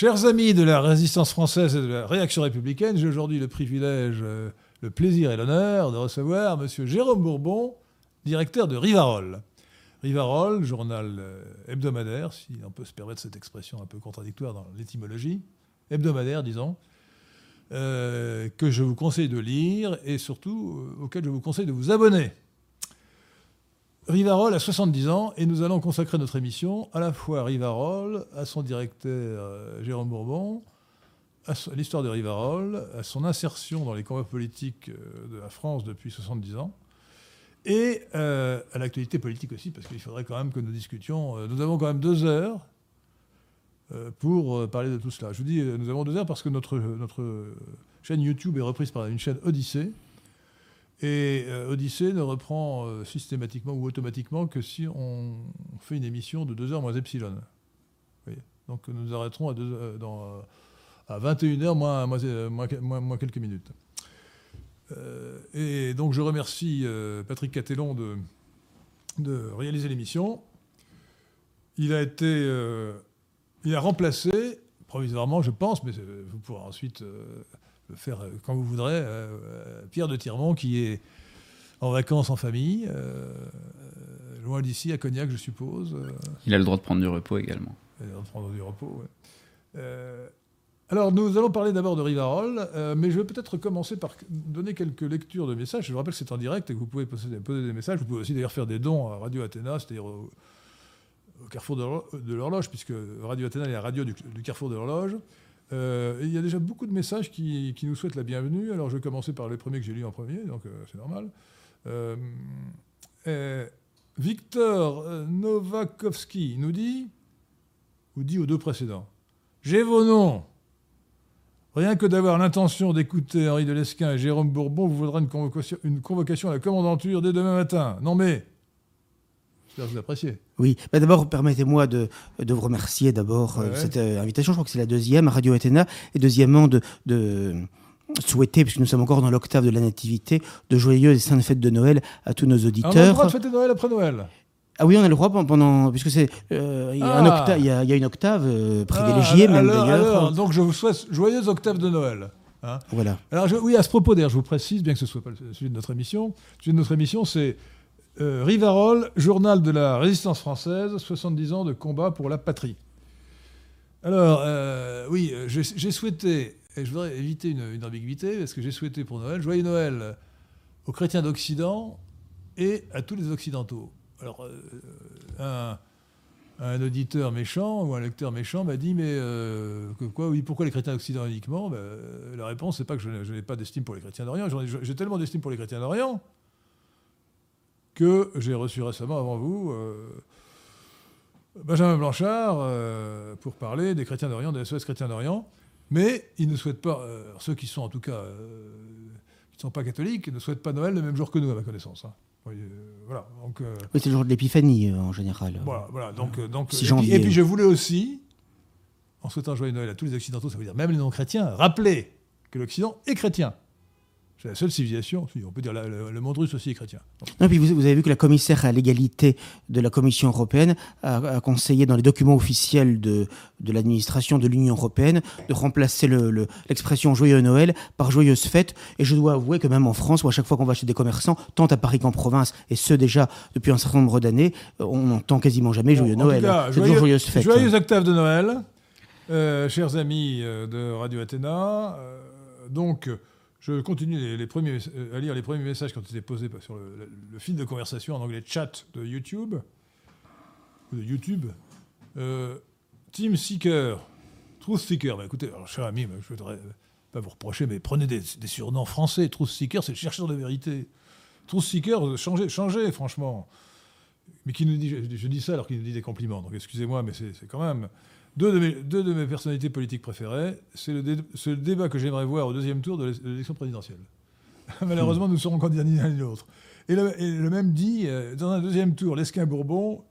Chers amis de la résistance française et de la réaction républicaine, j'ai aujourd'hui le privilège, euh, le plaisir et l'honneur de recevoir M. Jérôme Bourbon, directeur de Rivarol. Rivarol, journal euh, hebdomadaire, si on peut se permettre cette expression un peu contradictoire dans l'étymologie, hebdomadaire, disons, euh, que je vous conseille de lire et surtout auquel je vous conseille de vous abonner. Rivarol a 70 ans et nous allons consacrer notre émission à la fois à Rivarol, à son directeur euh, Jérôme Bourbon, à l'histoire de Rivarol, à son insertion dans les combats politiques de la France depuis 70 ans, et à l'actualité politique aussi, parce qu'il faudrait quand même que nous discutions. nous avons quand même deux heures euh, pour euh, parler de tout cela. Je vous dis, euh, nous avons deux heures parce que notre, notre chaîne YouTube est reprise par une chaîne Odyssée. Et Odyssée ne reprend systématiquement ou automatiquement que si on fait une émission de 2 heures moins epsilon. Donc nous arrêterons à, dans, à 21h moins, quelques minutes. et donc je remercie Patrick Catellon de, de réaliser l'émission. Il a été il a remplacé, provisoirement, je pense, mais vous pourrez ensuite euh, faire euh, quand vous voudrez, euh, Pierre de Tirmont, qui est en vacances en famille, loin d'ici, à Cognac, je suppose. Il a le droit de prendre du repos également. Il a le droit de prendre du repos, oui. alors, nous allons parler d'abord de Rivarol, mais je vais peut-être commencer par donner quelques lectures de messages. Je vous rappelle que c'est en direct et que vous pouvez poser, poser des messages. Vous pouvez aussi d'ailleurs faire des dons à Radio Athéna, c'est-à-dire au carrefour de l'horloge, puisque Radio Athéna est la radio du, carrefour de l'horloge. Euh, il y a déjà beaucoup de messages qui, nous souhaitent la bienvenue. Alors je vais commencer par les premiers que j'ai lus en premier, donc euh, c'est normal. Euh, Victor Novakovski nous dit, ou dit aux deux précédents, j'ai vos noms. Rien que d'avoir l'intention d'écouter Henri de Lesquin et Jérôme Bourbon vous vaudra une convocation, une convocation à la commandanture dès demain matin. Non mais, vous appréciez. Oui, bah, d'abord, permettez-moi de, de, vous remercier d'abord euh, cette euh, invitation. Je crois que c'est la deuxième à Radio Athéna. Et deuxièmement, de, de souhaiter, puisque nous sommes encore dans l'octave de la Nativité, de joyeuses et saintes fêtes de Noël à tous nos auditeurs. on a le droit de fêter Noël après Noël ah oui, on a le droit pendant, puisque c'est euh, il, y a une octave privilégiée même d'ailleurs. Donc je vous souhaite joyeuse octave de Noël. Hein. voilà. Alors oui, à ce propos d'ailleurs, je vous précise, bien que ce soit pas le sujet de notre émission, le sujet de notre émission, c'est euh, Rivarol, journal de la résistance française, 70 ans de combat pour la patrie. Alors, euh, oui, j'ai souhaité, et je voudrais éviter une, ambiguïté, parce que j'ai souhaité pour Noël, joyeux Noël aux chrétiens d'Occident et à tous les Occidentaux. Alors, euh, un, auditeur méchant ou un lecteur méchant m'a dit, mais quoi, oui, pourquoi les chrétiens d'Occident uniquement? Ben, La réponse, c'est pas que je n'ai pas d'estime pour les chrétiens d'Orient, j'ai tellement d'estime pour les chrétiens d'Orient que j'ai reçu récemment avant vous euh, Benjamin Blanchard euh, pour parler des chrétiens d'Orient, des SOS chrétiens d'Orient. Mais ils ne souhaitent pas, euh, ceux qui sont en tout cas, qui ne sont pas catholiques, ne souhaitent pas Noël le même jour que nous, à ma connaissance. Hein. voilà, donc, oui, c'est le jour de l'épiphanie en général. Voilà, voilà donc, donc et, puis, et, puis, je voulais aussi, en souhaitant joyeux Noël à tous les Occidentaux, ça veut dire même les non-chrétiens, rappeler que l'Occident est chrétien. C'est la seule civilisation, on peut dire le monde russe aussi est chrétien. Non, puis vous, avez vu que la commissaire à l'égalité de la Commission européenne a, conseillé dans les documents officiels de, de l'administration de l'Union européenne de remplacer l'expression joyeux Noël par joyeuse fête. Et je dois avouer que même en France, où à chaque fois qu'on va chez des commerçants, tant à Paris qu'en province, et ce déjà depuis un certain nombre d'années, on n'entend quasiment jamais joyeux Noël. C'est toujours joyeuse fête. Joyeuse octave de Noël, euh, chers amis euh, de Radio Athéna. Euh, donc, je continue euh, à lire les premiers messages qui ont été posés sur le, fil de conversation en anglais chat de YouTube. YouTube. Euh, Team Seeker. Truth Seeker. Bah, écoutez, alors, cher ami, je ne voudrais pas vous reprocher, mais prenez des, surnoms français. Truth Seeker, c'est le chercheur de vérité. Truth Seeker, changez, changez, franchement. Mais qui nous dit, je, dis ça alors qu'il nous dit des compliments, donc excusez-moi, mais c'est quand même. Deux de, mes, personnalités politiques préférées, c'est le, débat que j'aimerais voir au deuxième tour de l'élection présidentielle. Malheureusement, nous serons candidats ni l'un ni l'autre. Et, le, même dit, euh, dans un deuxième tour, l'Esquin-Bourbon,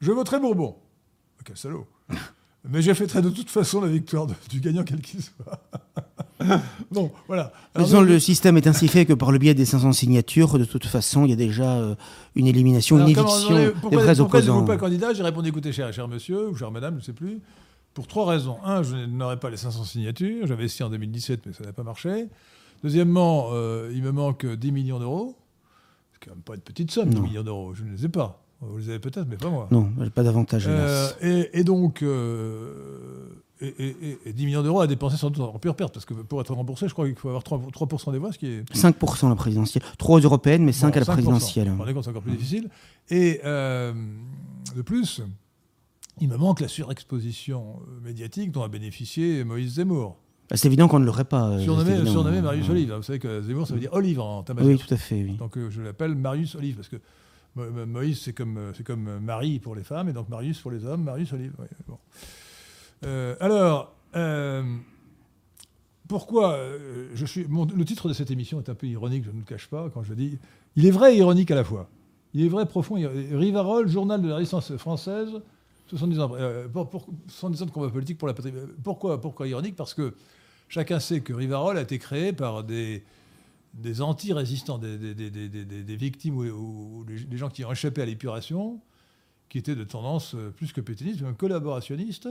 je voterai Bourbon. Quel salaud Mais j'effectuerai de toute façon la victoire du gagnant, quel qu'il soit. bon, voilà. le système est ainsi fait que par le biais des 500 signatures, de toute façon, il y a déjà euh, une élimination, une éviction des vrais opposants. Pourquoi pas candidat? J'ai répondu, écoutez, cher, cher monsieur, ou chère madame, je ne sais plus, pour trois raisons. Un, je n'aurais pas les 500 signatures. J'avais essayé en 2017, mais ça n'a pas marché. Deuxièmement, euh, il me manque 10 millions d'euros. C'est quand même pas une petite somme, 10 Non. millions d'euros. Je ne les ai pas. Vous les avez peut-être, mais pas moi. Non, pas d'avantage, Euh, et, et donc, euh, et, et- et- et 10 millions d'euros à dépenser sans doute en pure perte, parce que pour être remboursé, je crois qu'il faut avoir 3%, 3 des voix, ce qui est 5% la présidentielle. 3 aux européennes, mais 5 Bon, à la 5%. présidentielle. Compte, c'est encore plus difficile. Et euh, de plus, il me manque la surexposition euh, médiatique dont a bénéficié Moïse Zemmour. Bah, c'est évident qu'on ne l'aurait pas. euh, Surnommé, évident. surnommé Marius Ouais. Olive. Vous savez que Zemmour, ça veut dire Olive en tamasien. Oui, tout à fait, oui. Donc euh, je l'appelle Marius Olive, parce que Mo- Mo- Moïse, c'est comme, euh, c'est comme euh, Marie pour les femmes, et donc Marius pour les hommes, Marius Olive. ouais, bon. Euh, alors, euh, pourquoi euh, je suis, le titre de cette émission est un peu ironique, je ne le cache pas, quand je dis. Il est vrai et ironique à la fois. Il est vrai, profond. Rivarol, journal de la résistance française, 70 ans, pour, pour- 70 ans de combat politique pour la patrie. Pourquoi, pourquoi ironique? Parce que chacun sait que Rivarol a été créé par des, anti-résistants, des, des- des- victimes ou, ou des, gens qui ont échappé à l'épuration, qui étaient de tendance plus que pétainiste, même collaborationniste,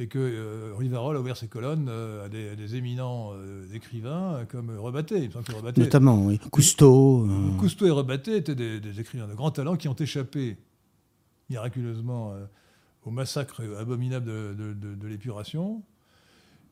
et que euh, Rivarol a ouvert ses colonnes euh, à, des, à des éminents euh, écrivains comme Rebatté. Il me semble que Rebatté- Notamment, oui. Cousteau. Cousteau et Rebatté étaient des, des écrivains de grand talent qui ont échappé miraculeusement au massacre abominable de, de- de- de l'épuration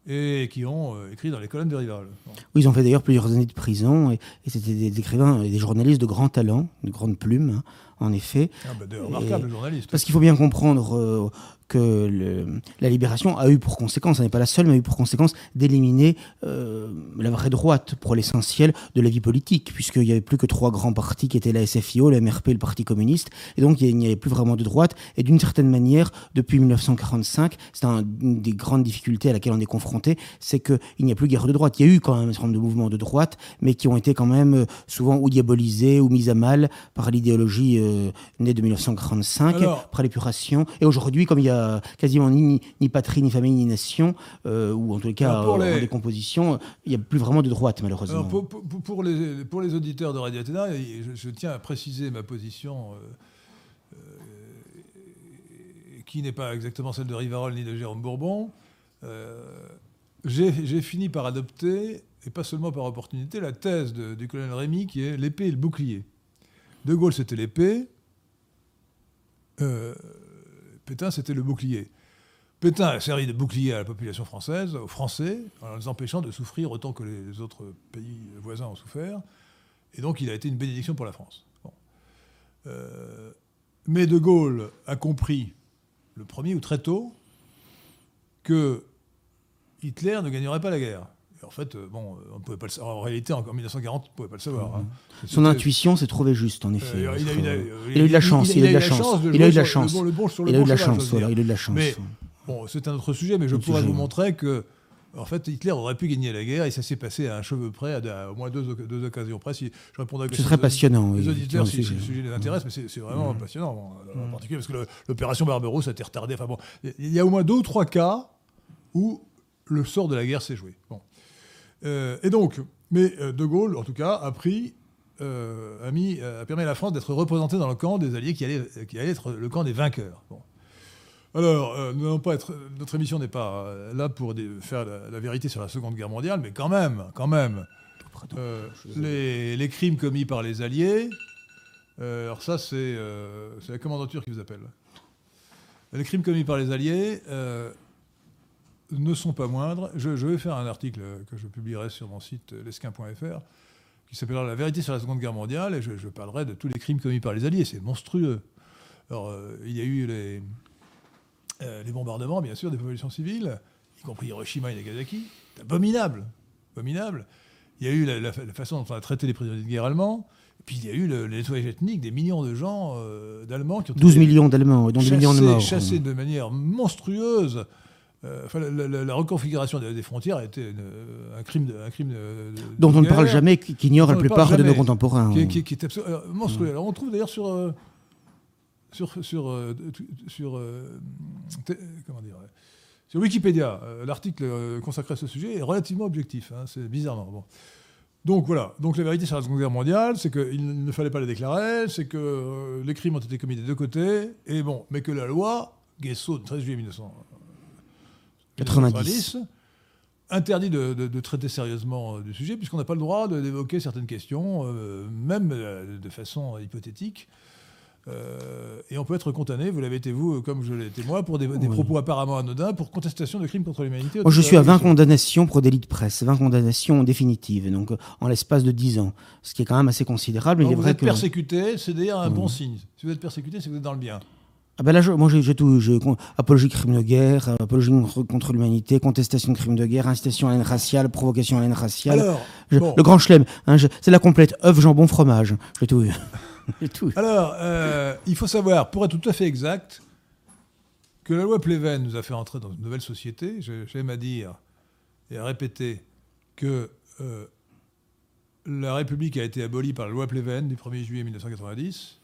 et qui ont écrit dans les colonnes de Rivarol. Oui, ils ont fait d'ailleurs plusieurs années de prison et, et c'était des écrivains et des journalistes de grand talent, de grande plume, hein, en effet. Ah, bah, de remarquables journalistes. Parce qu'il faut bien comprendre euh, que le- la libération a eu pour conséquence, elle n'est pas la seule, mais a eu pour conséquence d'éliminer euh, la vraie droite pour l'essentiel de la vie politique, puisqu'il n'y avait plus que trois grands partis qui étaient la SFIO, le MRP et le Parti communiste, et donc il n'y avait plus vraiment de droite. Et d'une certaine manière, depuis 1945, c'est un- une des grandes difficultés à laquelle on est confronté, c'est qu'il n'y a plus guère de droite. Il y a eu quand même un certain nombre de mouvements de droite, mais qui ont été quand même euh, souvent ou diabolisés ou mis à mal par l'idéologie euh, née de 1945 Alors- après l'épuration. Et aujourd'hui, comme il y a quasiment ni, patrie, ni famille, ni nation, euh, ou en tous les cas pour euh, les- en décomposition, il n'y a plus vraiment de droite, malheureusement. Alors, pour, pour- pour les, pour les auditeurs de Radio Athéna, je, je tiens à préciser ma position, euh, qui n'est pas exactement celle de Rivarol ni de Jérôme Bourbon. J'ai j'ai fini par adopter, et pas seulement par opportunité, la thèse de- du colonel Rémy qui est l'épée et le bouclier. De Gaulle, c'était l'épée. Euh, Pétain, c'était le bouclier. Pétain a servi de bouclier à la population française, aux Français, en les empêchant de souffrir autant que les autres pays voisins ont souffert. Et donc, il a été une bénédiction pour la France. Euh, mais De Gaulle a compris, le premier ou très tôt, que Hitler ne gagnerait pas la guerre. En fait, euh, bon, on pouvait pas le savoir. En réalité, en 1940, on ne pouvait pas le savoir. hein. Son intuition s'est trouvée juste, en effet. euh, il, a eu, Faut- la- il a eu de la chance, il a eu de la chance. Il a eu de la chance. bon- le bon sur le Il a eu de la chance, j'ose voilà, dire. il a eu de la chance. Mais bon, c'est un autre sujet, mais je pourrais vous montrer que, en fait, Hitler aurait pu gagner la guerre et ça s'est passé à un cheveu près, à, au moins deux, deux occasions près. Si je répondrai à la C'est question très des- passionnant. Les oui, auditeurs, si, le sujet les intéresse, mais c'est vraiment Mm. passionnant, en particulier parce que l'opération Barbaros a été retardée. Enfin bon, il y a au moins deux ou trois cas où le sort de la guerre s'est joué. Bon. Euh, et donc, mais euh, De Gaulle, en tout cas, a pris, euh, a, mis, a permis à la France d'être représentée dans le camp des Alliés qui allait, qui allait être le camp des vainqueurs. Bon. Alors, euh, nous pas être, notre émission n'est pas là pour des- faire la, la vérité sur la Seconde Guerre mondiale, mais quand même, quand même, les, les crimes commis par les Alliés, alors ça c'est la commandanture qui vous appelle. Les crimes commis par les Alliés ne sont pas moindres. Je, je vais faire un article que je publierai sur mon site euh, lesquin.fr qui s'appellera La vérité sur la Seconde Guerre mondiale et je, je parlerai de tous les crimes commis par les Alliés. C'est monstrueux. Alors, euh, il y a eu les, euh, les bombardements, bien sûr, des populations civiles, y compris Hiroshima et Nagasaki. C'est abominable. Abominable. Il y a eu la, la fa- la façon dont on a traité les prisonniers de guerre allemands. Et puis il y a eu le, nettoyage ethnique des millions de gens euh, d'Allemands qui ont 12 été millions d'Allemands, dont des millions de morts. chassés de manière monstrueuse. Euh, enfin, la, la- la reconfiguration des, frontières a été une- un crime, de, un crime de- de- dont on ne parle jamais, qui- qu'ignorent Dont la plupart de nos contemporains. qui, qui est- qui est absolu- alors, monstrueux. Alors on trouve d'ailleurs sur euh, sur sur euh, euh, comment dire euh, sur Wikipédia euh, l'article euh, consacré à ce sujet est relativement objectif. hein, c'est bizarrement bon. Donc voilà. Donc la vérité sur la Seconde Guerre mondiale, c'est qu'il ne fallait pas la déclarer, c'est que euh, les crimes ont été commis des deux côtés, et bon, mais que la loi Guesso de 13 juillet 90. interdit de, de- de traiter sérieusement euh, du sujet, puisqu'on n'a pas le droit d'évoquer certaines questions, euh, même euh, de façon hypothétique. Euh, et on peut être condamné, vous l'avez été vous, comme je l'ai été moi, pour des, des Oui. propos apparemment anodins, pour contestation de crimes contre l'humanité. Moi, je suis à 20 condamnations. pour délit de presse, 20 condamnations définitives, donc en l'espace de 10 ans, ce qui est quand même assez considérable. Mais il est vous vrai êtes que... persécuté, c'est d'ailleurs un Oui. bon signe. Si vous êtes persécuté, c'est que vous êtes dans le bien. Ah ben là, je- moi j'ai tout. apologie de crime de guerre, euh, apologie contre, l'humanité, contestation de crime de guerre, incitation à la haine raciale, provocation à la haine raciale. Alors, Je- bon. Le grand chelem, hein, c'est la complète œuf, jambon, fromage. J'ai tout. Alors, euh, il faut savoir, pour être tout à fait exact, que la loi Pleven nous a fait entrer dans une nouvelle société. J'aime à dire et à répéter que euh, la République a été abolie par la loi Pleven du 1er juillet 1990,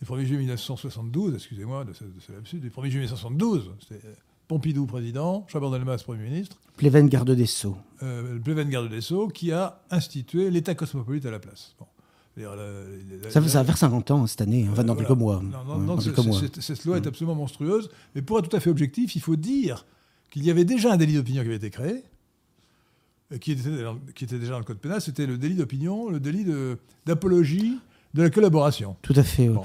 du 1er juillet 1972, excusez-moi de ce, de ce lapsus, du 1er juillet 1972. C'était Pompidou président, Chaban-Delmas Premier ministre, Pléven garde des Sceaux. euh, le Pleven garde des Sceaux, qui a institué l'État cosmopolite à la place. Bon. C'est-à-dire, la- la- Ça, la- ça va faire 50 ans cette année, enfin dans voilà. quelques mois. C'est- cette loi est absolument monstrueuse. Mais pour être tout à fait objectif, il faut dire qu'il y avait déjà un délit d'opinion qui avait été créé, euh, qui était, dans- qui était déjà dans le code pénal. C'était le délit d'opinion, le délit d'apologie de, la collaboration. Tout à fait. Bon.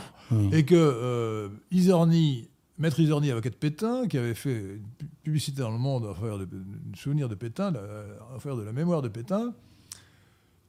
Et que euh, Isorni, maître Isorni, avocat de Pétain, qui avait fait une pu- publicité dans le monde en faveur de souvenir de Pétain, la- en faveur de la mémoire de Pétain,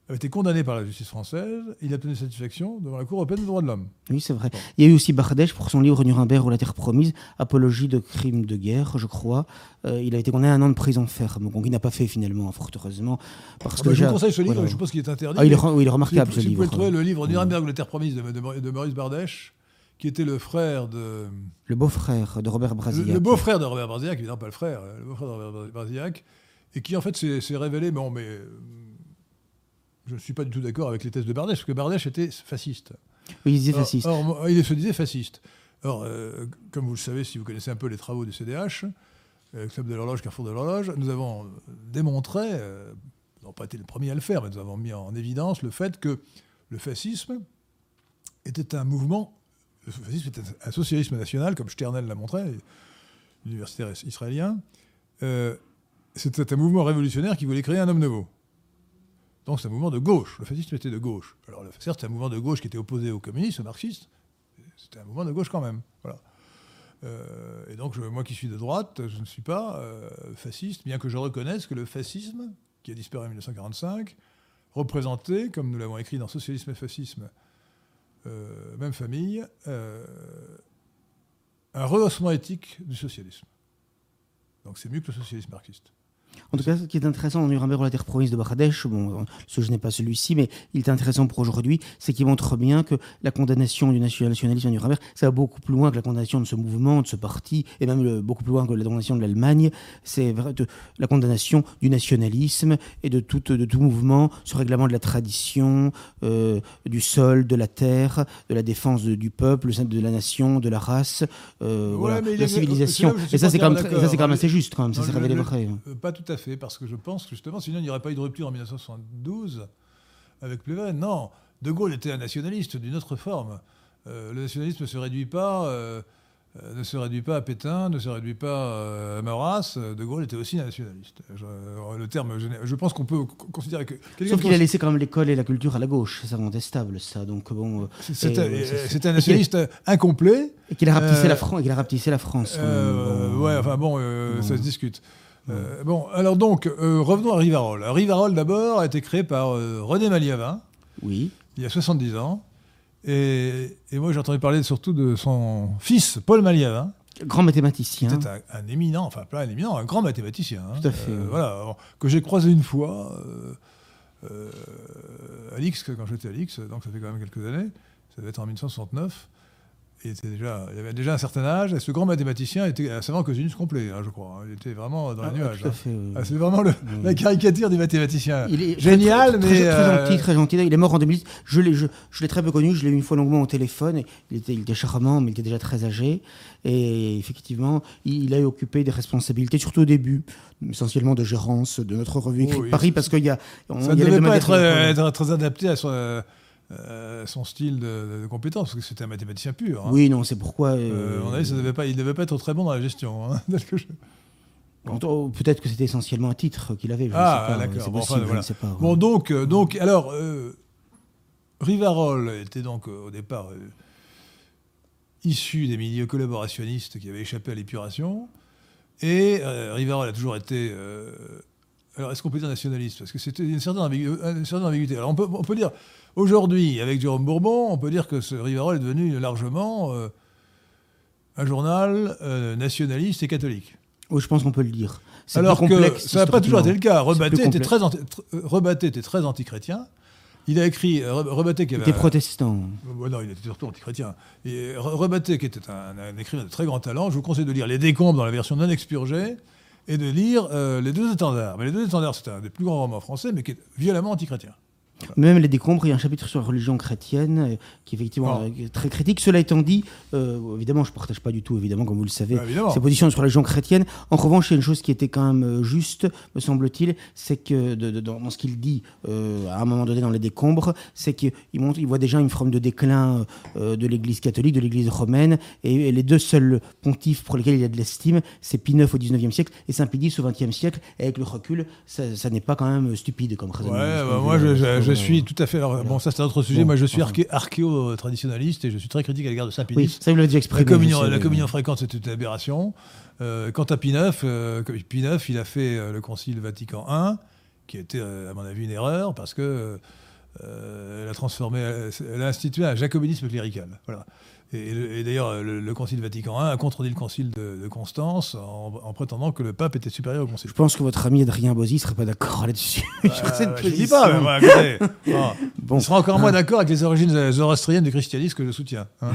avait été condamné par la justice française. Il a obtenu satisfaction devant la Cour européenne des droits de l'homme. Oui, c'est vrai. Bon. Il y a eu aussi Bardèche pour son livre Nuremberg ou la Terre promise, apologie de crimes de guerre, je crois. Euh, il a été condamné à un an de prison ferme, donc il n'a pas fait finalement, fort heureusement. Parce Ah que bah, je vous conseille ce livre, voilà. je suppose qu'il est interdit. Ah, il est, oui, il est remarquable si ce vous livre. pouvez le trouver, le livre. Nuremberg ou la Terre promise de, de- de Maurice Bardèche, qui était le frère de. Le beau-frère de Robert Le, Brasillac. le beau-frère de Robert Brasillac, évidemment pas le frère, euh, le beau-frère de Robert Brasillac, et qui en fait s'est s'est révélé. Bon, mais. Je ne suis pas du tout d'accord avec les thèses de Bardèche, parce que Bardèche était fasciste. Oui, il disait Or- fasciste. or, moi, il se disait fasciste. Or, euh, comme vous le savez, si vous connaissez un peu les travaux du CDH, euh, Club de l'horloge, Carrefour de l'horloge, nous avons euh, démontré, euh, nous n'avons pas été les premiers à le faire, mais nous avons mis en évidence le fait que le fascisme était un mouvement, le fascisme était un socialisme national, comme Sternel l'a montré, universitaire israélien. Euh, C'était un mouvement révolutionnaire qui voulait créer un homme nouveau. Donc c'est un mouvement de gauche. Le fascisme était de gauche. Alors certes, c'est un mouvement de gauche qui était opposé aux communistes, aux marxistes. C'était un mouvement de gauche quand même. Euh, et donc moi qui suis de droite, je ne suis pas euh, fasciste, bien que je reconnaisse que le fascisme, qui a disparu en 1945, représentait, comme nous l'avons écrit dans Socialisme et fascisme, euh, même famille, un rehaussement éthique du socialisme. Donc c'est mieux que le socialisme marxiste. En tout cas, ce qui est intéressant dans Nuremberg ou la Terre promise de Bardèche, bon, ce je n'ai pas celui-ci, mais il est intéressant pour aujourd'hui, c'est qu'il montre bien que la condamnation du nationalisme à Nuremberg, ça va beaucoup plus loin que la condamnation de ce mouvement, de ce parti, et même le- beaucoup plus loin que la condamnation de l'Allemagne. C'est la condamnation du nationalisme et de tout, de tout mouvement sur règlement de la tradition, euh, du sol, de la terre, de la défense de- du peuple, de la nation, de la race, euh, Ouais, voilà, de la civilisation. Et ça, c'est quand, même assez juste, quand même. Ça s'est révélé vrai. Euh, Pas tout à fait, parce que je pense que justement, sinon il n'y aurait pas eu de rupture en 1972 avec Pleven. Non, De Gaulle était un nationaliste d'une autre forme. Euh, le nationalisme ne se réduit pas, euh, ne se réduit pas à Pétain, ne se réduit pas euh, à Maurras. De Gaulle était aussi un nationaliste. Je, le terme, je pense qu'on peut co- considérer que Sauf qui qu'il a laissé quand même l'école et la culture à la gauche, c'est incontestable ça. Donc bon, c'est un- nationaliste incomplet. et qu'il a rapetissé Euh, la a rapetissé la France. Euh, Bon, ouais, enfin bon, euh, bon. ça se discute. Euh, bon, alors donc, euh, revenons à Rivarol. Alors, Rivarol, d'abord, a été créé par euh, René Maliavin, Oui. il y a 70 ans. Et, et moi, j'ai entendu parler surtout de son fils, Paul Maliavin, Grand mathématicien. qui était un, un éminent, enfin pas un éminent, un grand mathématicien. hein. Tout à fait, oui. voilà, alors, que j'ai croisé une fois à l'X, quand j'étais à l'X, donc ça fait quand même quelques années, ça devait être en 1969. Il, était déjà, il avait déjà un certain âge, et ce grand mathématicien était un savant cosinus complet, hein, je crois. hein. Il était vraiment dans Ah, les nuages. tout à hein. Ah, c'est vraiment le- Oui. la caricature du mathématicien. Il est Génial, très, mais, très, très euh, gentil, très gentil. Il est mort en 2010. Je l'ai, je, je l'ai très peu connu. Je l'ai eu une fois longuement au téléphone. Il était, il était charmant, mais il était déjà très âgé. Et effectivement, il, il a occupé des responsabilités, surtout au début, essentiellement de gérance de notre revue écrite Oh oui, Paris, parce qu'il y a, on- Ça ne devait pas être, être très adapté à son, euh, euh, son style de, de compétence, parce que c'était un mathématicien pur. hein. Oui, non, c'est pourquoi. Euh, euh, ça devait pas, il ne devait pas être très bon dans la gestion. hein, Oh, Peut-être que c'était essentiellement un titre qu'il avait. Je Ah, d'accord. C'est Bon, enfin, voilà. Bon, donc, donc alors, euh, Rivarol était donc au départ issu des milieux collaborationnistes qui avaient échappé à l'épuration. Et euh, Rivarol a toujours été. euh, alors, est-ce qu'on peut dire nationaliste? Parce que c'était une certaine, ambigu- une certaine ambiguïté. Alors, on peut, on peut dire, aujourd'hui, avec Jérôme Bourbon, on peut dire que ce Rivarol est devenu largement euh, un journal euh, nationaliste et catholique. Oui, je pense qu'on peut le dire. C'est Alors que complexe ça n'a pas toujours été le cas. C'est Rebatté était, très anti- euh, Rebatté était très antichrétien. Il a écrit euh, Re- Rebatté qui Il était protestant. euh, non, il était surtout antichrétien. Et Re- Rebatté, qui était un, un écrivain de très grand talent, je vous conseille de lire Les Décombres dans la version non expurgée et de lire euh, Les Deux Étendards. Mais Les Deux Étendards, c'est un des plus grands romans français, mais qui est violemment antichrétien. Même les décombres, il y a un chapitre sur la religion chrétienne euh, qui est effectivement Ah. euh, très critique. Cela étant dit, euh, évidemment, je ne partage pas du tout, évidemment, comme vous le savez, Ah, ses positions sur la religion chrétienne. En revanche, il y a une chose qui était quand même juste, me semble-t-il, c'est que de- de- dans, ce qu'il dit à un moment donné dans les décombres, c'est qu'il il voit déjà une forme de déclin de l'Église catholique, de l'Église romaine, et, et les deux seuls pontifs pour lesquels il y a de l'estime, c'est Pie IX au XIXe siècle et Saint Pie X au XXe siècle. Et avec le recul, ça, ça n'est pas quand même stupide comme Ouais, raisonnement. bah, moi, je, je- je suis tout à fait. alors. Bon, ça, c'est un autre sujet. Bon, moi, je suis enfin. arché- archéo-traditionnaliste et je suis très critique à l'égard de Oui, Saint-Pédis. ça vous l'avez La communion, je sais, la oui. communion fréquente, c'est une aberration. Euh, quant à Pie IX, euh, Pie IX, il a fait euh, le Concile Vatican I, qui euh, à mon avis, une erreur, parce que euh, elle a transformé, elle a institué un jacobinisme clérical. Voilà. Et, et d'ailleurs, le, le Concile Vatican I a contredit le Concile de, de Constance en, en prétendant que le pape était supérieur au Concile. Je pense que votre ami Adrien Bozzi serait pas d'accord là-dessus. Euh, je ne dis pas, mais écoutez, bon, Bon, il sera encore moins d'accord avec les origines zoroastriennes du christianisme que je soutiens. hein.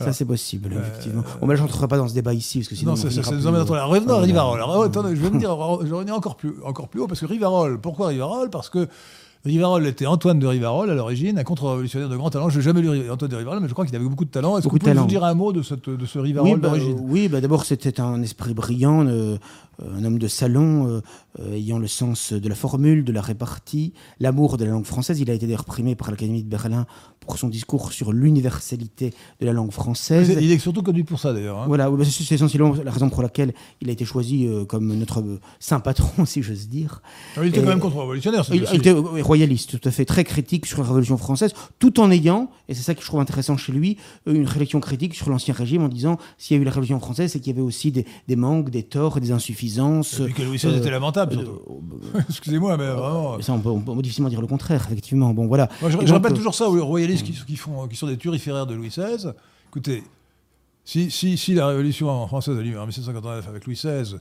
ça c'est possible, Euh, effectivement. Bon, ben, je rentrerai pas dans ce débat ici, parce que sinon. Non, on ça, ça, ça nous emmène euh, là. Revenons à voilà. Rivarol. Alors, attendez, je vais me dire, je vais revenir encore plus, encore plus haut, parce que Rivarol, pourquoi Rivarol? Parce que Rivarol était Antoine de Rivarol à l'origine, un contre-révolutionnaire de grand talent. Je n'ai jamais lu Antoine de Rivarol, mais je crois qu'il avait beaucoup de talent. Est-ce que vous pouvez nous dire un mot de, cette, de ce Rivarol Oui, bah, d'origine? oui bah, d'abord c'était un esprit brillant, euh, un homme de salon, euh, euh, ayant le sens de la formule, de la répartie, l'amour de la langue française. Il a été d'ailleurs primé par l'Académie de Berlin pour son discours sur l'universalité de la langue française. Il est surtout connu pour ça, d'ailleurs. hein. Voilà, c'est essentiellement la raison pour laquelle il a été choisi euh, comme notre euh, saint patron, si j'ose dire. Il était Et- quand même contre-révolutionnaire. c'est Il, il était euh, royaliste, tout à fait, très critique sur la Révolution française, tout en ayant, et c'est ça que je trouve intéressant chez lui, euh, une réflexion critique sur l'Ancien Régime en disant s'il y a eu la Révolution française, c'est qu'il y avait aussi des, des manques, des torts, des insuffisances. Et puis que Louis XVI euh, était lamentable, euh. Excusez-moi, mais vraiment. ça, on peut, on peut difficilement dire le contraire, effectivement. Bon, voilà. Moi, je, je donc, euh, toujours ça aux royalistes qui, qui font, qui sont des turiféraires de Louis XVI. Écoutez, si, si, si la révolution française a lieu en 1789 avec Louis XVI,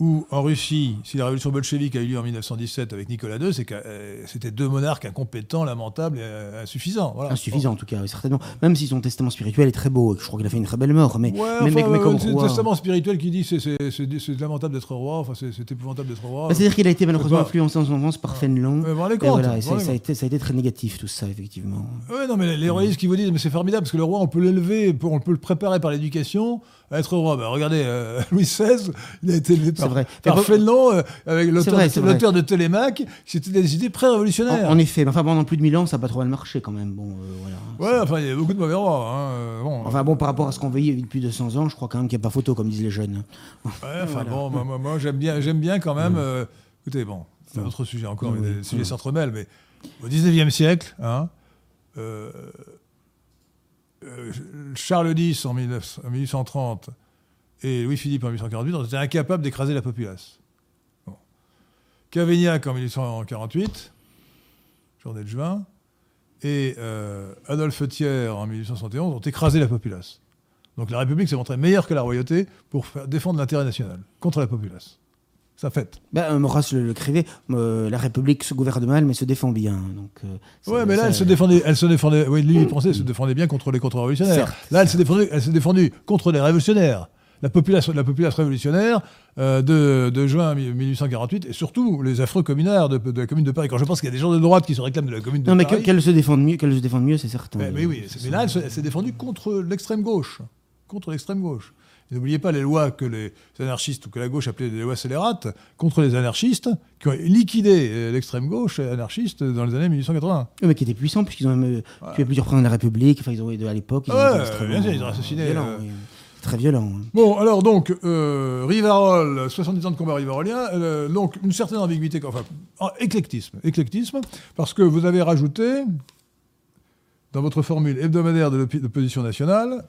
ou en Russie, si la révolution bolchevique a eu lieu en 1917 avec Nicolas II, c'est que euh, c'était deux monarques incompétents, lamentables et euh, insuffisants. Voilà. Insuffisant en tout cas, oui, certainement. Même si son testament spirituel est très beau, je crois qu'il a fait une très belle mort, mais, Ouais, enfin, comme le roi- testament spirituel qui dit c'est lamentable d'être roi, enfin c'est épouvantable d'être roi. Bah, C'est-à-dire qu'il a été malheureusement influencé en son enfance par vous vous rendez Et voilà, et ça, a été, ça a été très négatif tout ça, effectivement. Ouais, non, mais les, les royalistes qui vous disent, mais c'est formidable parce que le roi, on peut l'élever, on peut le préparer par l'éducation être roi. Bah, regardez, euh, Louis XVI, il a été élevé par, vrai. par Mais- Fénelon, euh, avec l'auteur de, Télémaque, c'était des idées pré-révolutionnaires. En, en effet, mais enfin, pendant plus de 1000 ans, ça n'a pas trop mal marché quand même. Bon, euh, voilà. Ouais, enfin, il y a beaucoup de mauvais rois. hein, euh, Bon, Enfin bon, par rapport à ce qu'on veillait depuis 200 ans, je crois quand même qu'il n'y a pas photo, comme disent les jeunes. ouais, enfin, voilà. bon, moi, moi, moi, j'aime bien, j'aime bien quand même. euh, écoutez, bon, c'est un autre sujet encore, mais Oui, les sujets s'entremêlent, mais au 19e siècle, hein, Charles X en, 19 en 1830 et Louis-Philippe en 1848 ont été incapables d'écraser la populace. Cavaignac en 1848, journée de juin, et euh, Adolphe Thiers en 1871 ont écrasé la populace. Donc la République s'est montrée meilleure que la royauté pour défendre l'intérêt national contre la populace. Ça fait. Ben, euh, Maurras le, le écrivait, euh, la République se gouverne mal, mais se défend bien. Donc, euh, Ouais, mais là, ça- elle se défendait, elle se défendait, oui, lui, il pensait, elle se défendait bien contre les contre-révolutionnaires. Certes. Là, elle s'est défendue, elle s'est défendue contre les révolutionnaires. La populace, la populace révolutionnaire euh, de, de juin 1848 et surtout les affreux communards de, de la commune de Paris. Quand je pense qu'il y a des gens de droite qui se réclament de la commune de Non, mais Paris. que- qu'elle se défende mieux, qu'elle se défende mieux, c'est certain. Mais, mais oui, c'est- mais là, elle s'est défendue contre l'extrême gauche. Contre l'extrême gauche. N'oubliez pas les lois que les anarchistes ou que la gauche appelait des lois scélérates contre les anarchistes qui ont liquidé euh, l'extrême gauche anarchiste dans les années 1880. Oui, mais qui étaient puissants, puisqu'ils ont même euh, tué plusieurs présidents de la République. Enfin, ils ont, à l'époque, ils ont Ouais, bien sûr, ils ont assassiné, euh, oui. très violent. hein. Bon, alors donc, euh, Rivarol, 70 ans de combat rivarolien, euh, donc une certaine ambiguïté, enfin, en- éclectisme, éclectisme, parce que vous avez rajouté, dans votre formule hebdomadaire de d'opposition nationale,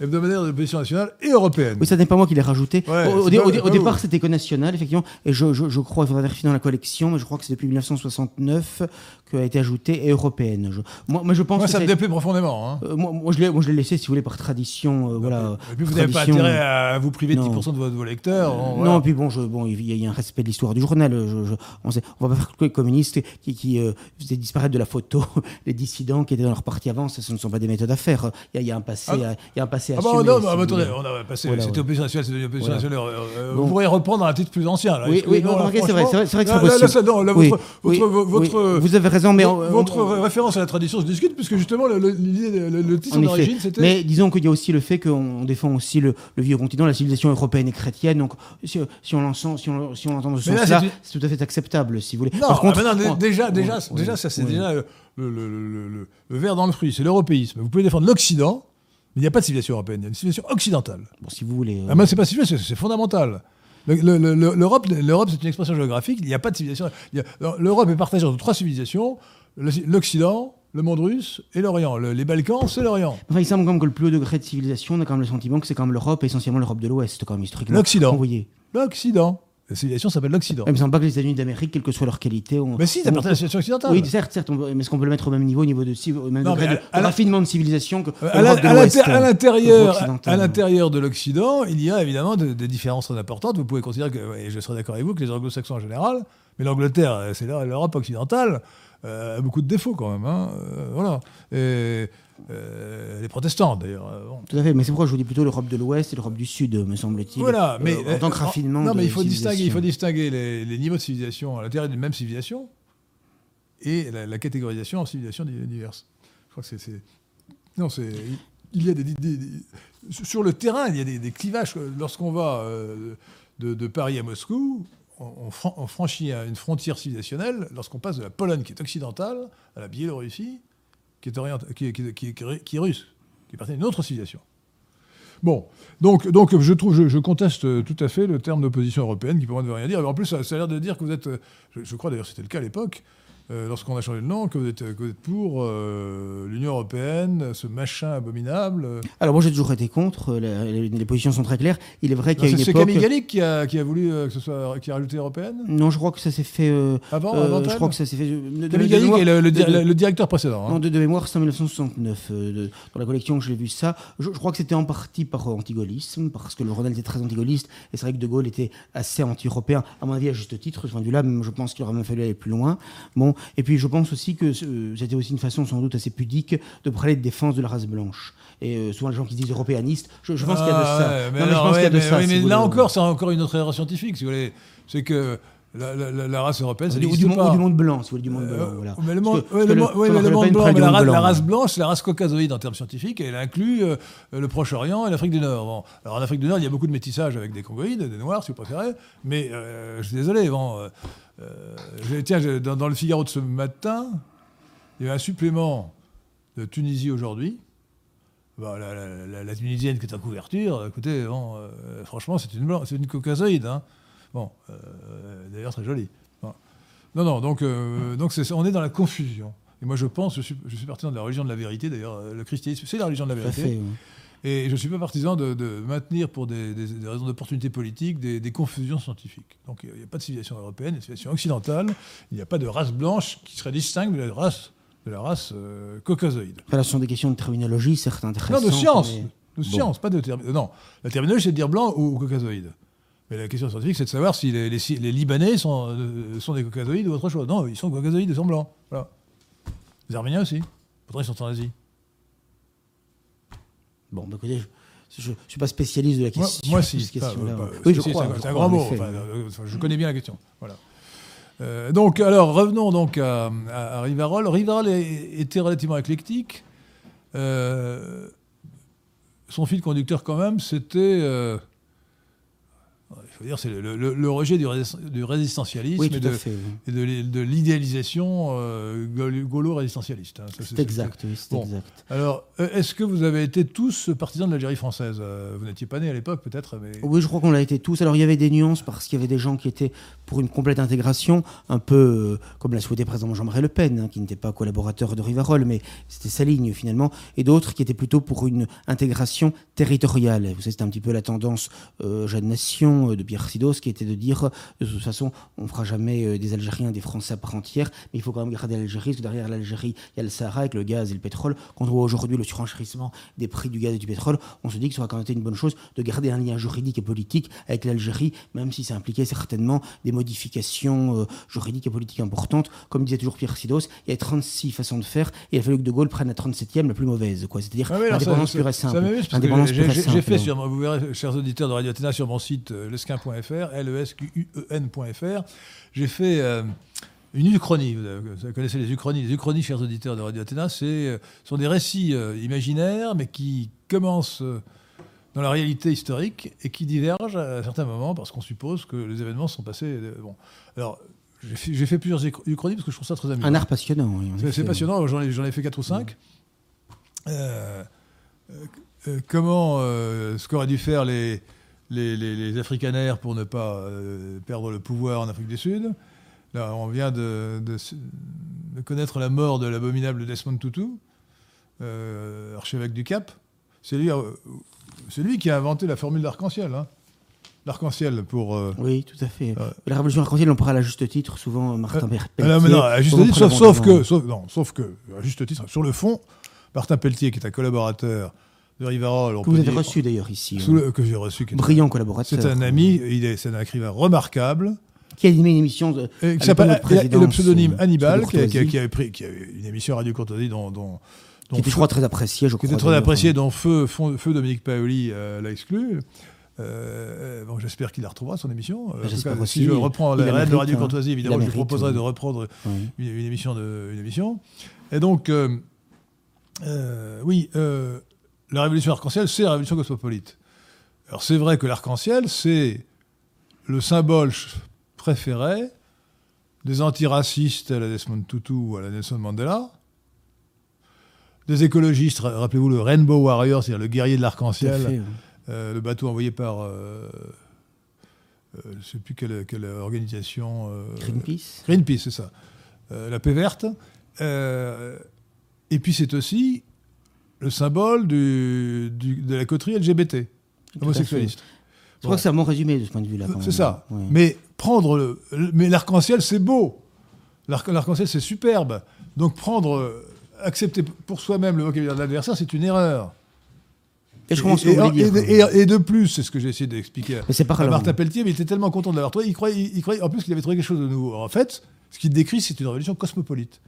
hebdomadaire de l'opposition nationale et européenne. Oui, ça n'est pas moi qui l'ai rajouté. Ouais, au, au c'est dé- pas- au dé- c'est au pas départ, c'était que national, effectivement. Et je, je, je crois, il faudra vérifier dans la collection, mais je crois que c'est depuis 1969 qu'a été ajouté et européenne. Je, moi, je pense Moi, que ça me déplaît profondément. hein. euh, moi, moi, je l'ai, moi, je l'ai laissé, si vous voulez, par tradition. euh, voilà, Et puis, vous n'avez pas intérêt à vous priver de Non. 10% de vos, de vos lecteurs. bon, Non, voilà. puis bon, je, bon, il y, a- il y a un respect de l'histoire du journal. On, on va pas faire que les communistes qui, qui euh, faisaient disparaître de la photo les dissidents qui étaient dans leur parti avant. Ça, ce ne sont pas des méthodes à faire. Il y a, il y a un passé, Ah. il y a un passé Ah non, si bah, vous attendez, on a passé, Voilà, c'était opposition nationale, c'était opposition nationale. euh, euh, Bon. Vous pourriez reprendre un titre plus ancien. Là. Oui, oui, non, c'est vrai, c'est vrai, c'est vrai que c'est là, possible. ça, non, là, Oui, votre, oui, votre, oui, votre, vous avez raison, mais votre on- référence à la tradition se discute, puisque justement, le, le, l'idée- le- le titre d'origine, c'était... Mais disons qu'il y a aussi le fait qu'on défend aussi le, vieux continent, la civilisation européenne et chrétienne. Donc, si, si on l'entend si on, si on l'entend dans ce sens-là, c'est tout à fait acceptable, si vous voulez. Non, Par contre, ah, non, on- déjà, déjà, déjà, ça c'est déjà euh, le verre dans le fruit, c'est l'européisme. Vous pouvez défendre l'Occident, mais il n'y a pas de civilisation européenne, il y a une civilisation occidentale. Bon, si vous voulez. euh, Ah, mais c'est pas civilisation, c'est fondamental. Le- le- le- le- L'Europe, l'Europe, c'est une expression géographique. Il n'y a pas de civilisation. L'Europe est partagée entre trois civilisations le- l'Occident, le monde russe et l'Orient. Le- les Balkans, c'est l'Orient. Enfin, il semble quand même que le plus haut degré de civilisation, on a quand même le sentiment que c'est quand même l'Europe, essentiellement l'Europe de l'Ouest, quand même, historiquement. L'Occident. Vous voyez. L'Occident. La civilisation s'appelle l'Occident. Il me semble pas que les États-Unis d'Amérique, quelle que soit leur qualité. On... Mais si, ça appartient à la civilisation occidentale. Oui, certes, certes, on mais est-ce qu'on peut le mettre au même niveau, au niveau de, au même Non, mais de, à- à raffinement de civilisation que À de à hein, l'intérieur, de l'Occident, il y a évidemment de- des différences très importantes. Vous pouvez considérer que, et je serais d'accord avec vous, que les anglo-saxons en général, mais l'Angleterre, euh, c'est l'Eu- l'Europe occidentale, euh, a beaucoup de défauts quand même. hein, euh, voilà. Et euh, les protestants d'ailleurs. euh, bon. Tout à fait, mais c'est pourquoi je vous dis plutôt l'Europe de l'Ouest et l'Europe du Sud, me semble-t-il. Voilà, euh, mais en tant que raffinement. Non, de mais il faut distinguer, il faut distinguer les, les niveaux de civilisation à l'intérieur d'une même civilisation et la, la catégorisation en civilisations di- diverses. Je crois que c'est, non, c'est, il y a des, des- des- sur le terrain, il y a des, clivages. Lorsqu'on va euh, de, de Paris à Moscou, on franchit une frontière civilisationnelle lorsqu'on passe de la Pologne qui est occidentale à la Biélorussie qui est, orient- qui est- russe, qui appartient à une autre civilisation. Bon, donc, donc je trouve, je, conteste euh, tout à fait le terme d'opposition européenne qui pour moi ne veut rien dire. En plus, ça, a l'air de dire que vous êtes, euh, je, je crois d'ailleurs c'était le cas à l'époque, euh, lorsqu'on a changé de nom, que vous êtes, que vous êtes pour euh, l'Union européenne, ce machin abominable. Alors moi j'ai toujours été contre, euh, la- les, les positions sont très claires. Il est vrai qu'il y a C'est une c'est époque... Camille Gallic qui a, qui a voulu euh, que ce soit, qui a rajouté européenne Non, je crois que ça s'est fait... avant, avant je crois que ça s'est fait... de- Camille de mémoire- est le, le di- le directeur précédent. hein. Non, de, de mémoire, c'est en 1969. euh, de- dans la collection, j'ai vu ça. Je, je crois que c'était en partie par antigaullisme, parce que le journal était très antigaulliste. Et c'est vrai que De Gaulle était assez anti-européen, à mon avis, à juste titre. Ce point de vue-là, même, je pense qu'il aurait même fallu aller plus loin. Bon, et puis je pense aussi que euh, c'était aussi une façon, sans doute assez pudique, de parler de défense de la race blanche. Et euh, souvent, les gens qui disent européanistes, je, je pense qu'il y a de Ah, ça. ouais, mais Non, mais je alors, pense qu'il y a ouais, de mais- ça. oui, si mais vous là voulez. encore, c'est encore une autre erreur scientifique, si vous voulez. C'est que la, la- la- la race européenne, ça Ou du, ou du, pas. ou du monde blanc, si vous voulez, du monde Euh, blanc. Voilà. mais le monde, que- ouais, le le- ça mais le monde blanc, mais la, monde race, blanc. la race blanche, c'est la race caucasoïde en termes scientifiques, et elle inclut euh, le Proche-Orient et l'Afrique du Nord. Bon. Alors en Afrique du Nord, il y a beaucoup de métissage avec des Congoïdes, des Noirs, si vous préférez, mais euh, je suis désolé. Bon, euh, tiens, dans, dans le Figaro de ce matin, il y a un supplément de Tunisie aujourd'hui. Bon, la, la- la- la Tunisienne qui est en couverture, écoutez, bon, euh, franchement, c'est une, c'est une caucasoïde. hein. Bon, euh, d'ailleurs très jolie. Bon. Non, non, donc, euh, donc c'est- on est dans la confusion. Et moi, je pense, je suis, je suis partisan de la religion de la vérité. D'ailleurs, le christianisme, c'est la religion de la vérité. fait. oui. Et je ne suis pas partisan de, de maintenir, pour des, des- des raisons d'opportunité politique, des, des confusions scientifiques. Donc il n'y a pas de civilisation européenne, il y a une civilisation occidentale. Il n'y a pas de race blanche qui serait distincte de la race, de la race euh, caucasoïde. Là, ce sont des questions de terminologie, certes intéressantes. Non, de science. mais- De science, pas de terminologie. Non, la terminologie, c'est de dire blanc ou, ou caucasoïde. Mais la question scientifique, c'est de savoir si les, les- si les Libanais sont, euh, sont des caucasoïdes ou autre chose. Non, ils sont caucasoïdes, ils sont blancs. Voilà. Les Arméniens aussi. Pourtant, ils sont en Asie. Bon, bah, écoutez, je ne suis pas spécialiste de la Moi, question. moi, de si. Pas- pas- oui, je crois. C'est un- grand mot. effet. Enfin, euh, enfin, je connais bien la question. Voilà. Euh, donc, alors, revenons donc à, à- à Rivarol. Rivarol était relativement éclectique. Euh, son fil conducteur, quand même, c'était. euh, dire, c'est le, le- le rejet du, résist- du résistentialisme Oui, et de, à fait. oui. et de l'é- de l'idéalisation euh, gaulo- gaulo-résistentialiste. hein. C'est- C'est c'est- exact, oui, c'est Bon. exact. Alors, euh, est-ce que vous avez été tous partisans de l'Algérie française? Euh, Vous n'étiez pas né à l'époque, peut-être, mais... Oui, je crois qu'on l'a été tous. Alors, il y avait des nuances parce qu'il y avait des gens qui étaient pour une complète intégration, un peu euh, comme l'a souhaité président Jean-Marie Le Pen, hein, qui n'était pas collaborateur de Rivarol, mais c'était sa ligne finalement, et d'autres qui étaient plutôt pour une intégration territoriale. Vous savez, c'était un petit peu la tendance euh, Jeune Nation euh, de Pierre Sidos, qui était de dire, de toute façon, on ne fera jamais euh, des Algériens des Français à part entière, mais il faut quand même garder l'Algérie, parce que derrière l'Algérie, il y a le Sahara avec le gaz et le pétrole. Quand on voit aujourd'hui le surenchérissement des prix du gaz et du pétrole, on se dit que ça aurait quand même été une bonne chose de garder un lien juridique et politique avec l'Algérie, même si ça impliquait certainement des modifications euh, juridiques et politiques importantes. Comme disait toujours Pierre Sidos, il y avait 36 façons de faire, et il a fallu que De Gaulle prenne la 37e, la plus mauvaise, quoi. C'est-à-dire Ah l'indépendance pure et simple. j'ai- fait donc. sur, vous verrez, chers auditeurs de Radio Athéna, sur mon site euh, lesquin.fr, L-E-S-Q-U-E-N.fr, j'ai fait euh, une uchronie. Vous, connaissez les uchronies. Les uchronies, chers auditeurs de Radio Athéna, c'est, euh, sont des récits euh, imaginaires, mais qui commencent euh, dans la réalité historique et qui divergent à certains moments parce qu'on suppose que les événements sont passés. bon. Alors, j'ai fait, plusieurs uchronies parce que je trouve ça très amusant. Un art passionnant. oui, C'est- passionnant, j'en ai, fait 4 ou 5. comment, euh, ce qu'auraient dû faire les, les, les, les Africanaires pour ne pas euh, perdre le pouvoir en Afrique du Sud. Là, on vient de, de s- de connaître la mort de l'abominable Desmond Tutu, euh, archevêque du Cap. C'est lui, euh, c'est lui qui a inventé la formule d'arc-en-ciel. hein. L'arc-en-ciel pour... euh, Oui, tout à fait. La révolution arc-en-ciel, on parle à juste titre, souvent Martin Pelletier. Ah non, mais non, à juste titre, sauf, que, sauf, non, sauf que, à juste titre, sur le fond, Martin Pelletier, qui est un collaborateur de Rivarol, on Que vous avez dire- reçu d'ailleurs ici. hein. le- que j'ai reçu, qui est, Brillant collaborateur. c'est un ami, est, c'est un écrivain remarquable, Qui a animé une émission de, et à qui s'appelle, le pseudonyme euh, Hannibal, qui, a- qui a- qui pris, qui a eu une émission Radio Courtoisie dont, dont, qui était, je crois, très apprécié, je qui crois. était très apprécié, dont Feu, Feu Dominique Paoli euh, l'a exclu. Euh, bon, j'espère qu'il la retrouvera son émission. Euh, cas, aussi. si je reprends la la de Radio hein. Courtoisie, évidemment, je mérite, proposerai oui. de reprendre Oui. une, une émission de, une émission. Et donc, euh, euh, oui, euh, la révolution arc-en-ciel, c'est la révolution cosmopolite. Alors, c'est vrai que l'arc-en-ciel, c'est le symbole préféré des antiracistes à la Desmond Tutu ou à la Nelson Mandela, des écologistes, ra- rappelez-vous le Rainbow Warrior, c'est-à-dire le guerrier de l'arc-en-ciel, oui. euh, le bateau envoyé par, euh, euh, je ne sais plus quelle, quelle organisation. Greenpeace. Greenpeace, c'est ça. La paix verte. Et puis c'est aussi le symbole du, du- de la coterie LGBT, homosexualiste. Je crois que c'est un bon résumé de ce point de vue-là. C'est ça. Ouais. Mais prendre le, mais l'arc-en-ciel, c'est beau. L'arc- L'arc-en-ciel, c'est superbe. Donc prendre, euh, accepter pour soi-même le vocabulaire de l'adversaire, c'est une erreur. Et je et, et- et- de plus, c'est ce que j'ai essayé d'expliquer Mais c'est à parlant. Martin Pelletier, mais il était tellement content de l'avoir trouvé, il croyait, il, il croyait en plus qu'il avait trouvé quelque chose de nouveau. En fait, ce qu'il décrit, c'est une révolution cosmopolite.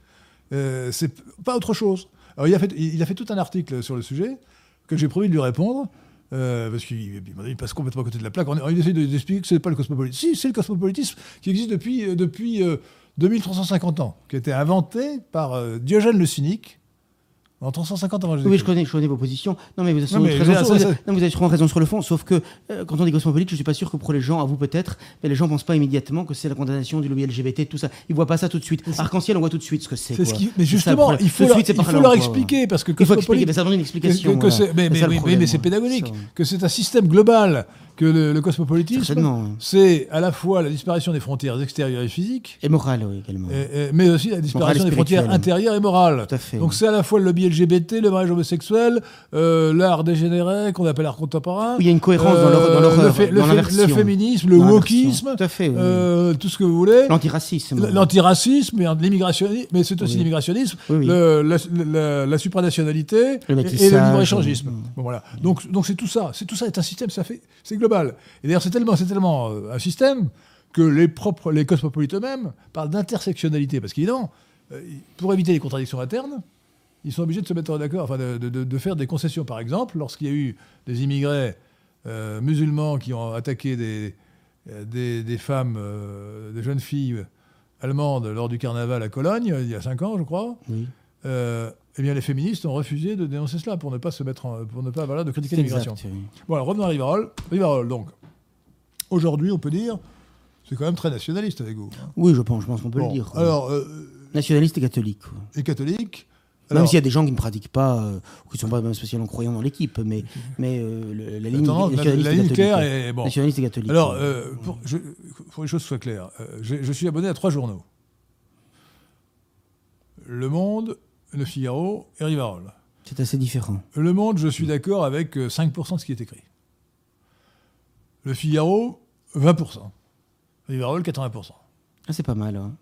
Euh, c'est pas autre chose. Il a, fait, tout un article sur le sujet que j'ai promis de lui répondre. euh, parce qu'il passe complètement à côté de la plaque. On, on essaie de- d'expliquer que ce n'est pas le cosmopolitisme. Si, c'est le cosmopolitisme qui existe depuis, euh, depuis euh, 2350 ans, qui a été inventé par euh, Diogène le Cynique en 350 avant Oui, je connais, je connais vos positions. Non, mais vous avez, Non, mais raison, sur- ça, ça- non, vous avez sûrement raison sur le fond, sauf que euh, quand on dit cosmopolite, je suis pas sûr que pour les gens, à vous peut-être, mais les gens pensent pas immédiatement que c'est la condamnation du lobby LGBT, tout ça. Ils voient pas ça tout de suite. Arc-en-ciel, on voit tout de suite ce que c'est. Mais ça, justement, il faut, leur, suite, il faut leur expliquer, parce que Il faut expliquer, mais ça demande une explication. que- que voilà. c'est- mais, oui, mais c'est ouais. pédagogique, que c'est un système global, que le, le cosmopolitisme, c'est à la fois la disparition des frontières extérieures et physiques, Et moral, oui, également. et- et- mais aussi la disparition des frontières intérieures et morales. Tout à fait. Donc c'est à la fois le lobby LGBT, le mariage homosexuel, euh, l'art dégénéré, qu'on appelle art contemporain. Oui, il y a une cohérence dans dans l'horreur, le, dans le féminisme, le wokisme, Tout à fait, oui. euh, tout ce que vous voulez. L'antiracisme. L'antiracisme, l'immigrationnisme, mais c'est aussi l'immigrationnisme, la, la- la supranationalité Le et- le libre-échangisme. Bon, voilà. Donc, donc c'est tout ça. C'est tout ça est un système, ça fait, c'est Et d'ailleurs, c'est tellement, euh, un système que les propres, les cosmopolites eux-mêmes parlent d'intersectionnalité, parce qu'évidemment, euh, pour éviter les contradictions internes, ils sont obligés de se mettre d'accord, enfin, de, faire des concessions. Par exemple, lorsqu'il y a eu des immigrés euh, musulmans qui ont attaqué des, femmes, des jeunes filles allemandes lors du carnaval à Cologne, il y a cinq ans, je crois. Euh, eh bien, les féministes ont refusé de dénoncer cela pour ne pas se mettre en- pour ne pas voilà, de critiquer l'immigration. Bon, alors revenons à Rivarol. Rivarol, donc. aujourd'hui, on peut dire, c'est quand même très nationaliste avec vous. hein. Oui, je pense, je pense qu'on peut Bon, le dire. Alors, euh, Nationaliste et catholique. quoi. les catholiques. Même alors, s'il y a des gens qui ne pratiquent pas, euh, ou qui ne sont pas même spécialement croyants dans l'équipe, mais, mais euh, le- la la ligne la- nationaliste la et ligne catholique. claire est bon. Nationaliste et catholique. Alors, ouais. pour, je- pour que les choses soient claires, je, je suis abonné à trois journaux Le Monde, Le Figaro et Rivarol. C'est assez différent. Le Monde, je suis d'accord avec euh, 5% de ce qui est écrit. Le Figaro, 20%. Rivarol, 80%. Ah, c'est pas mal. hein.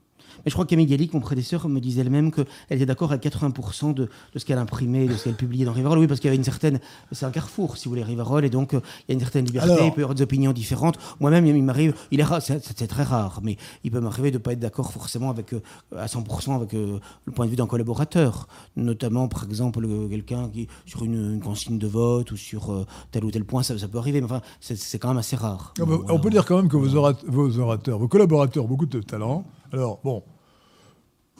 Mais je crois qu'Amy Gallic, mon prédécesseur, me disait elle-même qu'elle était d'accord avec 80% de, de ce qu'elle imprimait, de ce qu'elle publiait dans Rivarol. Oui, parce qu'il y avait une certaine. C'est un carrefour, si vous voulez, Rivarol, et donc euh, il y a une certaine liberté, Alors- il peut y avoir des opinions différentes. Moi-même, il m'arrive. Il est rare, c'est très rare, mais il peut m'arriver de ne pas être d'accord forcément avec, euh, à 100% avec euh, le point de vue d'un collaborateur. Notamment, par exemple, quelqu'un qui, sur une, une consigne de vote ou sur tel ou tel point, ça, ça peut arriver, mais enfin, c'est- quand même assez rare. Ah bah, Voilà. On peut dire quand même que vos, orat- vos orateurs, vos collaborateurs beaucoup de talent. Alors, bon,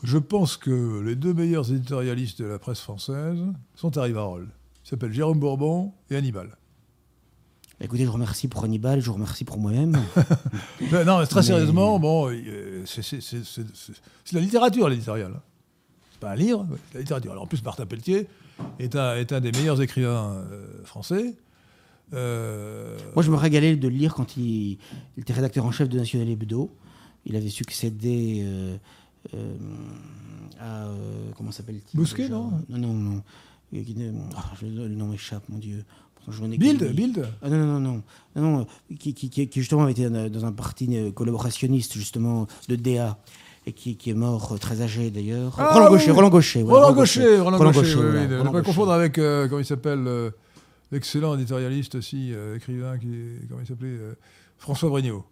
je pense que les deux meilleurs éditorialistes de la presse française sont à Rivarol. Ils s'appellent Jérôme Bourbon et Hannibal. Écoutez, je vous remercie pour Hannibal, je vous remercie pour moi-même. Mais non, mais très Mais- sérieusement, bon, c'est la littérature, l'éditorial. C'est pas un livre, c'est de la littérature. Alors, en plus, Martin Pelletier est un, est un des meilleurs écrivains euh, français. Euh, Moi, je me régalais de le lire quand il, il était rédacteur en chef de National Hebdo. Il avait succédé euh, euh, à. euh, comment s'appelle-t-il Bousquet, non? Non, non, non. Euh, ne- ah, le nom m'échappe, mon Dieu. Lui. Bild Ah, non, non, non, non. non, non, qui, qui, qui- justement avait été dans un parti collaborationniste, justement, de DA. Et qui, qui est mort très âgé d'ailleurs. Ah, Roland oui. Gaucher, Roland Gaucher. voilà, Roland Gaucher, Roland Gaucher, Gaucher, oui, voilà, oui, ne Roland pas confondre avec, euh, comment il s'appelle, euh, l'excellent éditorialiste aussi, euh, écrivain, qui, comment il s'appelait, François Brignot.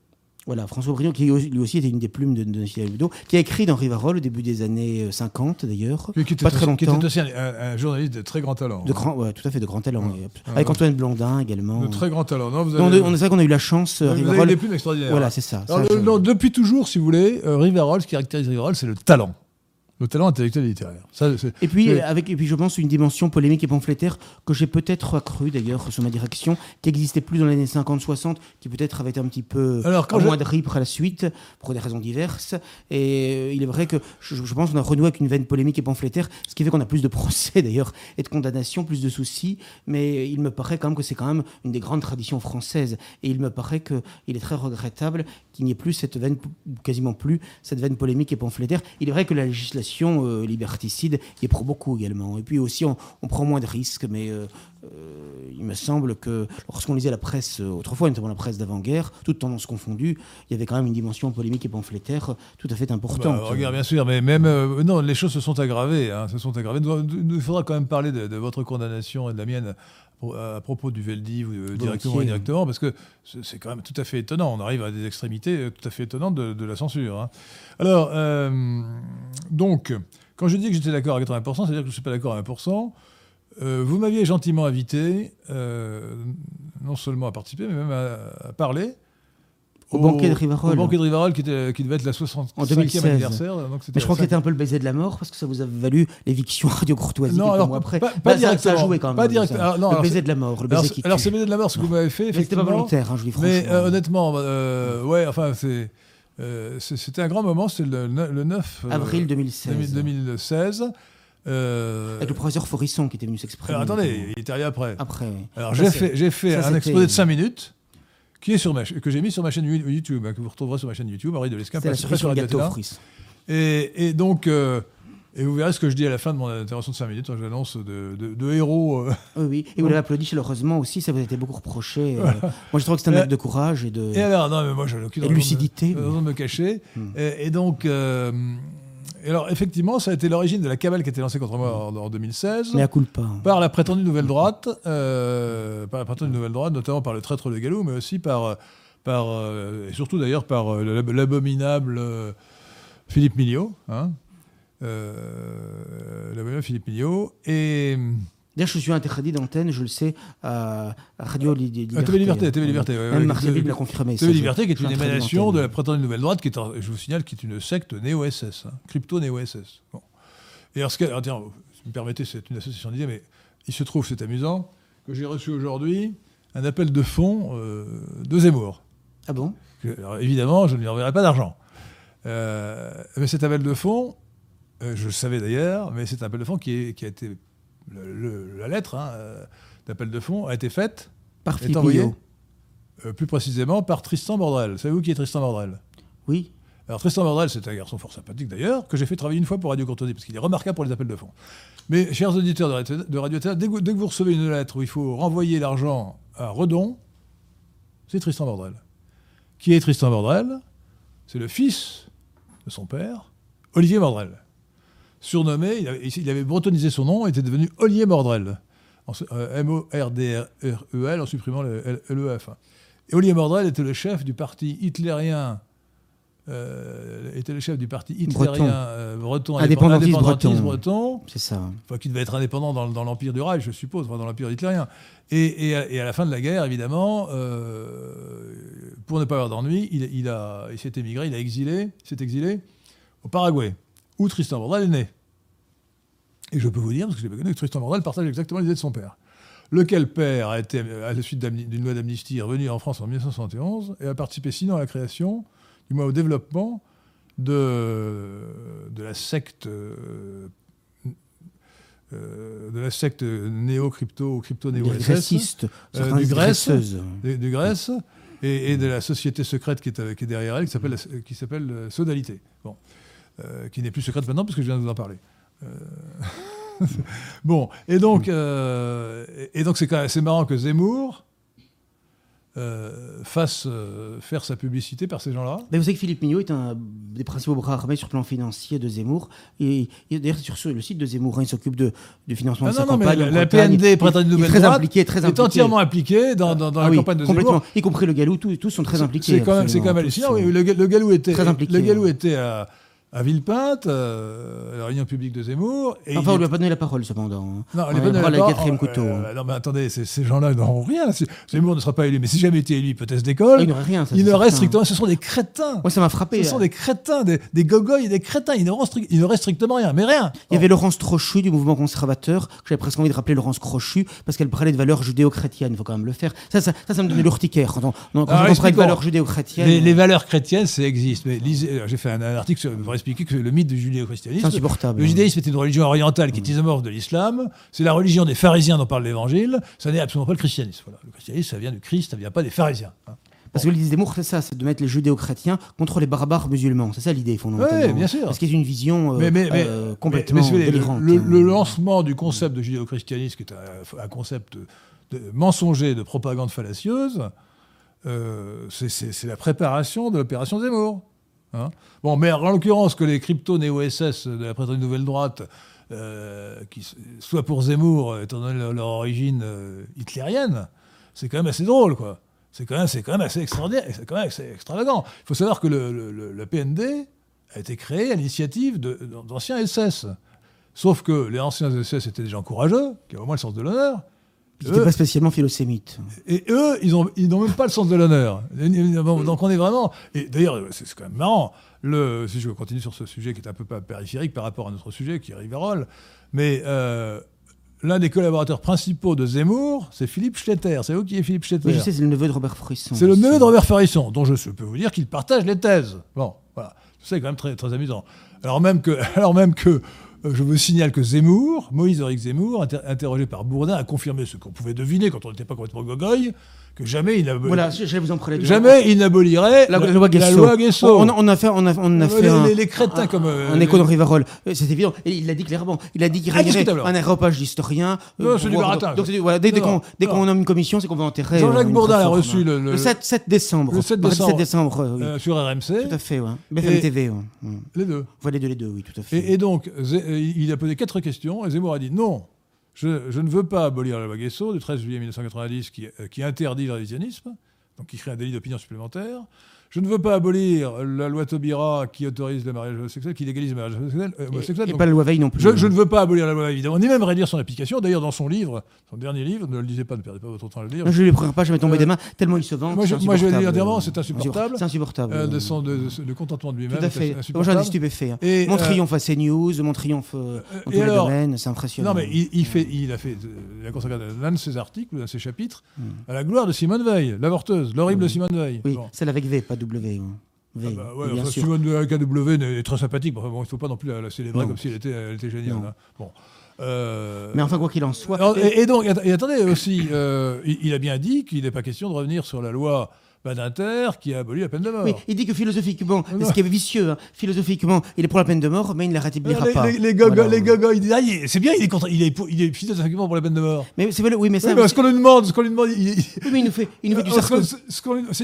Voilà, François Brion, qui lui aussi était une des plumes de, de Hebdo, qui a écrit dans Rivarol au début des années euh, 50 d'ailleurs, Qui, qui était pas très aussi, qui était longtemps. aussi un, journaliste de très grand talent. de grand, ouais, tout à fait de grand talent, Ouais. oui. Ouais. avec Antoine Blondin également. De très grand talent. Non, vous Non, avez, on, on- c'est vrai qu'on a eu la chance, euh, vous avez Rivarol. des plumes extraordinaires. Voilà, c'est ça. Alors, ça, le- je- non, depuis toujours, si vous voulez, euh, Rivarol, ce qui caractérise Rivarol, c'est le talent. Le talent intellectuel et littéraire. Ça, c'est- Et puis, euh, avec, et puis, je pense, une dimension polémique et pamphlétaire que j'ai peut-être accrue d'ailleurs sous ma direction, qui n'existait plus dans les années 50-60, qui peut-être avait été un petit peu Alors, quand amoindrie par la suite, pour des raisons diverses. Et euh, il est vrai que je, je pense qu'on a renoué avec une veine polémique et pamphlétaire, ce qui fait qu'on a plus de procès d'ailleurs et de condamnations, plus de soucis. Mais il me paraît quand même que c'est quand même une des grandes traditions françaises. Et il me paraît qu'il est très regrettable qu'il n'y ait plus cette veine, quasiment plus, cette veine polémique et pamphlétaire. Il est vrai que la législation euh, liberticide y est pour beaucoup également. Et puis aussi, on, prend moins de risques, mais euh, euh, il me semble que lorsqu'on lisait la presse autrefois, notamment la presse d'avant-guerre, toutes tendances confondues, il y avait quand même une dimension polémique et pamphlétaire tout à fait importante. Bah, regarde, bien sûr, mais même. non, les choses se sont aggravées. hein, se sont aggravées. Nous- faudra quand même parler de votre condamnation et de la mienne à, propos du Veldiv, euh, directement ou indirectement, parce que c'est quand même tout à fait étonnant. On arrive à des extrémités euh, tout à fait étonnantes de, de la censure. hein. Alors, euh, donc, quand je dis que j'étais d'accord à 80%, c'est-à-dire que je ne suis pas d'accord à 1%. Euh, vous m'aviez gentiment invité, euh, non seulement à participer, mais même à, à parler. Au banquet de Rivarol. Au banquet de Rivarol, qui, était- qui devait être la 65e En 2016. anniversaire. Donc Mais je crois que c'était un peu le baiser de la mort parce que ça vous a valu l'éviction à Radio Courtoisie Non, quelques alors, mois après. pas- pas Bah, ça- ça, a directement. joué quand même. Pas ça. direct- alors, non, le alors, baiser de la mort, le Alors, baiser qui c'est- alors c'est Baiser de la mort ce que vous m'avez fait, c'était pas volontaire, hein, je dis franchement. Mais euh, honnêtement, euh, ouais, enfin, c'est, euh, c'est- c'était un grand moment, c'était le, le 9 euh, Avril 2016. 2016. Euh, Avec le professeur Forisson qui était venu s'exprimer. alors, attendez, il est arrivé après. Après. Alors j'ai fait, fait un exposé de 5 minutes qui est sur ma, que j'ai mis sur ma chaîne You- YouTube, hein, que vous retrouverez sur ma chaîne YouTube, Henri de C'était la sur Radio. Et, et donc, euh, et vous verrez ce que je dis à la fin de mon intervention de 5 minutes, hein, j'annonce de, de, de héros. euh, Oui, oui. Et vous l'avez applaudi chaleureusement aussi, ça vous a été beaucoup reproché. euh. Moi, je trouve que c'est un acte de courage et de. Et alors, non, mais moi, j'ai aucune Et de- lucidité. raison de me cacher. Hmm. Et, et donc, et alors, effectivement, ça a été l'origine de la cabale qui a été lancée contre moi en, en 2016. Mais à coup pas. Par la prétendue nouvelle droite, euh, par la prétendue nouvelle droite, notamment par le traître de Galou, mais aussi par, par euh, et surtout d'ailleurs par euh, l'ab- l'abominable euh, Philippe hein, euh, l'abominable Philippe Milliot, et D'ailleurs, je suis interdit d'antenne, je le sais, à à Radio Li- Liberté. Ah, TV Liberté, TV Liberté, Même Bill l'a confirmé. TV Liberté, qui est une émanation de la prétendue nouvelle droite, qui est, je vous signale, qui est une secte néo-SS, hein, crypto-néo-SS. Et alors, ce que, tiens, si vous me permettez, c'est une association d'idées, mais il se trouve, c'est amusant, que j'ai reçu aujourd'hui un appel de fonds euh, de Zemmour. Ah bon? Alors, évidemment, je ne lui enverrai pas d'argent. Euh, mais cet appel de fonds, euh, je le savais d'ailleurs, mais c'est un appel de fonds qui, est- qui a été. Le- le- la lettre hein, euh, d'appel de fonds a été faite, Par est envoyée, euh, plus précisément, par Tristan Bordrel. Savez-vous qui est Tristan Bordrel? Oui. Alors Tristan Bordrel, c'est un garçon fort sympathique d'ailleurs, que j'ai fait travailler une fois pour Radio Courtoisie, parce qu'il est remarquable pour les appels de fonds. Mais chers auditeurs de Radio- de Radio Théâtre, dès, que vous- dès que vous recevez une lettre où il faut renvoyer l'argent à Redon, c'est Tristan Bordrel. Qui est Tristan Bordrel? C'est le fils de son père, Olivier Bordrel. Surnommé, il avait, il avait bretonisé son nom, était devenu Olivier Mordrel. Euh, M-O-R-D-R-E-L en supprimant le l'EF. Et Olivier Mordrel était le chef du parti hitlérien euh, était le chef du parti hitlérien Breton. euh, breton, Indépendantiste breton. breton, C'est ça. enfin, qui devait être indépendant dans, dans l'empire du Reich, je suppose, enfin, dans l'empire hitlérien. Et, et à, et à la fin de la guerre, évidemment, euh, pour ne pas avoir d'ennui, il, il a, il s'est émigré, il a exilé, il s'est exilé au Paraguay, où Tristan Bordel est né. Et je peux vous dire, parce que je l'ai connu, que Tristan Bordel partage exactement les idées de son père. Lequel père a été, à la suite d'une loi d'amnistie, revenu en France en 1971 et a participé sinon à la création, du moins au développement, de, de la secte euh, euh, de la secte néo-crypto, Des crypto-néo-SS, certains du Grèce. de Grèce, et, et de la société secrète qui est, avec- qui est derrière elle, qui s'appelle, qui s'appelle euh, Sodalité. Bon. Euh, qui n'est plus secrète maintenant, parce que je viens de vous en parler. Euh, bon, et donc, euh, et donc c'est quand même assez marrant que Zemmour euh, fasse euh, faire sa publicité par ces gens-là. Mais vous savez que Philippe Mignot est un des principaux bras armés sur le plan financier de Zemmour. Et, et d'ailleurs, sur ce- le site de Zemmour, hein, il s'occupe de, du financement Ah de sa non, non, mais campagne. la, Bretagne. PND, Printemps de est Nouvelle très Droite, impliqué, très est impliqué. entièrement impliqué dans, dans- dans Ah la oui, campagne de complètement. Zemmour. Y compris le Galou, tous, tous sont très impliqués. C'est quand quand même hallucinant. Oui. Le, le Galou était, Très impliqué, le Galou ouais. était à, à Villepinte, euh, à la réunion publique de Zemmour. Et Enfin, on lui a pas donné la parole, cependant. hein. Non, On lui bonnes prend le d'accord, quatrième euh, couteau. euh, non, mais attendez, ces, gens-là n'auront rien. Zemmour ne sera pas élu, mais si jamais été élu, peut-être Ah, d'école. il n'aurait rien. ça, il ne certain. strictement. Ce sont des crétins. Moi, ça m'a frappé. Ce sont hein. des crétins, des, des gogoys et des crétins. Il ne, reste, il ne reste strictement rien, mais rien. Il y avait Laurence Trochu du mouvement conservateur, que j'avais presque envie de rappeler Laurence Crochu, parce qu'elle parlait de valeurs judéo-chrétiennes, il faut quand même le faire. Ça, ça, ça, ça me donnait l'urticaire. Quand on, quand on parle de valeurs judéo-chrétiennes, Les, les valeurs chrétiennes, ça existe. Mais lisez- j'ai fait un, un article sur- pour expliquer que le mythe du judéo-christianisme. Le judaïsme était une religion orientale qui est isomorphe de l'islam. C'est la religion des pharisiens dont parle l'évangile. Ça n'est absolument pas le christianisme. Voilà. Le christianisme, ça vient du Christ, ça ne vient pas des pharisiens. hein. Parce que l'idée Zemmour, c'est ça, c'est de mettre les judéo-chrétiens contre les barbares musulmans. C'est ça l'idée fondamentalement. Oui, bien sûr. Parce qu'il y a une vision euh, Mais- mais- mais- euh, complètement délirante. le, le lancement du concept de judéo-christianisme, qui est un, un concept de, de mensonger, de propagande fallacieuse, euh, c'est la préparation de l'opération Zemmour. Hein. bon, mais en l'occurrence, que les crypto-néo-SS de la prétendue nouvelle droite, euh, qui soit pour Zemmour, étant donné leur, origine euh, hitlérienne, c'est quand même assez drôle, quoi. C'est quand, même- assez extraordinaire, c'est quand même assez extravagant. Il faut savoir que le, PND a été créée à l'initiative d'anciens SS. Sauf que les anciens SS étaient des gens courageux, qui avaient au moins le sens de l'honneur. Qui n'était Eux- pas spécialement philosémite. et eux, ils n'ont ils même pas le sens de l'honneur. Donc on est vraiment. Et d'ailleurs, c'est quand même marrant. Le, si je continue sur ce sujet qui est un peu pas périphérique par rapport à notre sujet, qui est Rivarol, mais euh, l'un des collaborateurs principaux de Zemmour, c'est Philippe Schletter. C'est vous qui est Philippe Schletter Oui, je sais, c'est le neveu de Robert Frisson. c'est le neveu de Robert Farisson, dont je peux vous dire qu'il partage les thèses. Bon, voilà. C'est quand même très, très amusant. Alors même que, alors même que je vous signale que Zemmour, Moïse Auric Zemmour, inter- interrogé par Bourdin, a confirmé ce qu'on pouvait deviner quand on n'était pas complètement gogoy, que jamais il n'abo- Voilà, j'allais vous en parler. jamais il n'abolirait La, la loi Guesso. On, on a fait, on a, on a fait les, un, les- les crétins un- comme... euh, un écho de Rivarol. Euh, C'est évident. Et il l'a dit clairement. Il a dit qu'il aurait Indiscutablement. un aéropage d'historien. euh, Non, c'est du baratin. Donc, voilà, dès, dès qu'on qu'on nomme une commission, c'est qu'on va enterrer. Jean-Jacques Bourdin a reçu le- le- 7, 7 décembre. le 7 Mardi décembre. décembre, euh, oui. euh, sur RMC, Tout à fait, ouais. BFM Et- TV, ouais. Les deux. Voilà les deux, les deux, oui, tout à fait. Et, et donc, il a posé quatre questions et Zemmour a dit non, je, ne veux pas abolir la loi Guesso du 13 juillet 1990 qui, euh, qui interdit le révisionnisme, donc qui crée un délit d'opinion supplémentaire. Je ne veux pas abolir la loi Taubira qui autorise le mariage homosexuel, qui légalise le mariage homosexuel. euh, homosexuel. Et pas la loi Veil non plus. je, je ne veux pas abolir la loi, évidemment, ni même réduire son application. D'ailleurs, dans son livre, son dernier livre, ne le lisez pas, ne perdez pas votre temps à le lire. Non, je ne les prends pas, je vais tomber Euh, des mains, tellement ils se vendent. moi, je- moi, je vais dire insupportable. dernièrement, c'est insupportable. C'est insupportable. euh, de son de, de- de contentement de lui-même. Tout à fait. Moi, j'en ai stupéfait. hein. Mon euh, triomphe à CNews, mon triomphe euh, dans et tous les alors- domaines, c'est impressionnant. Non, mais il, il fait, il a fait, euh, il a consacré l'un de ses articles, l'un de ses chapitres, Hmm. à la gloire de Simone Veil, l'avorteuse, l'horrible. Simone Veil. Oui, celle avec V, pas W. hein. V, Ah bah ouais, bien enfin, sûr. Simone de KW est très sympathique. Bon, bon, il ne faut pas non plus la, la célébrer Non. comme si elle était, elle était géniale. Hein. Bon. Euh, Mais enfin, quoi qu'il en soit. alors, et- et, et donc, et attendez aussi, euh, il, il a bien dit qu'il n'est pas question de revenir sur la loi Badinter qui a aboli la peine de mort. Oui, il dit que philosophiquement, Non. ce qui est vicieux, hein, philosophiquement, il est pour la peine de mort, mais il ne la ratifiera pas. les, les gogo, Voilà. ils disent, ah, il est- c'est bien, il est, contre, il est, pour- il est philosophiquement pour la peine de mort. Mais c'est vrai, oui, mais ça. Oui, mais ce qu'on lui demande, ce qu'on lui demande, il, il- Oui, mais il nous fait, il nous fait du Euh, Sarkozy.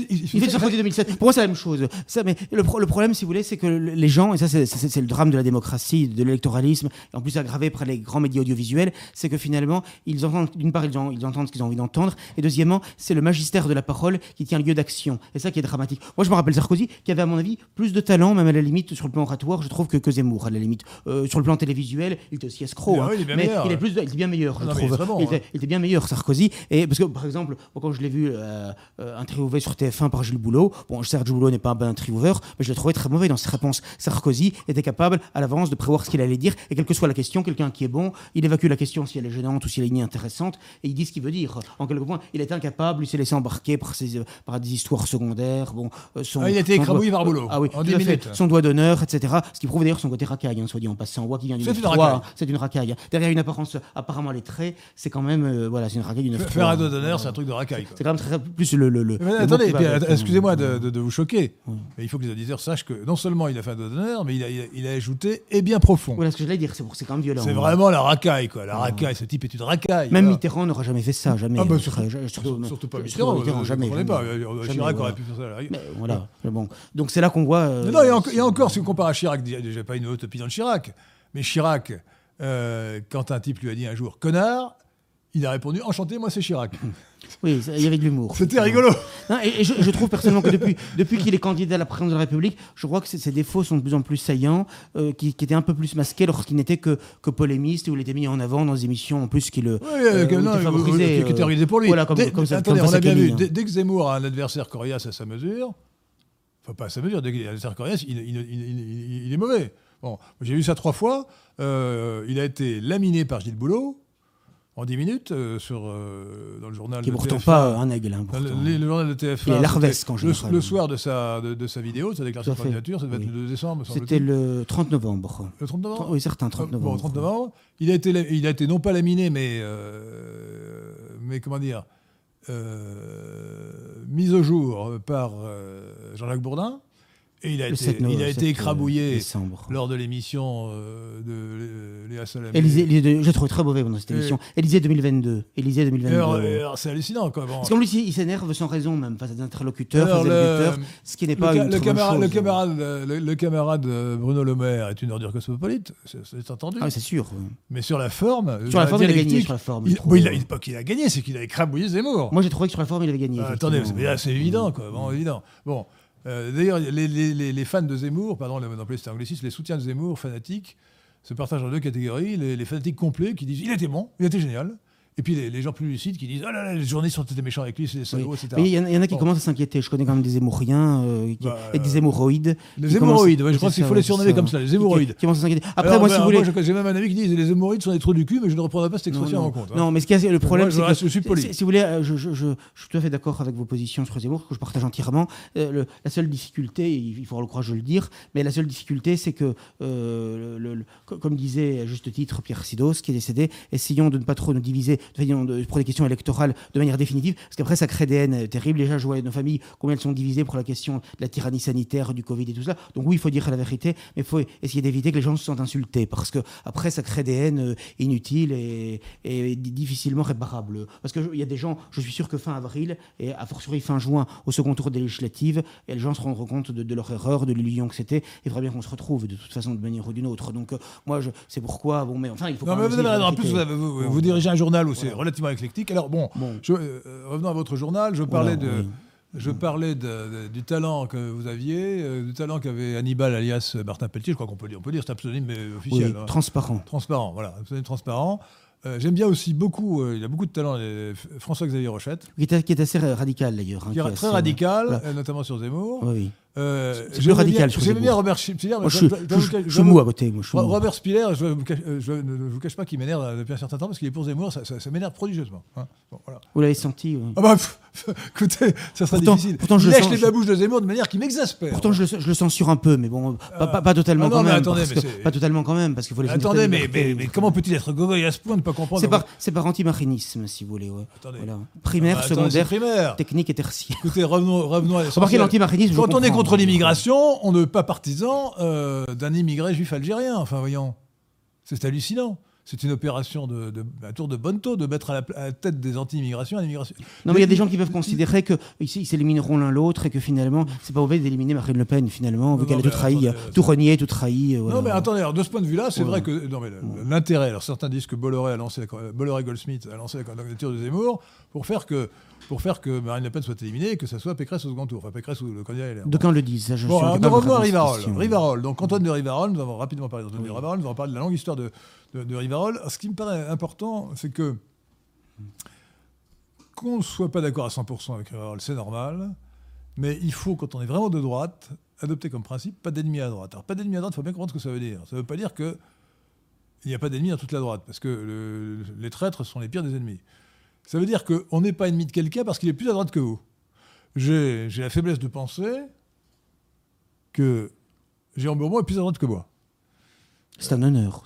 il- Il fait du Sarkozy 2007. Pour moi, c'est la même chose. Ça, mais le, pro- le problème, si vous voulez, c'est que le- les gens, et ça, c'est- le drame de la démocratie, de l'électoralisme, en plus aggravé par les grands médias audiovisuels, c'est que finalement, ils entendent, d'une part, ils, en- ils entendent ce qu'ils ont envie d'entendre, et deuxièmement, c'est le magistère de la parole qui tient lieu d'action. Et ça qui est dramatique. Moi, je me rappelle Sarkozy, qui avait, à mon avis, plus de talent, même à la limite, sur le plan oratoire, je trouve, que, que Zemmour, à la limite. Euh, sur le plan télévisuel, il était aussi escroc. Ah hein. oui, il est bien mais meilleur, il est, plus, de- il est bien meilleur, je Ah non, trouve. très bon, il, était, hein. il était bien meilleur, Sarkozy. Et parce que, par exemple, moi, quand je l'ai vu euh, euh, interviewé sur TF1 par Gilles Boulot, bon, Gilles Boulot n'est pas un bon intervieweur, mais je l'ai trouvé très mauvais dans ses réponses. Sarkozy était capable, à l'avance, de prévoir ce qu'il allait dire, et quelle que soit la question, quelqu'un qui est bon, il évacue la question si elle est gênante ou si elle est intéressante, et il dit ce qu'il veut dire. En quelque point, il est incapable, il s'est laissé embarquer par, ses, euh, par des histoires secondaires. Bon, euh, son, Ah, il a été écrabouillé par Boulot, Ah oui, en tout 10 à fait. Son doigt d'honneur, etc. Ce qui prouve d'ailleurs son côté racaille, hein, soit dit en passant. On voit qu'il vient du C'est une 3, racaille. hein, c'est une racaille. Derrière une apparence apparemment lettrée, c'est quand même, euh, voilà, c'est une racaille du 9 Faire un doigt d'honneur, c'est un truc de racaille. c'est quand même très, plus le. le, Mais attendez, euh, excusez-moi de, de- de vous choquer, mais il faut que les auditeurs sachent que non seulement il a fait un doigt d'honneur, mais il a, il a- il a ajouté et bien profond. Voilà ce que j'allais dire, c'est pour- c'est quand même violent. C'est hein. vraiment la racaille, quoi. La racaille, ce type est une racaille. Même. Mitterrand n'aura jamais fait ça, jamais. Ah bah, euh, surtout, pas Mitterrand, vous jamais. comprenez jamais. pas. Chirac voilà. aurait pu faire ça. à la rigueur. Mais voilà, bon. Donc c'est là qu'on voit. euh, non, il y a encore- si on compare à Chirac, déjà pas une haute opinion de Chirac, mais Chirac, euh, quand un type lui a dit un jour connard, il a répondu enchanté, moi c'est Chirac. Oui, il y avait de l'humour. C'était rigolo. Non, et, et je, je trouve personnellement que depuis, depuis qu'il est candidat à la présidence de la République, je crois que ses, défauts sont de plus en plus saillants, euh, qui, qui étaient un peu plus masqués lorsqu'il n'était que, que polémiste, où il était mis en avant dans des émissions en plus qui le. Oui, euh, que- où il non, était euh, favorisé, qui- euh, organisé pour lui. Voilà, comme, Dès- comme ça- attendez, comme on a bien vu, hein. dès, dès que Zemmour a un adversaire coriace à sa mesure, enfin pas à sa mesure, dès qu'il a un adversaire coriace, il, il- il- il- il est mauvais. Bon, j'ai vu ça trois fois. Euh, il a été laminé par Gilles Boulot en 10 minutes euh, sur, euh, dans le journal Qui est de pourtant TF1. pas un aigle. hein, pourtant. Le, le journal de TF1. Il est larvesque, c'était en le, le soir de sa, de, de sa vidéo, de sa déclaration de candidature, ça devait Oui. être le 2 décembre, C'était le 30 novembre. Le 30 novembre Oui, certain, 30 Euh, novembre. Bon, 30 novembre. Il a été, il a été non pas laminé, mais, euh, mais comment dire, mis au jour par Jean-Jacques Bourdin. Et il a été, 7 il a novembre, été 7 écrabouillé décembre. lors de l'émission euh, de Lé- Léa Salamé. Élysée, j'ai trouvé très mauvais pendant cette Et- émission. Élysée 2022. Élysée 2022. Alors, alors, c'est hallucinant. Quoi. Bon. Parce qu'en plus, il s'énerve sans raison, même face à des interlocuteurs, face à des le- ce qui n'est pas une le le, camarade, euh, le, le camarade de Bruno Le Maire est une ordure cosmopolite, c'est entendu. Ah, c'est sûr. oui. Mais sur la forme, Sur la forme, il a gagné. Sur la forme, il, je trouve. bon, il a, pas qu'il a gagné, c'est qu'il a écrabouillé Zemmour. Moi, j'ai trouvé que sur la forme, il avait gagné. Ah, attendez, c'est évident, quoi. Bon, évident. Bon, euh, d'ailleurs, les, fans de Zemmour, pardon, d'employer cet anglicisme, les soutiens de Zemmour, fanatiques, se partagent en deux catégories. Les fanatiques complets qui disent il était bon, il était génial. Et puis les, les gens plus lucides qui disent oh là là, les journalistes ont été méchants avec lui, c'est des Oui. salauds, etc. Mais il y, en a- il y en a qui Bon. commencent à s'inquiéter. Je connais quand même des hémorriens euh, qui- Bah, et des hémorroïdes. Les hémorroïdes, ouais, je crois qu'il faut les surnommer comme ça, les hémorroïdes. Qui, qui commencent à s'inquiéter. Après, Alors, moi, si vous voulez. je- j'ai même un ami qui dit les hémorroïdes sont des trous du cul, mais je ne reprendrai pas cette expression non, en compte. hein. non, mais ce qui est, le problème, je c'est que je suis poli. si, vous voulez, euh, je, je- je- je suis tout à fait d'accord avec vos positions sur Zemmour, que je partage entièrement. Euh, le- la seule difficulté, il faudra le courage de le dire, mais la seule difficulté, c'est que, euh, le- le- co- comme disait à juste titre Pierre Sidos, qui est décédé, essayons de ne pas trop nous diviser de- pour des questions électorales de manière définitive, parce qu'après, ça crée des haines terribles. Déjà, je vois nos familles, combien elles sont divisées pour la question de la tyrannie sanitaire, du Covid et tout ça. Donc oui, il faut dire la vérité, mais il faut essayer d'éviter que les gens se sentent insultés, parce que après, ça crée des haines euh, inutiles et, et di- difficilement réparables. Parce qu'il y a des gens, je suis sûr que fin avril, et a fortiori fin juin, au second tour des législatives, et les gens se rendront compte de, de leur erreur, de l'illusion que c'était, et il faudrait bien qu'on se retrouve de toute façon, de manière ou d'une autre. Donc euh, moi, c'est pourquoi, bon, mais enfin, il faut Non, mais vous avez. En plus, vous, vous- dirigez un journal où c'est relativement éclectique. Alors, bon, Bon. je- euh, revenons à votre journal. Je parlais Voilà, de, oui. je parlais de- de- du talent que vous aviez, euh, du talent qu'avait Hannibal alias Martin Pelletier, je crois qu'on peut dire, on peut dire, c'est un pseudonyme mais Oui, officiel. hein. transparent. Transparent, voilà, un pseudonyme transparent. Euh, J'aime bien aussi beaucoup, euh, il a beaucoup de talent, euh, François-Xavier Rochette, Qui est, qui est assez radical d'ailleurs. hein, qui est très assez, radical, voilà. euh, notamment sur Zemmour. Oui. Euh, C'est radical J'aimais bien. Robert Spiller. Moi, je, suis- mou à côté. Moi, je. Robert Spiller, je, euh, je ne vous cache pas qu'il m'énerve depuis un certain temps parce qu'il est pour Zemmour, ça, ça- ça m'énerve prodigieusement. hein. Bon, voilà. Vous l'avez senti. Ah bah, pff, écoutez, ça sera Pourtant- difficile. pourtant, je il lèche sens- les babouches de Zemmour de manière qui m'exaspère. Pourtant, je le, censure un peu, mais bon, pas, pas- pas totalement Ah non, quand mais même. attendez, mais que- pas totalement quand même, parce qu'il faut les Attendez, mais, mais, mais comment peut-il être gogoy à ce point de ne pas comprendre C'est par, par antimarinisme, si vous voulez. Primaire, Ah, c'est secondaire, technique et tertiaire. Écoutez, revenons, à l'essentiel. Quand on est. contre l'immigration, on n'est pas partisan euh, d'un immigré juif algérien. Enfin, voyons. C'est hallucinant. C'est une opération de, de, un tour de bonne taux de mettre à la, à la tête des anti-immigrations à l'immigration. Non, mais il y a des gens qui peuvent considérer que ici, ils s'élimineront l'un l'autre et que finalement, c'est pas mauvais d'éliminer Marine Le Pen, finalement, vu qu'elle a tout trahi, attendez, euh, tout renié, tout trahi. euh, voilà. Non, mais attendez, alors, de ce point de vue-là, c'est Ouais. vrai que non, mais le- l'intérêt. Alors, certains disent que Bolloré a lancé la- Bolloré Goldsmith a lancé la candidature de Zemmour pour faire que pour faire que Marine Le Pen soit éliminée et que ça soit Pécresse au second tour. Enfin, Pécresse ou le candidat LR. D'aucuns le disent. Je Bon, suis alors, nous de revenons à Rivarol. Rivarol. Donc, Antoine de Rivarol, nous avons rapidement parlé d'Antoine Oui. de Rivarol, nous avons parlé de la longue histoire de, de, de Rivarol. Alors, ce qui me paraît important, c'est que qu'on ne soit pas d'accord à 100% avec Rivarol, c'est normal, mais il faut, quand on est vraiment de droite, adopter comme principe pas d'ennemi à droite. Alors, pas d'ennemi à droite, il faut bien comprendre ce que ça veut dire. Ça ne veut pas dire que il n'y a pas d'ennemis dans toute la droite, parce que le- les traîtres sont les pires des ennemis. Ça veut dire qu'on n'est pas ennemi de quelqu'un parce qu'il est plus à droite que vous. J'ai la faiblesse de penser que Jérôme Bourbon est plus à droite que moi. C'est un honneur.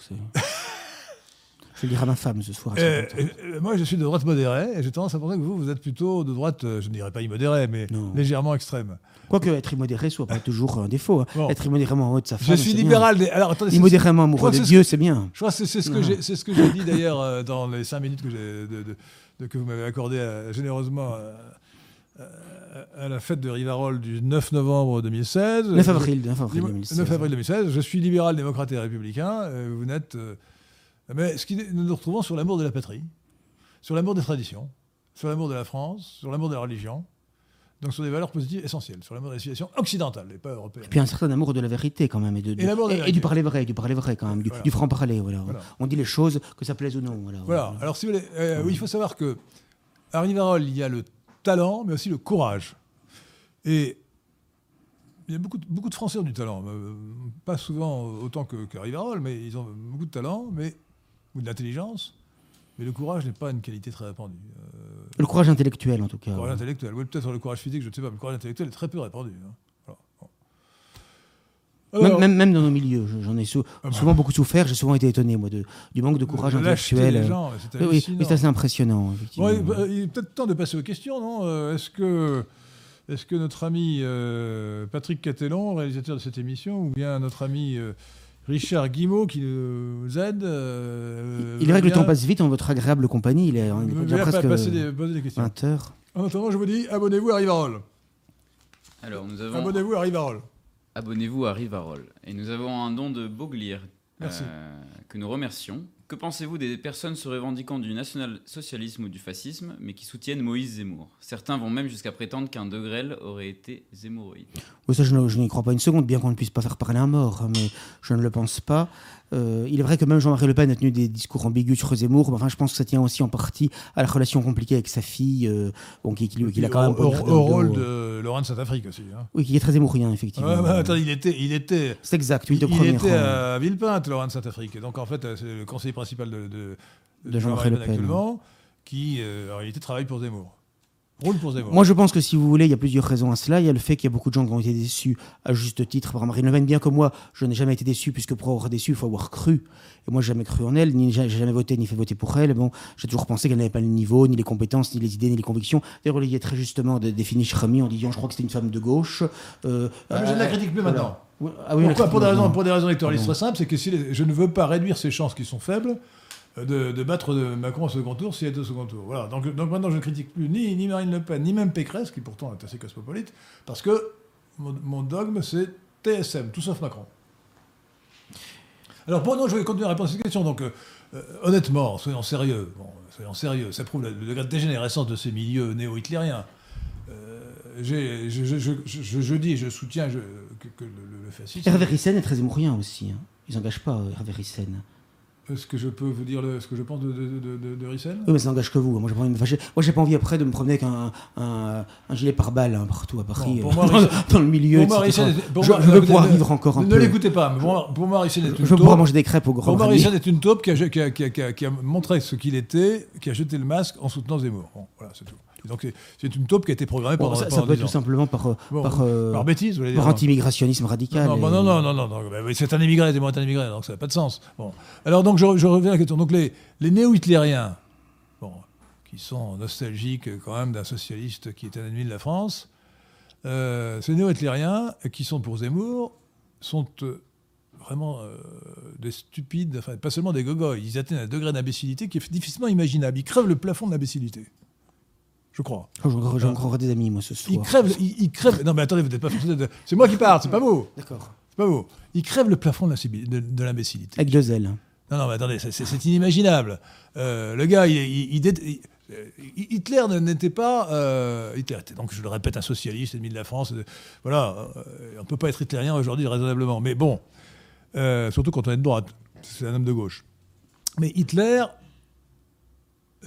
C'est- je dire à ma femme ce soir. Euh, 50 ans. euh, moi, je suis de droite modérée et j'ai tendance à penser que vous, vous êtes plutôt de droite, euh, je ne dirais pas immodérée, mais Non. légèrement extrême. Quoique être immodéré soit pas toujours un défaut. hein. Bon. Être immodérément amoureux de sa Je femme. suis c'est bien. libéral. Des... Alors, attendez, Immodérément Je amoureux de Dieu, c'est bien. Je crois que c'est ce que j'ai c'est ce que j'ai dit d'ailleurs dans les cinq minutes que, j'ai- de- de- de- que vous m'avez accordé généreusement à la fête de Rivarol du 9 novembre 2016. 9 avril, 9 avril Dis-moi, 2016. 9 avril 2016. Je suis libéral, démocrate et républicain. vous n'êtes. Mais ce qui, nous nous retrouvons sur l'amour de la patrie, sur l'amour des traditions, sur l'amour de la France, sur l'amour de la religion. Donc sur des valeurs positives essentielles, sur l'amour de la civilisation occidentale et pas européenne. Et puis un certain amour de la vérité quand même et, de, de- Et l'amour de la et- et vérité. du parler vrai, du parler vrai quand même, du, Voilà. du franc parler. Voilà, Voilà. On dit les choses que ça plaise ou non. Voilà. Voilà. Alors, si vous voulez, euh, oui, il faut savoir que à Rivarol, il y a le talent, mais aussi le courage. Et il y a beaucoup de, beaucoup de Français ont du talent. Euh, pas souvent autant que Rivarol, mais ils ont beaucoup de talent, mais ou de l'intelligence. Mais le courage n'est pas une qualité très répandue. Euh, Le courage intellectuel en tout cas. le courage intellectuel, oui, peut-être le courage physique, je ne sais pas, mais le courage intellectuel est très peu répandu. hein. Voilà. Même, Alors, même, même dans nos milieux, je- j'en ai sou- Ah bah. souvent beaucoup souffert. J'ai souvent été étonné moi de, du manque de courage de intellectuel. euh. gens, c'est Oui, mais c'est assez impressionnant. effectivement. Bon, il, bah, il est peut-être temps de passer aux questions, non Euh, Est-ce que, est que notre ami euh, Patrick Catellon, réalisateur de cette émission, ou bien notre ami euh, Richard Guimau qui nous aide euh, Il est vrai que le temps passe vite en votre agréable compagnie. Il est, il est déjà bien presque passer des, poser des questions. 20 heures. En attendant, je vous dis, abonnez-vous à Rivarol. Alors, nous avons. Abonnez-vous à Rivarol. Abonnez-vous à Rivarol. Et nous avons un don de Beauglier Merci. euh, que nous remercions. Que pensez-vous des personnes se revendiquant du national-socialisme ou du fascisme, mais qui soutiennent Moïse Zemmour? Certains vont même jusqu'à prétendre qu'un De aurait été zémoroïde. Oui, ça, je n'y crois pas une seconde, bien qu'on ne puisse pas faire parler un mort, hein, mais je ne le pense pas. Euh, il est vrai que même Jean-Marie Le Pen a tenu des discours ambigus sur Zemmour. mais Enfin, je pense que ça tient aussi en partie à la relation compliquée avec sa fille, euh, bon, qui, qui, qui l'a quand même au, au- au rôle de Laurent de Saint-Afrique aussi. hein. Oui, qui est très zémourien, effectivement. Ouais, bah, attendez, il était, il était, C'est exact, oui, il, de il premier était à Villepinte, Laurent de Saint-Afrique. Donc, en fait, c'est le conseiller principal de, de, De Jean-Marie Le Pen, actuellement, qui, euh, en réalité, travaille pour Zemmour. Roule pour Zemmour. Moi, je pense que si vous voulez, il y a plusieurs raisons à cela. Il y a le fait qu'il y a beaucoup de gens qui ont été déçus à juste titre par Marine Le Pen, bien que moi, je n'ai jamais été déçu, puisque pour avoir déçu, il faut avoir cru. Et moi, j'ai jamais cru en elle, ni j'ai jamais voté, ni fait voter pour elle. Bon, j'ai toujours pensé qu'elle n'avait pas le niveau, ni les compétences, ni les idées, ni les convictions. D'ailleurs, Olivier très justement de- défini Chrami en disant, je crois que c'était une femme de gauche. Euh, Ah, mais je ne la critique plus voilà. maintenant. Ah oui, Pourquoi pour des, raisons, pour des raisons électoralistes Pardon. très simples, c'est que si les- je ne veux pas réduire ses chances qui sont faibles euh, de, de battre de Macron au second tour s'il est au second tour. Voilà. Donc, donc maintenant, je ne critique plus ni, Marine Le Pen, ni même Pécresse, qui pourtant est assez cosmopolite, parce que mon, dogme, c'est TSM, tout sauf Macron. Alors, bon, non, je vais continuer à répondre à cette question. Donc, euh, euh, honnêtement, soyons sérieux. Bon, soyons sérieux. Ça prouve le, degré de dégénérescence de ces milieux néo-hitlériens. Euh, je, dis, je soutiens que, le, fascisme. Hervé Ryssen est très zémourien aussi. hein. Ils n'engagent pas euh, Hervé Ryssen. Est-ce que je peux vous dire le- ce que je pense de, de, de, Ryssen Oui, mais ça n'engage que vous. Moi, j'ai pas envie de me fâcher. Moi, j'ai pas envie après de me promener avec un, un, un gilet pare-balles hein, partout à Paris, Bon, pour euh, moi, dans, le milieu. Pour moi, est- pour je, moi- je non, veux vous- pouvoir vivre encore un Ne peu. l'écoutez pas, mais pour moi, pour moi, Ryssen est Je une veux pouvoir taupe. manger des crêpes au grand Pour moi, Rami. Ryssen est une taupe qui a, qui, a, qui, a, qui a- qui a montré ce qu'il était, qui a jeté le masque en soutenant Zemmour. Bon, voilà, c'est tout. Donc c'est- c'est une taupe qui a été programmée pendant, ça, ça pendant peut être 10 tout simplement par, euh, Bon, par, euh, par bêtise, vous voulez dire par non. anti-immigrationnisme radical. Non, et- non, non, non, non, c'est un immigré, Zemmour est un immigré, donc ça n'a pas de sens. Bon. Alors donc je, je reviens à la question. Donc les, les néo-hitlériens, bon, qui sont nostalgiques quand même d'un socialiste qui est un ennemi de la France, euh, ces néo-hitlériens qui sont pour Zemmour sont euh, vraiment euh, des stupides, enfin pas seulement des gogoys, ils atteignent un degré d'imbécilité qui est difficilement imaginable. Ils crèvent le plafond de l'imbécilité. Je crois. Oh, j'ai encore des amis, moi, ce soir. Ils crèvent, ils, ils crèvent. Non mais attendez, vous n'êtes pas C'est moi qui parle, c'est pas vous. D'accord. C'est pas vous. Ils crèvent le plafond de l'imbécilité. Avec deux ailes. Non, non, mais attendez, c'est- inimaginable. Euh, le gars, il, il- euh, Hitler n'était pas. euh, Hitler était, donc, je le répète, un socialiste, ennemi de la France. euh, Voilà, euh, on ne peut pas être hitlérien aujourd'hui raisonnablement. Mais bon, surtout quand on est de droite. C'est un homme de gauche. Mais Hitler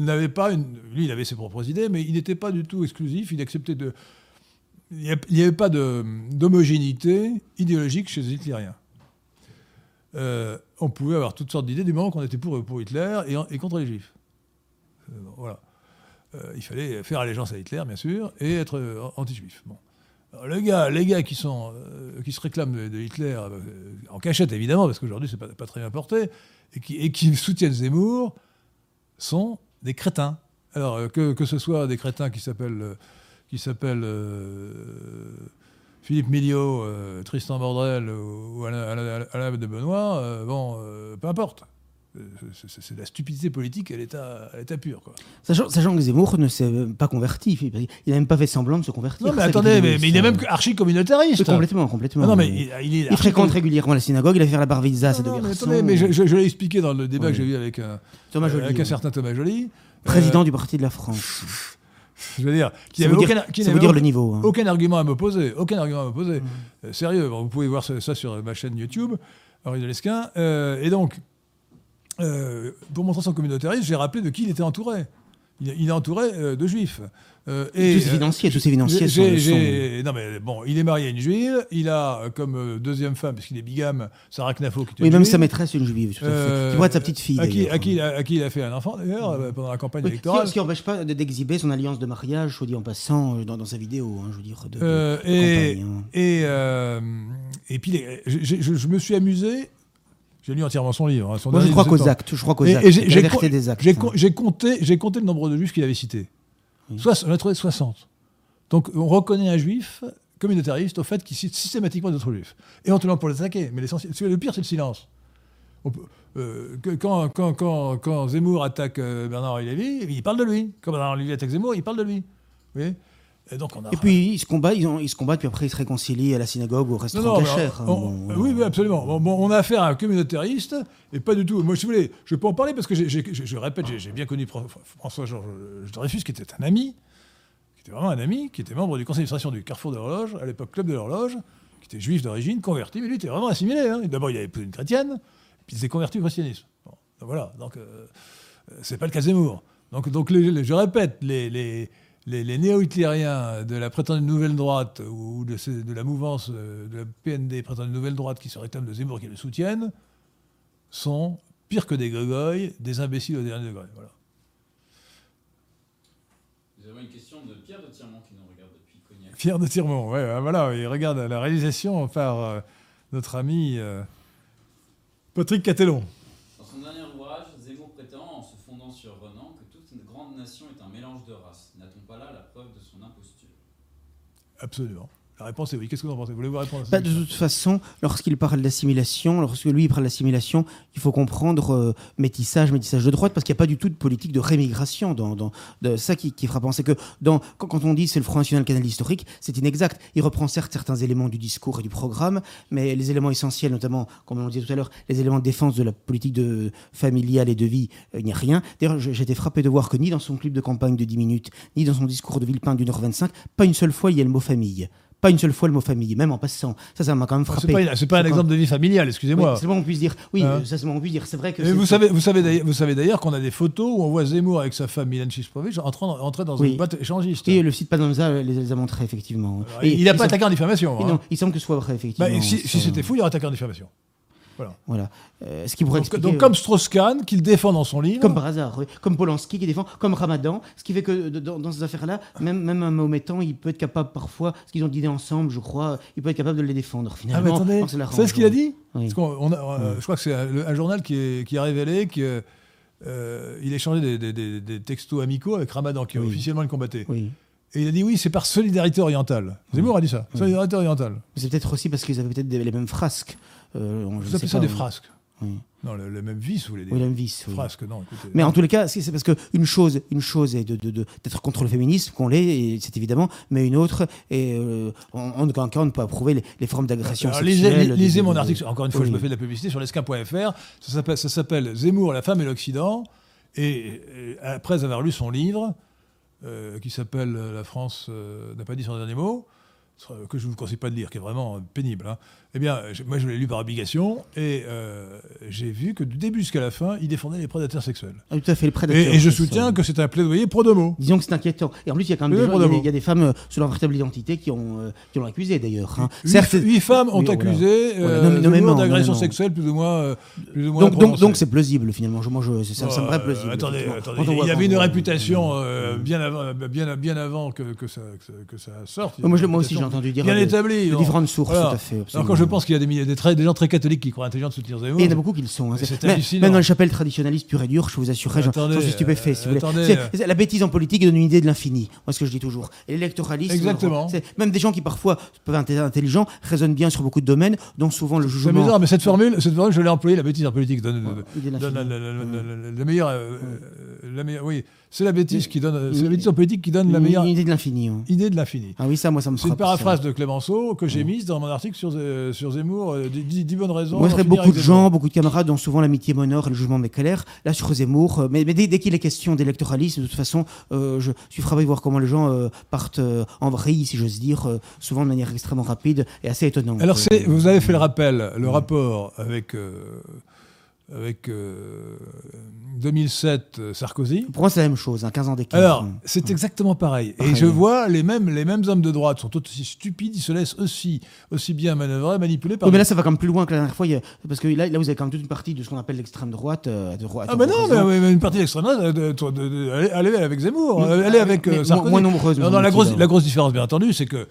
n'avait pas une. Lui, il avait ses propres idées, mais il n'était pas du tout exclusif. Il acceptait de. Il n'y avait pas d'homogénéité idéologique chez les hitlériens. Euh, on pouvait avoir toutes sortes d'idées du moment qu'on était pour, pour Hitler et, et contre les juifs. Euh, voilà. Euh, il fallait faire allégeance à Hitler, bien sûr, et être anti-juif. Bon. Alors, les, gars, les gars qui, sont, qui se réclament de, Hitler, en cachette évidemment, parce qu'aujourd'hui c'est pas, pas très bien porté, et qui, et qui soutiennent Zemmour, sont des crétins. Alors euh, que, ce soit des crétins qui s'appellent euh, qui s'appellent euh, Philippe Milliot, euh, Tristan Bordel ou, ou Alain, de Benoît, euh, bon, peu importe. Euh, C'est la stupidité politique à l'état pur. Quoi. Sachant, sachant que Zemmour ne s'est euh, pas converti. Il n'a même pas fait semblant de se convertir. Non, mais ça attendez, mais, il est ça. même archi communautariste. Oui, complètement, complètement. Non, mais il, il est il archi- fréquente régulièrement la synagogue, il a fait la non, mais garçons. attendez, mais je, je- je l'ai expliqué dans le débat que j'ai eu avec un, Thomas Joly, avec un certain Thomas Joly. président Euh, du Parti de la France. Je veux dire, qui Ça n'avait veut dire, aucun, qui ça dire aucun- le niveau. hein. Aucun argument à m'opposer, aucun argument à m'opposer. Euh, sérieux, bon, vous pouvez voir ça, ça sur ma chaîne YouTube, Henri de Lesquin. Euh, et donc, euh, pour montrer son communautarisme, j'ai rappelé de qui il était entouré. Il, il est entouré euh, de juifs. Euh, Tous ces euh, financiers, tous ces financiers sont, sont- j'ai- Non mais bon, il est marié à une juive, il a euh, comme euh, deuxième femme, puisqu'il est bigame, Sarah Knafo, qui est Oui, une même juive. sa maîtresse est une juive, tout à fait. Euh, Qui pourrait être sa petite fille. à qui, d'ailleurs. à, qui, il a- à qui il a fait un enfant, d'ailleurs, euh, pendant la campagne Oui, ce électorale. qui n'empêche pas de- d'exhiber son alliance de mariage, soit dit en passant, euh, dans, dans sa vidéo, hein, je veux dire, de, de- Euh, de et, campagne, hein. et, euh, et puis, les- je, je me suis amusé. J'ai lu entièrement son livre. hein, son Moi, je crois qu'aux actes. Je crois qu'aux Et- actes. et j'ai- compté, le nombre de juifs qu'il avait cités. Soix- on a trouvé 60. Donc on reconnaît un juif communautariste au fait qu'il cite systématiquement d'autres juifs. Éventuellement pour les attaquer. Mais l'essentiel- le pire, c'est le silence. On peut- euh, que- quand, quand, quand, quand Zemmour attaque euh, Bernard-Henri Lévy, il parle de lui. Quand Bernard-Henri Lévy attaque Zemmour, il parle de lui. Vous voyez? Et donc on a Et puis ils se combattent, ils, ont- ils se combattent, puis après ils se réconcilient à la synagogue ou au restaurant on- on- oui, oui, absolument. Bon, bon, on a affaire à un communautariste et pas du tout. Moi, vous voulez, je peux en parler parce que j'ai- j'ai- je, je répète, j'ai bien connu Fran- François-Georges Dreyfus, qui était un ami, qui était vraiment un ami, qui était membre du conseil d'administration du Carrefour de l'Horloge, à l'époque Club de l'Horloge, qui était juif d'origine, converti, mais lui était vraiment assimilé. hein. D'abord, il avait épousé une chrétienne, puis il s'est converti au christianisme. Bon, donc voilà, donc euh, euh, c'est pas le cas de Zemmour. Donc, donc les- les- je répète, les, les, les, les néo-hitlériens de la prétendue nouvelle droite ou de, la mouvance euh, de la PND prétendue nouvelle droite qui se réclament de Zemmour qui le soutiennent sont pires que des gogoys, des imbéciles au dernier degré. Voilà. Nous avons une question de Pierre de Tirmont qui nous regarde depuis Cognac. Pierre de Tirmont, ouais, voilà, il regarde la réalisation par euh, notre ami euh, Patrick Catellon. Dans son dernier ouvrage, Zemmour prétend, en se fondant sur Renan, que toute une grande est un mélange de races. N'a-t-on pas là la preuve de son imposture? Absolument. La réponse est oui. Qu'est-ce que vous en pensez? Voulez-vous répondre à Bah, de toute façon, lorsqu'il parle d'assimilation, lorsque lui il parle d'assimilation, il faut comprendre euh, métissage, métissage de droite, parce qu'il n'y a pas du tout de politique de rémigration. Dans, dans- de, ça qui, qui est frappant, c'est que dans, quand, quand on dit c'est le Front National Canal historique, c'est inexact. Il reprend certes certains éléments du discours et du programme, mais les éléments essentiels, notamment, comme on le disait tout à l'heure, les éléments de défense de la politique de, familiale et de vie, euh, il n'y a rien. D'ailleurs, été frappé de voir que ni dans son clip de campagne de 10 minutes, ni dans son discours de Villepin d'une heure 25, pas une seule fois il y a le mot famille. Pas une seule fois le mot famille, même en passant. Ça, ça m'a quand même Ah, frappé. C'est pas, c'est pas un C'est exemple de vie familiale, oui, excusez-moi. c'est le moins qu'on puisse dire. Oui, Hein ça c'est moins qu'on puisse dire. C'est vrai que. C'est- vous c'est- savez, vous savez d'ailleurs, vous savez d'ailleurs qu'on a des photos où on voit Zemmour avec sa femme Milan Chispovic entrant, entrer dans Oui. une boîte échangiste. Et le site Panamza les, les a montrés, effectivement. Alors, Et il n'a pas attaqué en diffamation. hein. non, il semble que ce soit vrai, effectivement. Bah, si c'était fou, il aurait attaqué en diffamation. Voilà. Euh, ce qui pourrait Donc, expliquer, donc euh, comme Strauss-Kahn, qu'il défend dans son livre. Comme par hasard, oui. comme Polanski qui défend, comme Ramadan, ce qui fait que dans, dans ces affaires-là, même, même un Mahométan, il peut être capable parfois, ce qu'ils ont dîné ensemble, je crois, il peut être capable de les défendre Ah, finalement. mais attendez, savez ce qu'il a dit Oui. Parce qu'on- on a- euh, Je crois que c'est un, le- un journal qui, est- qui a révélé qu'il échangeait des, des- des- des textos amicaux avec Ramadan, qui Oui. officiellement le combattait. Oui. Et il a dit oui, c'est par solidarité orientale. Zemmour a dit ça. Solidarité orientale. C'est peut-être aussi parce qu'ils avaient peut-être les mêmes frasques. Euh, on- Vous ne appelez ça pas, des frasques Oui. Non, le, le même vis, vous voulez dire Oui, la même vis. oui. Frasques, non, écoutez. Mais en tous les cas, c'est parce qu'une chose, une chose est de- de- de- d'être contre le féminisme, qu'on l'est, c'est évidemment, mais une autre, et euh, en en aucun cas, on ne peut approuver les, les formes d'agression sexuelle. lisez, mon article, encore une fois, Oui. je me fais de la publicité sur l'esquin.fr. Ça s'appelle- Ça s'appelle Zemmour, la femme et l'Occident. Et, et après avoir lu son livre, euh, qui s'appelle La France euh, n'a pas dit son dernier mot, que je ne vous conseille pas de lire, qui est vraiment pénible. hein. Eh bien, moi, je l'ai lu par obligation, et euh, j'ai vu que du début jusqu'à la fin, il défendait les prédateurs sexuels. Ah, tout à fait, le prédateur. Et, et je soutiens que c'est un plaidoyer pro domo. Disons que c'est inquiétant. Et en plus, il y a quand même des, gens- il y a femmes euh, sous leur véritable identité qui ont, euh, qui l'ont accusé d'ailleurs. hein. Huit, Certes, huit femmes ont oui, accusé Voilà, d'agression sexuelle plus ou moins, plus ou moins donc, donc, c'est plausible finalement. Je, moi, je, ça, ça me paraît Euh, plausible. attendez, il y avait une réputation bien, avant, bien, bien avant que, que, ça, que, sorte. Moi, aussi, j'ai entendu dire bien établie. différentes sources, tout à fait. Je pense qu'il y a des, milliers- des, très- des gens très catholiques qui croient intelligents de soutenir Zemmour. Et il y en a beaucoup qui le sont. hein. Mais c'est. Même dans les chapelles traditionnalistes pures et dures, je vous assurerai, j'en j'en suis stupéfait. si vous voulez. attendez, C'est- euh. c'est- la bêtise en politique donne une idée de l'infini. Moi, ce que je dis toujours. L'électoralisme. Exactement. c'est- Même des gens qui parfois peuvent être intelligents raisonnent bien sur beaucoup de domaines, dont souvent le C'est jugement. bizarre, mais cette formule, cette formule, je l'ai employée, la bêtise en politique donne, de donne la, la- la- meilleure, euh, la meilleure, oui, c'est la bêtise qui donne, c'est la bêtise en politique qui donne la meilleure Une idée de l'infini. hein. idée de l'infini. Ah oui, ça, moi, ça me C'est une frappe. ça. paraphrase de Clémenceau que j'ai mise dans mon article sur, euh, sur Zemmour, euh, dix- dix bonnes raisons. Moi, finir beaucoup de gens, beaucoup de camarades dont souvent l'amitié m'honore et le jugement m'éclaire. Là, sur Zemmour, euh, mais, mais dès, dès qu'il est question d'électoralisme, de toute façon, euh, je suis frappé de voir comment les gens partent en vrille, si j'ose dire, souvent de manière extrêmement rapide et assez étonnante. Alors, vous avez fait le rappel, le rapport avec, avec euh, 2007 euh, Sarkozy. Pour moi, c'est la même chose, hein, 15 ans d'écart. Alors, hein. c'est exactement pareil. Et je vois les mêmes, les mêmes hommes de droite sont aussi stupides, ils se laissent aussi, aussi bien manœuvrer, manipuler par. Oui, mais là, ça va quand même plus loin que la dernière fois, parce que là, là, vous avez quand même toute une partie de ce qu'on appelle l'extrême droite. euh, de droite ah, mais non, mais, mais une partie droite, euh, de- de- de- allez, avec Zemmour, euh, allez avec euh, moins- Sarkozy. moins nombreuse, Non, non, la, grosse, la grosse différence, bien entendu, c'est que. euh,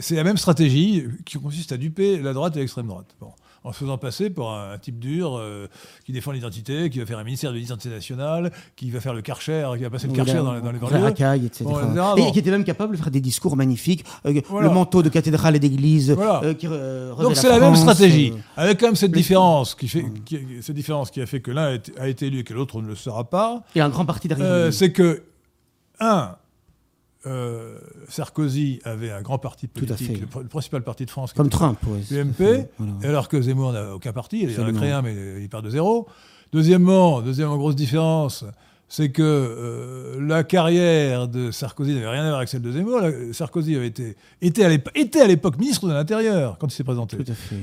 c'est la même stratégie qui consiste à duper la droite et l'extrême droite. Bon. En se faisant passer pour un, un type dur euh, qui défend l'identité, qui va faire un ministère de l'identité nationale, qui va faire le Karcher, qui va passer le Karcher dans, les- dans les Frère banlieues. Racaille, etc. Bon, et qui était même capable de faire des discours magnifiques, euh, Voilà. le manteau de cathédrale et d'église, Voilà. euh, qui Donc c'est la même stratégie, avec quand même cette différence qui fait, qui- cette différence qui a fait que l'un a été- élu et que l'autre ne le sera pas. et un grand parti derrière c'est que un, euh, Sarkozy avait un grand parti politique, le, le principal parti de France, Comme Trump. ouais. l'UMP, Voilà. alors que Zemmour n'a aucun parti, il en a créé un, mais il part de zéro. Deuxièmement, deuxième grosse différence, c'est que euh, la carrière de Sarkozy n'avait rien à voir avec celle de Zemmour. La- Sarkozy avait été, était à l'époque- ministre de l'Intérieur quand il s'est présenté.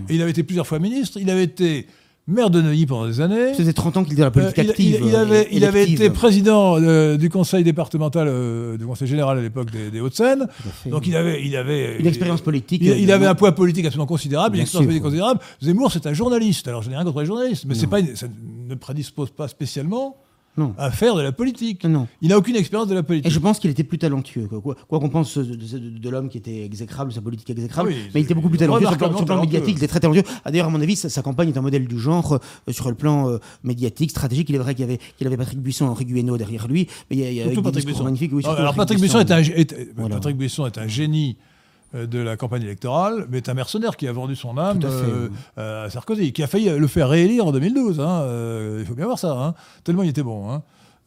Et il avait été plusieurs fois ministre. Il avait été maire de Neuilly pendant des années. C'était 30 ans qu'il était dans la politique Euh, active. il, il euh, avait, il été président euh, du conseil départemental, euh, du conseil général à l'époque des, des Hauts-de-Seine. Donc il avait, il avait Une expérience politique. Il, avait un poids politique absolument considérable, une expérience politique considérable. Zemmour, c'est un journaliste. Alors je n'ai rien contre les journalistes, mais c'est pas, une- ça ne prédispose pas spécialement Non. à faire de la politique. Non. Il n'a aucune expérience de la Et politique. je pense qu'il était plus talentueux. Quoi qu'on pense de, de- de- de l'homme qui était exécrable, sa politique exécrable, oui, mais il était beaucoup plus talentueux sur le plan, talentueux. médiatique. Il était très talentueux. Ah, D'ailleurs, à mon avis, sa, sa campagne est un modèle du genre euh, sur le plan euh, médiatique, stratégique. Il est vrai qu'il avait, avait Patrick Buisson et Henri Guénaud derrière lui, mais il y a, il y Patrick Buisson. Oui, surtout alors Patrick Buisson, est un, est- Voilà. Patrick Buisson est un génie euh, de la campagne électorale, mais est un mercenaire qui a vendu son âme Tout à fait, euh, oui. à Sarkozy, qui a failli le faire réélire en 2012. hein, euh, il faut bien voir ça, hein, tellement il était bon. hein.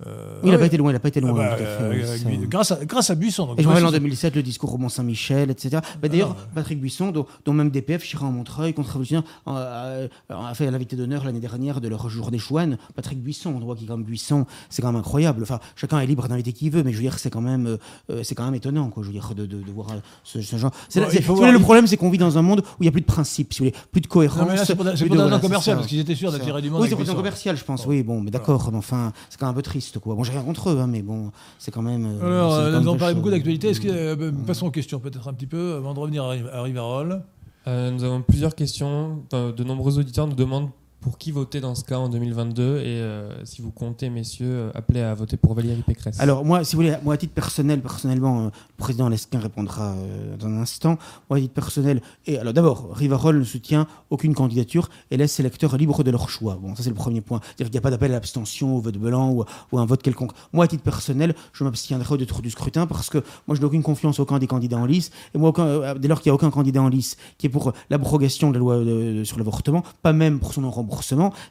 Euh, Oui, il n'a ouais. pas été loin, il n'a pas été Ah loin. bah, tout à fait, euh, oui, avec ça. Buisson. grâce, à, grâce à Buisson. donc Et je me rappelle en voici- 2007 le discours au Mont-Saint-Michel, etc. Bah, D'ailleurs, Patrick Buisson, dont, dont même DPF, Chirac en Montreuil, contre-révolutionnaire, euh, a, a fait l'invité d'honneur l'année dernière de leur jour des chouans. Patrick Buisson, on voit qu'il est quand même Buisson, c'est quand même incroyable. Enfin, chacun est libre d'inviter qui veut, mais je veux dire, c'est quand même, euh, euh, c'est quand même étonnant, quoi. Je veux dire, de, de, de voir euh, ce, ce genre. Là- il le problème, c'est qu'on vit dans un monde où il n'y a plus de principe, si vous voulez, plus de cohérence. C'est pour, pour de- ça. parce qu'ils étaient sûrs d'attirer du monde. Oui, c'est pour commerciales, je pense. Oui, bon, mais d'accord, mais enfin, c'est quand même un peu triste, quoi. Bon, j'ai rien contre eux, hein, mais bon, c'est quand même. euh, Alors, euh, nous avons peu parlé chaud. beaucoup d'actualité. Est-ce que, euh, passons aux questions peut-être un petit peu avant de revenir à, Ri- à Rivarol. Euh, nous avons plusieurs questions. Euh, De nombreux auditeurs nous demandent pour qui voter dans ce cas en 2022 et euh, si vous comptez, messieurs, euh, appelez à voter pour Valérie Pécresse. Alors moi, si vous voulez, moi à titre personnel, personnellement, euh, le président Lesquin répondra dans un instant. Moi à titre personnel, et alors d'abord, Rivarol ne soutient aucune candidature et laisse ses électeurs libres de leur choix. Bon, ça c'est le premier point. C'est-à-dire qu'il n'y a pas d'appel à l'abstention, au vote blanc ou, à un vote quelconque. Moi à titre personnel, je m'abstiendrai au détour du scrutin parce que moi je n'ai aucune confiance aucun des candidats en lice. Et moi, dès lors qu'il n'y a aucun candidat en lice qui est pour l'abrogation de la loi sur l'avortement, pas même pour son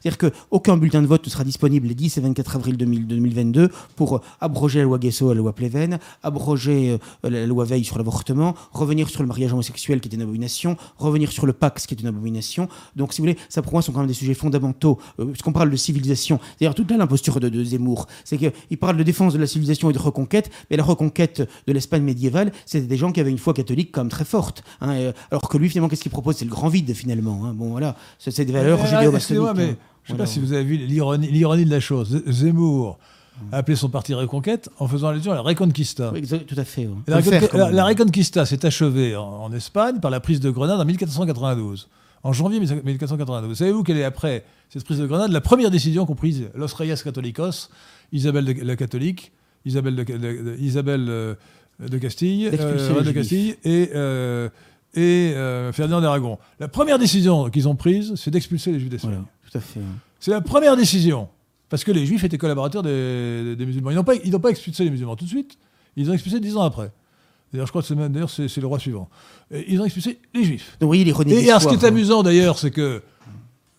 c'est-à-dire qu'aucun bulletin de vote ne sera disponible les 10 et 24 avril 2000 2022 pour euh, abroger la loi Guesso et la loi Pleven, abroger euh, la loi Veil sur l'avortement, revenir sur le mariage homosexuel qui est une abomination, revenir sur le Pax qui est une abomination. Donc, si vous voulez, ça pour moi sont quand même des sujets fondamentaux. Euh, puisqu'on parle de civilisation, d'ailleurs, toute là l'imposture de, de Zemmour, c'est qu'il parle de défense de la civilisation et de reconquête, mais la reconquête de l'Espagne médiévale, c'était des gens qui avaient une foi catholique quand même très forte. hein, alors que lui, finalement, qu'est-ce qu'il propose? C'est le grand vide, finalement. hein. Bon, voilà, c'est des valeurs judéo-maçonniques. Excusez-moi, mais hein. je ne sais Voilà. pas si vous avez vu l'ironie de la chose. Zemmour a appelé son parti Reconquête en faisant allusion à la Reconquista. Oui, tout à fait. La, faire, Reconquista s'est achevée en, en Espagne par la prise de Grenade en 1492. En janvier 1492. Savez-vous quelle est après cette prise de Grenade la première décision qu'ont prise Los Reyes Catholicos, Isabelle de, la catholique, Isabelle de, de- de- Isabelle, euh, de Castille, les de. Castille et, euh, et euh, Ferdinand d'Aragon. La première décision qu'ils ont prise, c'est d'expulser les Juifs d'Espagne. Voilà, tout à fait. C'est la première décision. Parce que les Juifs étaient collaborateurs des, des musulmans. Ils n'ont pas, ils n'ont pas expulsé les musulmans tout de suite. Ils ont expulsé dix ans après. D'ailleurs, je crois que c'est le roi suivant. Et ils ont expulsé les Juifs. Donc, voyez l'ironie de Et alors, ce qui est hein. amusant d'ailleurs, c'est que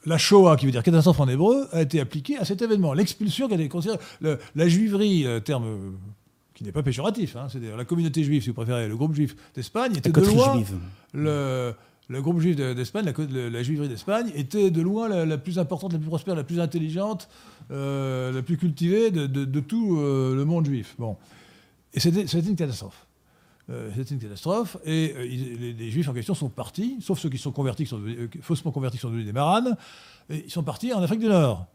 la Shoah, qui veut dire catastrophe en hébreu, a été appliquée à cet événement. L'expulsion qui a été considérée. le- la juiverie, euh, terme euh, qui n'est pas péjoratif, hein, c'est-à-dire la communauté juive, si vous préférez, le groupe juif d'Espagne, était de loin le, le groupe juif de- d'Espagne, la, juiverie d'Espagne, était de loin la, la plus importante, la plus prospère, la plus intelligente, euh, la plus cultivée de, de- de tout euh, le monde juif. Bon. Et c'était une catastrophe. Euh, c'était une catastrophe. Et euh, ils- les, les juifs en question sont partis, sauf ceux qui sont convertis, qui sont devenus- euh, faussement convertis, qui sont devenus des maranes, et ils sont partis en Afrique du Nord.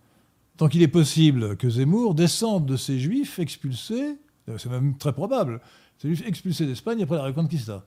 Tant qu'il est possible que Zemmour descende de ces juifs expulsés, c'est même très probable, ces juifs expulsés d'Espagne après la Reconquista.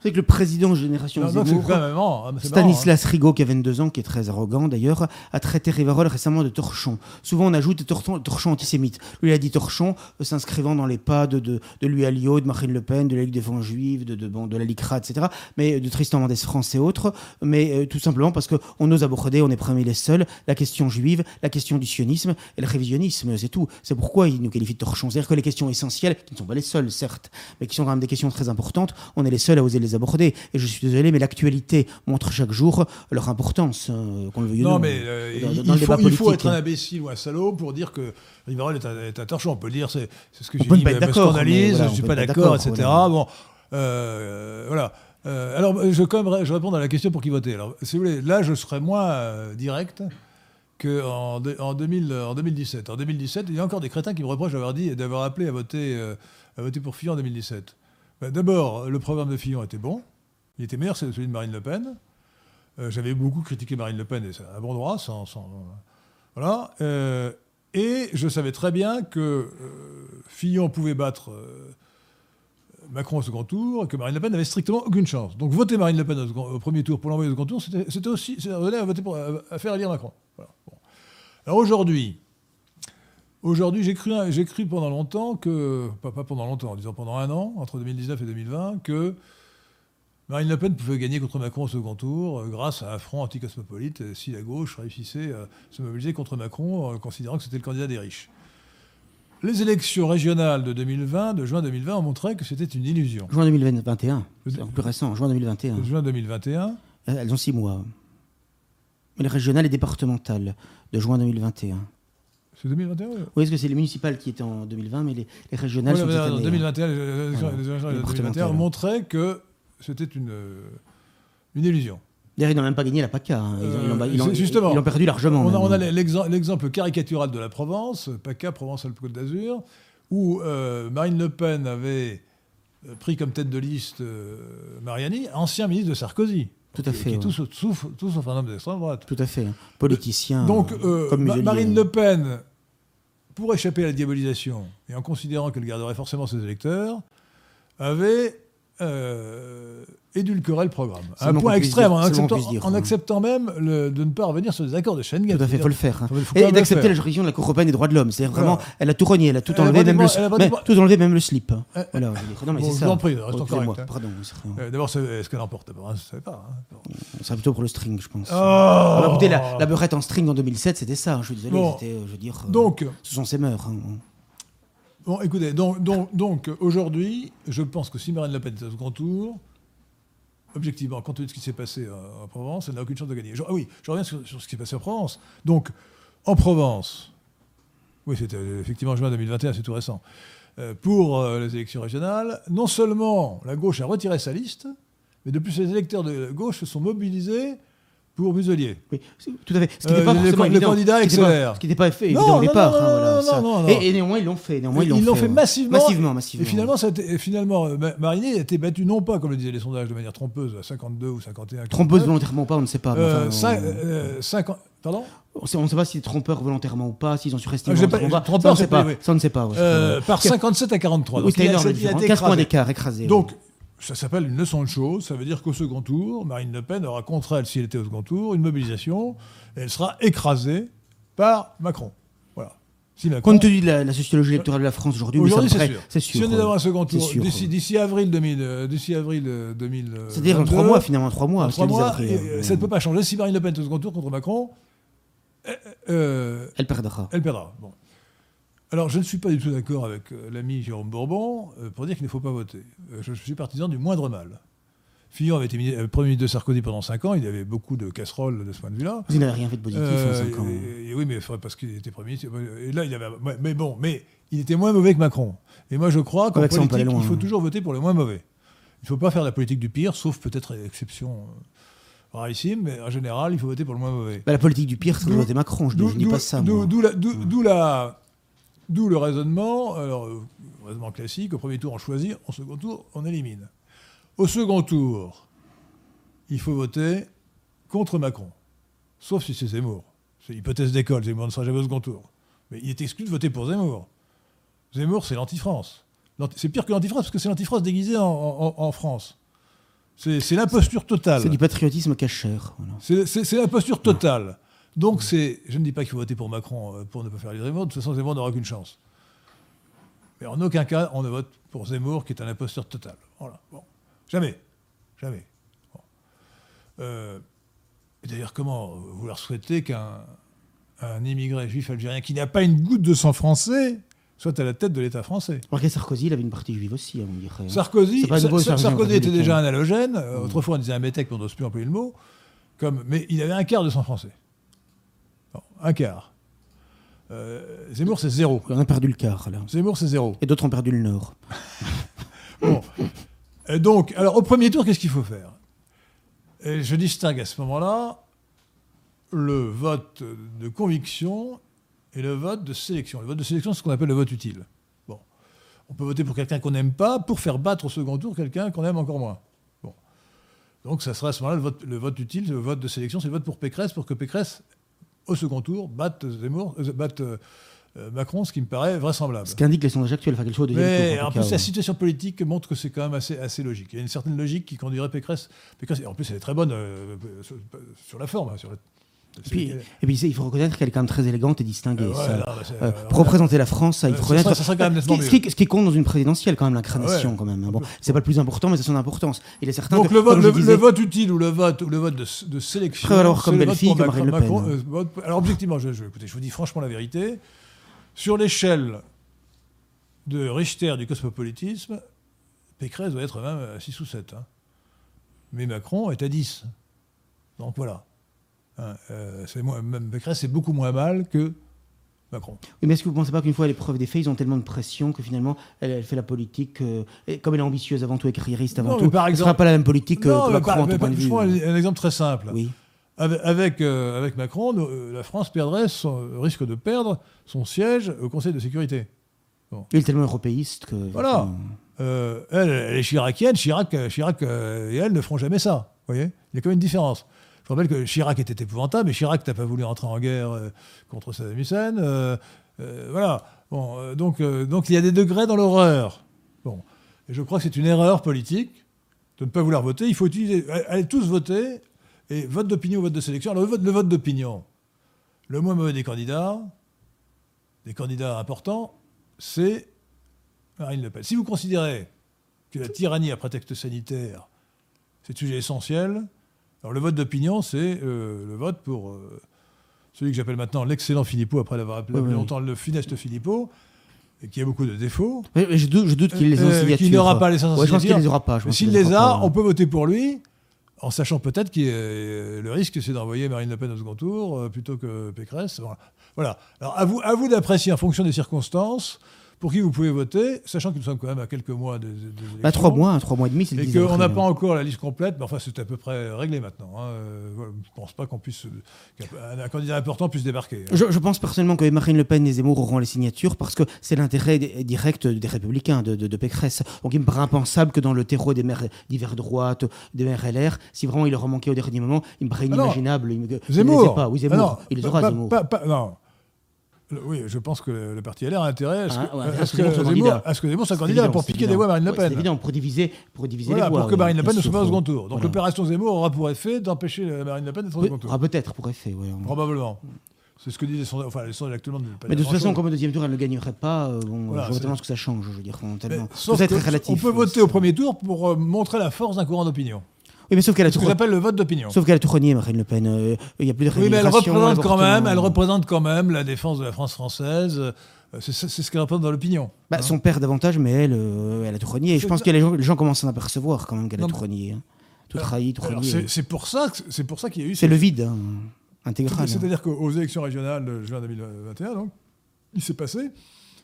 Savez que le président de Génération Non, Zemmour, marrant, hein, marrant, hein. Stanislas Rigaud, qui a 22 ans, qui est très arrogant d'ailleurs, a traité Rivarol récemment de torchon. Souvent on ajoute torchon, torchon antisémite. Lui il a dit torchon, euh, s'inscrivant dans les pas de, de, de Louis Alliot, de Marine Le Pen, de la Ligue des Fonds Juifs, de, de, bon, de la LICRA, etc. Mais euh, de Tristan Mendès France et autres. Mais euh, tout simplement parce qu'on ose aborder, on est parmi les seuls, la question juive, la question du sionisme et le révisionnisme, c'est tout. C'est pourquoi il nous qualifie de torchon. C'est-à-dire que les questions essentielles, qui ne sont pas les seules, certes, mais qui sont quand même des questions très importantes, on est les seuls à oser les aborder. Et je suis désolé, mais l'actualité montre chaque jour leur importance, euh, qu'on le veuille ou Non, non. mais euh, Dans- il, dans le il faut, il être un imbécile ou un salaud pour dire que Rivarol est un, est un torchon. On peut dire, c'est ce que j'ai dit, me, scandalise, voilà, je ne suis pas d'accord, etc. voilà. Bon, euh, voilà. Alors, je, quand même, je réponds à la question pour qui voter. Alors, si vous voulez, là, je serais moins direct qu'en de- en 2000 en 2017. En 2017, il y a encore des crétins qui me reprochent d'avoir dit, d'avoir appelé à voter, à voter pour Fillon en 2017. Ben, D'abord, le programme de Fillon était bon. Il était meilleur que celui de Marine Le Pen. Euh, J'avais beaucoup critiqué Marine Le Pen, et c'est un bon droit, sans, voilà. Euh, et je savais très bien que euh, Fillon pouvait battre Macron au second tour et que Marine Le Pen n'avait strictement aucune chance. Donc voter Marine Le Pen au, premier tour pour l'envoyer au second tour, c'était aussi ça à voter pour faire élire Macron. Alors aujourd'hui, aujourd'hui j'ai cru j'ai cru pendant longtemps que pas, pas pendant longtemps, disons pendant un an entre 2019 et 2020 que Marine Le Pen pouvait gagner contre Macron au second tour euh, grâce à un front anticosmopolite euh, si la gauche réussissait à se mobiliser contre Macron en considérant que c'était le candidat des riches. les élections régionales de 2020, de juin 2020, ont montré que c'était une illusion. Juin 2021, Le- c'est plus récent, juin 2021. De juin 2021, Euh, Elles ont six mois. Mais les régionales et départementales de juin 2021. C'est 2021 oui. Oui, parce que c'est les municipales qui étaient en 2020, mais les, les régionales Voilà, sont cette voilà, en année, 2021, les élections- Voilà. les de Les 2021 départementales. montraient que c'était une, euh, une illusion. D'ailleurs, ils n'ont même pas gagné la PACA. hein. Ils, ont, ont- Euh, ils ont- justement. ils l'ont perdu largement. On a, on l'exemple caricatural de la Provence, PACA, Provence-Alpes-Côte d'Azur, où euh, Marine Le Pen avait pris comme tête de liste euh, Mariani, ancien ministre de Sarkozy. Tout à qui- fait, Qui est ouais. tout, sauf- sauf, tout sauf un homme d'extrême droite. Tout à fait. hein. Politicien. Donc, euh, euh, comme Ma- Muselier. Marine Le Pen, pour échapper à la diabolisation, et en considérant qu'elle garderait forcément ses électeurs, avait euh, édulcoré le programme. C'est À un point extrême, en C'est acceptant, dire, en hein. acceptant même le- de ne pas revenir sur les accords de Schengen. Tout à fait, il faut le faire. hein. Faut- Et d'accepter la juridiction de la Cour européenne des droits de l'homme. C'est-à-dire vraiment, elle a tout renié, elle a tout Elle a enlevé, même le, pratiquement- elle a mais pratiquement- tout enlevé, même le slip. Euh, Voilà. Non, mais bon, c'est ça. vous en prie, hein. Pardon, c'est. Euh, D'abord, c'est- est-ce qu'elle emporte D'abord, Je ne savais pas. hein. Bon. Serait plutôt pour le string, je pense. Oh Ah bah, écoutez, la, la beurette en string en 2007, c'était ça. Je suis désolé, Bon. c'était, euh, je veux dire, euh, Donc, ce sont ses mœurs. hein. bon, écoutez, donc, donc, donc aujourd'hui, je pense que si Marine Le Pen est au second tour, objectivement, compte tenu de ce qui s'est passé euh, en Provence, elle n'a aucune chance de gagner. Ah oui, je reviens sur, ce qui s'est passé en Provence. Donc, en Provence, oui, c'était euh, effectivement juin 2021, c'est tout récent, euh, pour les élections régionales, non seulement la gauche a retiré sa liste, mais de plus, les électeurs de gauche se sont mobilisés pour Muselier. Oui, tout à fait. Ce qui Euh, n'était pas le- forcément le évident. candidat Ce qui n'était pas- XLR. Ce qui n'était pas fait évident au non, départ. non, hein, voilà, non, non, non. Et, et néanmoins, ils l'ont fait. Néanmoins, ils l'ont fait, fait ouais. massivement. Massivement, massivement. Et finalement, ça a été- et finalement euh, Ma- Marini a été battu non pas, comme le disaient les sondages, de manière trompeuse, à 52 ou 51. Trompeuse 49, volontairement ou pas, on ne sait pas. mais euh, enfin, cin- on- euh, 50 Pardon On ne sait pas si c'est trompeur volontairement ou pas, s'ils ont surestimé Ah, ou pas. trompeur, Ça, on ne sait pas. Ça, on ne sait pas. Euh, Par Quinze- 57 à 43. Oui, Donc, c'était il a- énorme la il a différence. été 15 points d'écart, écrasé. Donc, ça s'appelle une leçon de choses. Ça veut dire qu'au second tour, Marine Le Pen aura contre elle, si elle était au second tour, une mobilisation. Et elle sera écrasée par Macron. Voilà. Si Macron- Compte tenu de la, la sociologie électorale de la France aujourd'hui, Aujourd'hui, c'est sûr. c'est Si sûr. on est dans un second tour, sûr. d'ici avril 2000, euh, d'ici avril euh, 2000. euh, C'est-à-dire en 22, trois mois, finalement, trois mois. trois mois, après, et, euh, ça ne peut pas changer. Si Marine Le Pen est au second tour contre Macron, euh, euh, Elle perdra. elle perdra. Bon. Alors, je ne suis pas du tout d'accord avec euh, l'ami Jérôme Bourbon euh, pour dire qu'il ne faut pas voter. Euh, je, suis partisan du moindre mal. Fillon avait été Premier ministre de Sarkozy pendant 5 ans, il avait beaucoup de casseroles de ce point de vue-là. Vous n'avez rien fait de positif Euh, en cinq ans. et- et oui, mais parce qu'il était Premier ministre. Et là, il avait. Mais bon, mais il était moins mauvais que Macron. Et moi, je crois qu'en politique, il faut hein. toujours voter pour le moins mauvais. Il ne faut pas faire la politique du pire, sauf peut-être exception rarissime, mais en général, il faut voter pour le moins mauvais. Bah, la politique du pire, c'est de voter Macron. Je je dis pas ça. D'où la- d'où- le raisonnement, alors, euh, raisonnement classique. Au premier tour, on choisit. Au second tour, on élimine. Au second tour, il faut voter contre Macron, sauf si c'est Zemmour. C'est hypothèse d'école. Zemmour ne sera jamais au second tour. Mais il est exclu de voter pour Zemmour. Zemmour, c'est l'anti-France. L'anti- C'est pire que l'anti-France parce que c'est l'anti-France déguisé en, en- en France. C'est l'imposture totale. C'est du patriotisme cachère. voilà. C'est- C'est c'est la posture totale. Donc, c'est, je ne dis pas qu'il faut voter pour Macron euh, pour ne pas faire les Zemmour. De toute façon, Zemmour n'aura aucune chance. Mais en aucun cas, on ne vote pour Zemmour, qui est un imposteur total. Voilà. Bon. Jamais. Jamais. Bon. Euh, d'ailleurs, comment vouloir souhaiter qu'un un immigré juif algérien qui n'a pas une goutte de sang français soit à la tête de l'État français? Remarquez, Sarkozy, il avait une partie juive aussi, on dirait. Sarkozy, pas Sa- Sarkozy revient était déjà un halogène. Euh, Autrefois, on disait un métèque, mais on n'ose plus employer le mot. Comme, mais il avait un quart de sang français. Un quart. Euh, Zemmour, c'est zéro. On a perdu le quart, là. Zemmour, c'est zéro. Et d'autres ont perdu le nord. Bon. Et donc, alors, au premier tour, qu'est-ce qu'il faut faire? Et Je distingue à ce moment-là le vote de conviction et le vote de sélection. Le vote de sélection, c'est ce qu'on appelle le vote utile. Bon. On peut voter pour quelqu'un qu'on n'aime pas pour faire battre au second tour quelqu'un qu'on aime encore moins. Bon. Donc, ça sera à ce moment-là le vote, le vote utile, le vote de sélection, c'est le vote pour Pécresse, pour que Pécresse, au second tour, batte, Zemmour, euh, batte euh, euh, Macron, ce qui me paraît vraisemblable. Ce qu'indiquent les sondages actuels, enfin quelque chose deuxième Mais tour. en cas, plus, la ouais. situation politique montre que c'est quand même assez, assez logique. Il y a une certaine logique qui conduirait Pécresse. Pécresse en plus, elle est très bonne euh, sur, sur la forme. hein, sur la- Et puis, et puis, il faut reconnaître qu'elle est quand même très élégante et distinguée. Euh, ouais, ça. non, c'est- Euh, euh, pour représenter la France, ça, il Euh, faut reconnaître. ça serait quand même ce, qui, ce compte dans une présidentielle, quand même, l'incarnation, Ouais. quand même. hein. Bon, c'est pas le plus important, mais c'est son importance. Il est certain Donc que, le vote, comme le, disais- le vote utile ou le vote, ou le vote de, de sélection. Prévaloir comme que Macron- Marine Le Pen. Macron, euh, alors objectivement, je, je- écoutez, je vous dis franchement la vérité. Sur l'échelle de Richter du cosmopolitisme, Pécresse doit être même à 6 ou 7. hein. Mais Macron est à 10. Donc voilà. Hein, euh, c'est même Pécresse, c'est beaucoup moins mal que Macron. Oui, mais est-ce que vous ne pensez pas qu'une fois à l'épreuve des faits, ils ont tellement de pression que finalement, elle, elle fait la politique. euh, et comme elle est ambitieuse avant tout et carriériste avant Non, mais tout, par elle ne exemple- fera pas la même politique que, Non, que mais Macron mais par- de je prends un, exemple très simple. Oui. Avec, avec, euh, avec Macron, nous, la France perdrait son, risque de perdre son siège au Conseil de sécurité. Il est tellement européiste que. Voilà. Euh, elle, elle est chiracienne, Chirac, Chirac et elle ne feront jamais ça. Vous voyez? Il y a quand même une différence. Je rappelle que Chirac était épouvantable, mais Chirac n'a pas voulu entrer en guerre euh, contre Saddam Hussein. euh, euh, voilà. Bon, donc, donc il y a des degrés dans l'horreur. Bon. Et je crois que c'est une erreur politique de ne pas vouloir voter. Il faut utiliser. Allez tous voter. Et vote d'opinion vote de sélection. Alors le vote, le vote d'opinion, le moins mauvais des candidats, des candidats importants, c'est Marine Le Pen. Si vous considérez que la tyrannie à prétexte sanitaire, c'est un sujet essentiel, alors le vote d'opinion, c'est euh, le vote pour euh, celui que j'appelle maintenant l'excellent Philippot, après l'avoir appelé Oui, oui, longtemps le funeste Philippot, et qui a beaucoup de défauts. Mais- mais je doute, je doute qu'il ait les Euh, signatures. qu'il n'aura pas les 500 Ouais, je pense qu'il les aura pas. s'il les a, pas. on peut voter pour lui, en sachant peut-être que le risque, c'est d'envoyer Marine Le Pen au second tour euh, plutôt que Pécresse. Voilà. Voilà. Alors, à vous, à vous d'apprécier en fonction des circonstances pour qui vous pouvez voter, sachant que nous sommes quand même à quelques mois des, des élections. Bah, trois mois, trois mois et demi, c'est le Et 10 qu'on n'a pas encore la liste complète, mais enfin, c'est à peu près réglé maintenant. hein. Euh, je ne pense pas qu'on puisse. qu'un un candidat important puisse débarquer. hein. Je, je pense personnellement que Marine Le Pen et Zemmour auront les signatures parce que c'est l'intérêt di- direct des Républicains, de, de, de Pécresse. Donc il me paraît impensable que dans le terreau des maires divers droite, des maires LR, si vraiment il leur manquait au dernier moment, il me paraît Ah inimaginable. il Zemmour. les ait pas. Oui, Zemmour. Ah non, il les aura, pas- Zemmour. pas- pas- non. Oui, je pense que le, parti LR a intérêt à ce Ah, que, ouais, à à ce ce que que Zemmour soit candidat. à ce que Zemmour soit C'est candidat évident, pour piquer évident. des voix à Marine Le Ouais, Pen. C'est évident, pour diviser, pour diviser Voilà, les voix. pour que oui, Marine Le Pen ne soit pas au second tour. Donc Voilà. l'opération Zemmour aura pour effet d'empêcher Marine Le Pen d'être au Oui, second tour. ah, peut-être, pour effet. ouais. Probablement. C'est ce que disent les sondages. Enfin, les sondages actuellement Mais de toute façon, comme au deuxième tour, elle ne gagnerait pas, euh, bon, Voilà, je vois tellement ce que ça change, je veux dire, tellement. que relatif. on peut voter au premier tour pour euh, montrer la force d'un courant d'opinion. Oui, mais sauf qu'elle a Ce tout le vote d'opinion. Sauf qu'elle a tout renié, Marine Le Pen. Euh, Il n'y a plus de Oui, mais elle représente quand même, elle représente quand même la défense de la France française. Euh, C'est ce qu'elle représente dans l'opinion. Bah, Hein. Son père davantage, mais elle, euh, elle a tout renié. Et je pense que les gens, les gens commencent à en apercevoir quand même qu'elle a tout renié. hein. Tout trahi, tout renié. C'est pour ça, que- c'est pour ça qu'il y a eu. C'est ce- le vide hein, intégral. hein. C'est-à-dire qu'aux élections régionales de juin 2021, donc, il s'est passé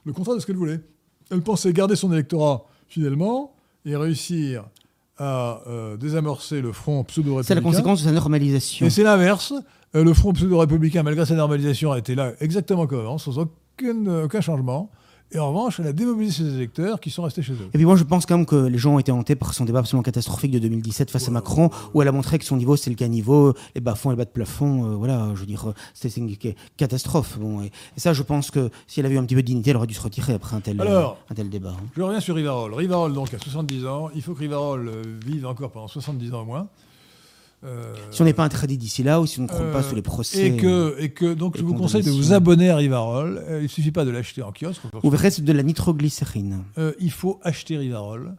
le contraire de ce qu'elle voulait. Elle pensait garder son électorat fidèlement et réussir à euh, désamorcer le front pseudo-républicain. C'est la conséquence de sa normalisation. Et c'est l'inverse. Euh, le front pseudo-républicain, malgré sa normalisation, a été là exactement comme avant, sans aucun, aucun changement. Et en revanche, elle a démobilisé ses électeurs qui sont restés chez eux. Et puis moi, je pense quand même que les gens ont été hantés par son débat absolument catastrophique de 2017 face à Macron, où elle a montré que son niveau, c'est le caniveau, les bas-fonds et les bas de plafond. euh, voilà, je veux dire, euh, c'était une ca- catastrophe. Bon, et, et ça, je pense que si elle avait eu un petit peu de dignité, elle aurait dû se retirer après un tel, Alors, un tel débat. hein. Je reviens sur Rivarol. Rivarol, donc, a 70 ans. Il faut que Rivarol euh, vive encore pendant 70 ans au moins. Euh, Si on n'est pas interdit d'ici là, ou si on ne croit euh, pas sous les procès. Et que, et que donc, je vous conseille de vous abonner à Rivarol. Euh, il ne suffit pas de l'acheter en kiosque. Vous verrez, c'est de la nitroglycérine. Euh, il faut acheter Rivarol.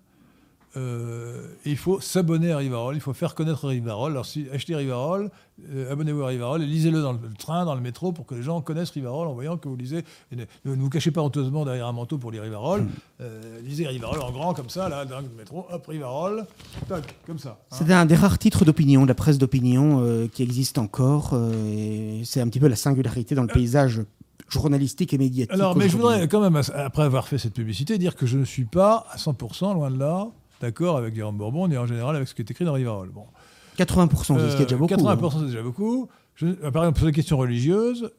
Euh, il faut s'abonner à Rivarol. Il faut faire connaître Rivarol. Alors, si achetez Rivarol, euh, abonnez-vous à Rivarol et lisez-le dans le train, dans le métro, pour que les gens connaissent Rivarol en voyant que vous lisez. Ne, ne vous cachez pas honteusement derrière un manteau pour lire Rivarol. Hmm. Euh, lisez Rivarol en grand, comme ça, là, dans le métro. Hop, Rivarol. Tac, comme ça. hein. C'est un des rares titres d'opinion, de la presse d'opinion, qui existe encore. et c'est un petit peu la singularité dans le paysage journalistique et médiatique. Alors, mais je voudrais quand même, après avoir fait cette publicité, dire que je ne suis pas à 100%, loin de là, d'accord avec Guillaume Bourbon et en général avec ce qui est écrit dans Rivarol. Bon. 80%, c'est ce qui est déjà beaucoup. 80% hein. c'est déjà beaucoup. Je- euh, par exemple, sur les questions religieuses,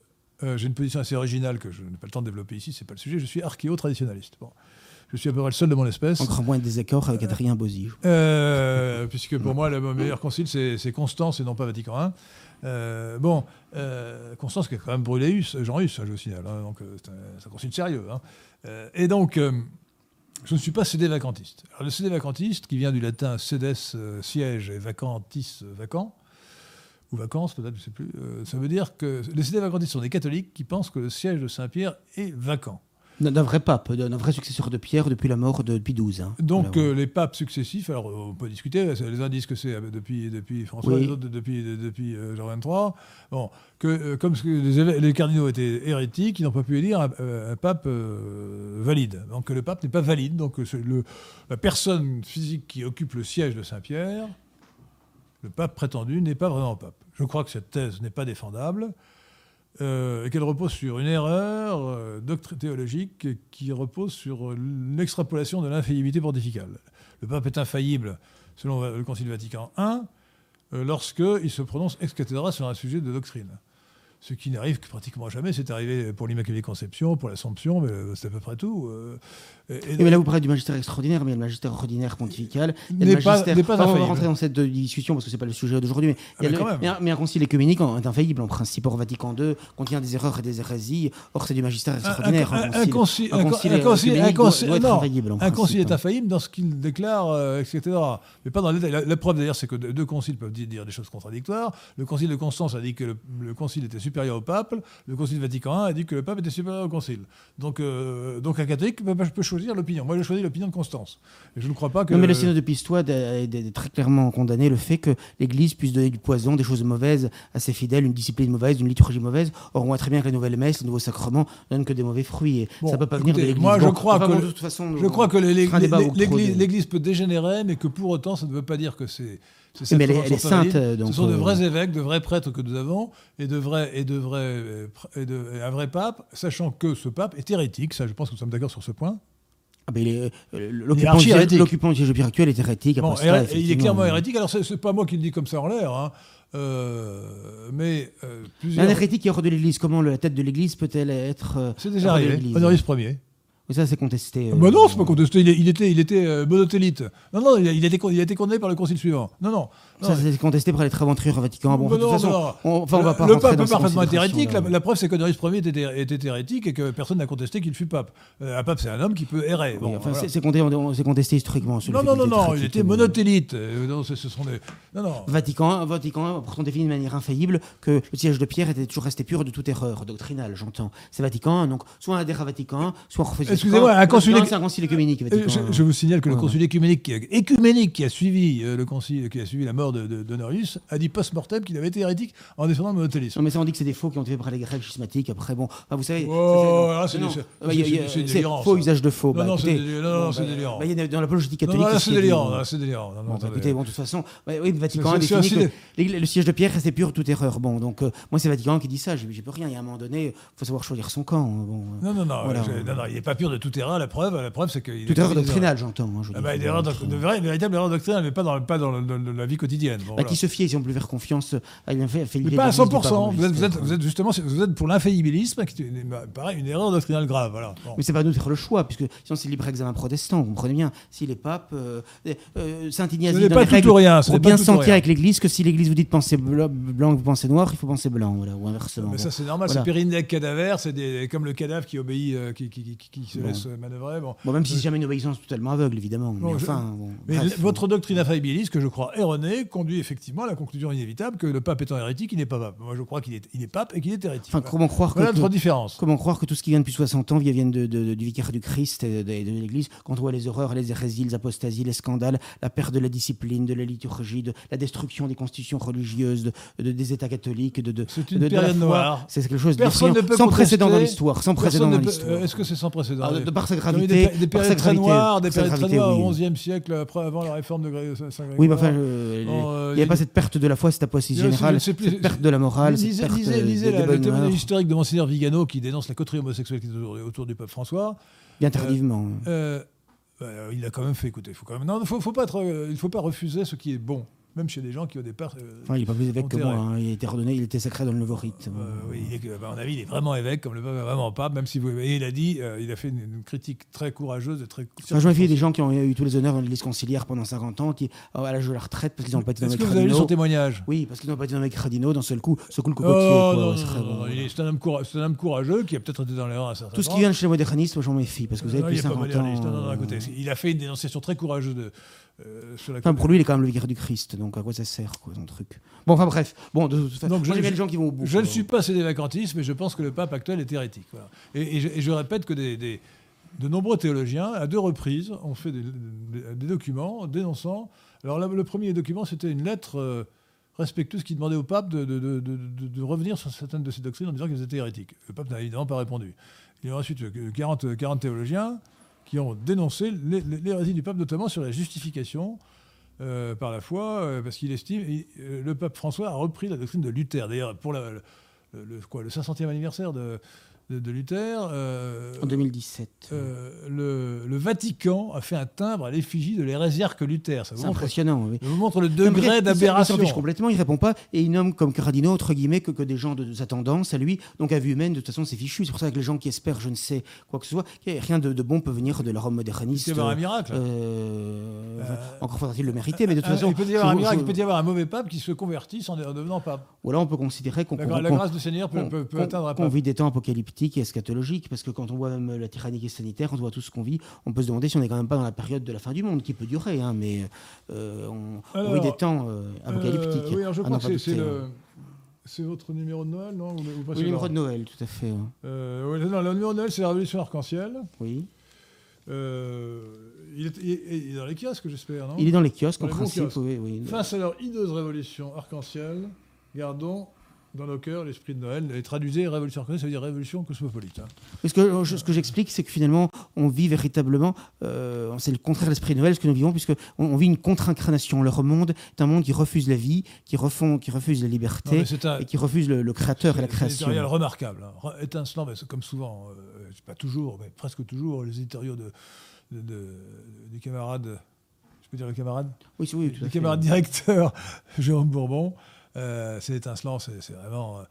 euh, j'ai une position assez originale que je n'ai pas le temps de développer ici, c'est pas le sujet. Je suis archéo-traditionnaliste. Bon. Je suis à peu près le seul de mon espèce. Encore moins des accords avec Adrien Bozzi. Euh, puisque pour moi, le meilleur concile, c'est c'est Constance et non pas Vatican I. Euh, bon, Constance qui a quand même brûlé Jean Hus, je vous signale. hein, donc c'est un, concile sérieux. hein. Et donc, je ne suis pas cédé vacantiste. Alors, le cédé vacantiste, qui vient du latin sedes, euh, siège, et vacantis, euh, vacant, ou vacances peut-être, je ne sais plus, euh, ça veut dire que les cédés vacantistes sont des catholiques qui pensent que le siège de Saint-Pierre est vacant. D'un vrai pape, d'un vrai successeur de Pierre depuis la mort de Pie XII. hein. Donc euh, les papes successifs, alors on peut discuter, les indices que c'est euh, depuis, depuis François, Oui. les autres depuis, depuis euh, Jean XXIII, bon, que euh, comme les, cardinaux étaient hérétiques, ils n'ont pas pu élire un, un pape valide. Donc le pape n'est pas valide, donc le, la personne physique qui occupe le siège de Saint-Pierre, le pape prétendu, n'est pas vraiment pape. Je crois que cette thèse n'est pas défendable. Euh, et qu'elle repose sur une erreur euh, théologique qui repose sur euh, l'extrapolation de l'infaillibilité pontificale. Le pape est infaillible, selon le Concile Vatican I, euh, lorsqu'il se prononce ex cathedra sur un sujet de doctrine. Ce qui n'arrive que pratiquement jamais. C'est arrivé pour l'Immaculée Conception, pour l'Assomption, mais euh, c'est à peu près tout. Euh, et- mais là, vous parlez du magistère extraordinaire, mais il y a le magistère ordinaire pontifical. Il y a N'est le pas- magistère. n'est pas Enfin, on va rentrer dans cette discussion parce que c'est pas le sujet d'aujourd'hui. Mais, Ah, mais le- quand même. mais un, mais un concile écuménique est infaillible en principe. Or, Vatican II contient des erreurs et des hérésies. Or, c'est du magistère extraordinaire. un- un concile, un, concile un concile- œcuménique un doit- concile- doit être non, infaillible, en un concile principe. est infaillible dans ce qu'il déclare, euh, etc. Mais pas dans le détail. La, la preuve d'ailleurs, c'est que deux conciles peuvent dire, dire des choses contradictoires. Le concile de Constance a dit que le, le concile était supérieur au pape. Le concile Vatican I a dit que le pape était supérieur au concile. Donc, euh, donc un catholique peut, peut choisir l'opinion. Moi, j'ai choisi l'opinion de Constance. Et je ne crois pas que. Non, mais le synode de Pistoide a, très clairement condamné le fait que l'Église puisse donner du poison, des choses mauvaises à ses fidèles, une discipline mauvaise, une liturgie mauvaise. Or, on voit très bien que la nouvelle messe, le nouveau sacrement, donnent que des mauvais fruits. Et Bon, ça peut pas venir de l'Église. moi, je crois que de toute façon, Je crois que l'Église peut dégénérer, mais que pour autant, ça ne veut pas dire que c'est. mais elle elle est sainte, donc, Ce sont de euh, vrais évêques, de vrais prêtres que nous avons, et de vrais et de vrais euh, et de, et un vrai pape, sachant que ce pape est hérétique. Ça, je pense que nous sommes d'accord sur ce point. Ah, ben, euh, L'occupant du Pierre actuel est hérétique. Bon, il est clairement hérétique. Alors, c'est c'est pas moi qui le dis comme ça en l'air, hein. Euh, mais euh, plusieurs. un hérétique qui est hors de l'Église, comment la tête de l'Église peut-elle être euh, C'est déjà arrivé. Honoris premier. Oui, ça, c'est contesté. euh, bah non, c'est pas contesté. Il, est- il était, il était euh, monotélite. Non, non, il a, il a été, con- il a été condamné par le concile suivant. Non, non. non. Ça, c'est contesté par les travanturiers au Vatican. Bon, Bah de toute non, façon, non. on, enfin, on va Le- pas le pape ces parfaitement hérétique. La, la preuve, c'est qu'Honoris Ier était, était hérétique et que personne n'a contesté qu'il fut pape. Euh, un pape, c'est un homme qui peut errer. Oui, enfin, voilà. c'est- contesté, contesté historiquement. Non, non, non, non, il était mais monotélite. Euh, non, ce ce sont des. Non, non. Vatican, Vatican pourtant défini de manière infaillible que le siège de Pierre était toujours resté pur de toute erreur doctrinale, j'entends. C'est Vatican, donc soit on adhère à Vatican, soit on refuse Excusez-moi, un concile- C'est un concile écuménique, Euh, Vatican. Je, je vous signale que le concile écuménique qui, a, écuménique qui a suivi euh, le concile, qui a suivi la mort de, de- d'Honorius, a dit post-mortem qu'il avait été hérétique en défendant le monothélisme. Non, mais ça, on dit que c'est des faux qui ont été faits par les Grecs schismatiques. Après, bon, enfin, vous savez. Oh, c'est c'est- c'est- c'est c'est délirant, faux ça. usage de faux. Non, Bah, non, c'est délirant. C'est dans l'apologie Non, catholique. non, là, aussi, c'est délirant. c'est délirant. Écoutez, bon, de toute façon, oui, le Vatican C'est- a c'est défini que le siège de Pierre restait pur de toute erreur. Bon, donc euh, moi c'est Vatican qui dit ça. J'y peux rien. Il y a un moment donné, il faut savoir choisir son camp. hein, euh, Non, non, non, il n'est pas pur de toute erreur. La preuve, la preuve c'est qu'il. toute erreur doctrinale, j'entends. hein, Ah bah, une vraie, véritable erreur doctrinale, mais pas dans, pas dans, le- dans la vie quotidienne. Bon, Bah, voilà. Qui se fie, si on peut faire confiance, à Mais l'idée pas à de l'Église du 100%. Vous êtes, vous, êtes, vous êtes justement vous êtes pour l'infaillibilisme, qui est une- pareil, une erreur doctrinale grave. Voilà. Bon. Mais c'est pas à nous de faire le choix, puisque sinon c'est libre examen protestant, vous comprenez bien. Si les papes, euh, euh, Saint Ignace Ce dit pas tout rien, pas bien sentir avec l'Église, que si l'Église vous dit de penser blanc, vous pensez noir, il faut penser blanc, voilà, ou inversement. Mais ça, c'est normal, c'est périnaire cadavère, c'est comme le cadavre qui obéit, euh, qui se Bon. laisse manœuvrer. Bon. Bon, même si c'est jamais une obéissance totalement aveugle, évidemment. Mais je- enfin, bon, Mais bref, l- votre doctrine infaillibiliste, que je crois erronée, conduit effectivement à la conclusion inévitable que le pape étant hérétique, il n'est pas pape. Moi, je crois qu'il est, il est pape et qu'il est hérétique. Enfin, comment croire voilà que- notre différence. comment croire que tout ce qui vient depuis 60 ans vient de, de- du vicaire du Christ et de, l'Église, quand on voit les horreurs, les hérésies, les apostasies, les scandales, la perte de la discipline, de la liturgie, de la destruction des constitutions religieuses, de, de- des États catholiques, de, de, C'est une période noire. C'est quelque chose de sans précédent dans l'histoire, sans précédent dans l'histoire. euh, Est-ce que c'est sans précédent? Ah, de, par sa gravité, des, des périodes très noires, des périodes très noires au XIe siècle, après, avant la réforme de Gré- Saint-Grégoire. Oui, mais enfin, euh, il n'y a il- pas cette perte de la foi, cette apostasie générale, cette perte de la morale, cette lisez, le témoignage historique de Monseigneur Vigano qui dénonce la coterie homosexuelle qui est autour, du pape François. bien tardivement. Euh, bah, il a quand même fait écouter. Faut quand même, non, faut, faut pas être, euh, il ne faut pas refuser ce qui est bon, même chez des gens qui au départ. euh, Enfin, il n'est pas plus évêque que moi. hein. Il était ordonné, il était sacré dans le nouveau rite. euh, oui, il est, à mon avis, il est vraiment évêque, comme le pape vraiment pape, même si vous. Et il a dit, euh, il a fait une, une critique très courageuse et très. Enfin, je me fie des gens qui ont eu tous les honneurs dans l'église conciliaire pendant 50 ans, qui, euh, à l'âge de la retraite, parce qu'ils n'ont pas été Est-ce que vous avez lu son témoignage? Oui, parce qu'ils n'ont pas été nommés cardinaux, d'un seul coup, ce coup le Oh, cocotier. quoi, non, c'est un, homme coura- c'est un homme courageux qui a peut-être été dans l'erreur à certain Tout ce qui vient de chez les modernistes, moi j'en méfie, parce que vous avez pas 50 ans. il a fait une dénonciation très courageuse de, euh, Enfin, pour lui, il est quand même le vicaire du Christ. Donc, à quoi ça sert, quoi, ton truc? Bon, enfin bref. Bon, de toute façon, Donc, je- les gens qui vont au bout. Je ne suis pas sédévacantiste, mais je pense que le pape actuel est hérétique. voilà. Et, et je, et je répète que des, des- de nombreux théologiens, à deux reprises, ont fait des, documents dénonçant. Alors là, le premier document, c'était une lettre euh, respectueuse qui demandait au pape de, de- de- revenir sur certaines de ses doctrines en disant qu'elles étaient hérétiques. Le pape n'a évidemment pas répondu. Il y a ensuite euh, 40, 40 théologiens qui ont dénoncé l'hé- l'hérésie du pape, notamment sur la justification euh, par la foi, euh, parce qu'il estime. et, euh, le pape François a repris la doctrine de Luther. D'ailleurs, pour le- quoi, le 500e anniversaire de, de- de Luther, euh, En 2017. euh, le, le Vatican a fait un timbre à l'effigie de l'hérésiarque Luther. C'est montre, impressionnant, oui. ça vous montre le il- degré il d'aberration. Il s'en fiche complètement, il répond pas, et il nomme comme Cardinaux, entre guillemets, que, que des gens de, de sa tendance à lui. Donc à vue humaine, de toute façon, c'est fichu. C'est pour ça que les gens qui espèrent, je ne sais quoi que ce soit, rien de, de bon peut venir de la Rome Il moderniste. peut y avoir un miracle. euh, enfin, Euh, encore faudra-t-il le mériter, mais de toute façon, il peut y avoir un miracle, je- il peut y avoir un mauvais pape qui se convertisse en, en devenant pape. ou alors on peut considérer qu'on La, la grâce du Seigneur peut, atteindre un pape. vit des temps apocalyptiques et eschatologiques, parce que quand on voit même la tyrannie qui est sanitaire, on voit tout ce qu'on vit, on peut se demander si on n'est quand même pas dans la période de la fin du monde, qui peut durer, hein, mais euh, on, on Alors, vit des temps euh, apocalyptiques. Euh, oui, alors je crois que c'est- le. hein. C'est votre numéro de Noël, non Ou- ou Oui, le numéro de Noël, tout à fait. hein. Euh, ouais, non, le numéro de Noël, c'est la Révolution arc-en-ciel. Oui. Euh, il, est, il est- il est dans les kiosques, j'espère, non? Il est dans les kiosques, Dans en les principe. kiosques. Oui, oui. Face à leur hideuse révolution arc-en-ciel, gardons dans nos cœurs l'esprit de Noël et traduisez révolution ça veut dire révolution cosmopolite. hein. Parce que ce que j'explique, c'est que finalement, on vit véritablement, euh, c'est le contraire de l'esprit de Noël, ce que nous vivons, puisque on, on vit une contre-incarnation. Leur monde est un monde qui refuse la vie, qui, refond, qui refuse la liberté un, et qui refuse le, le créateur et la c'est un création. remarquable, hein. Étincelant, mais comme souvent, euh, pas toujours, mais presque toujours, les éditoriaux de, de- de- des camarades, je peux dire les camarades? Oui, oui, tout à le fait. camarade directeur Jérôme Bourbon, euh, c'est étincelant, c'est vraiment. euh,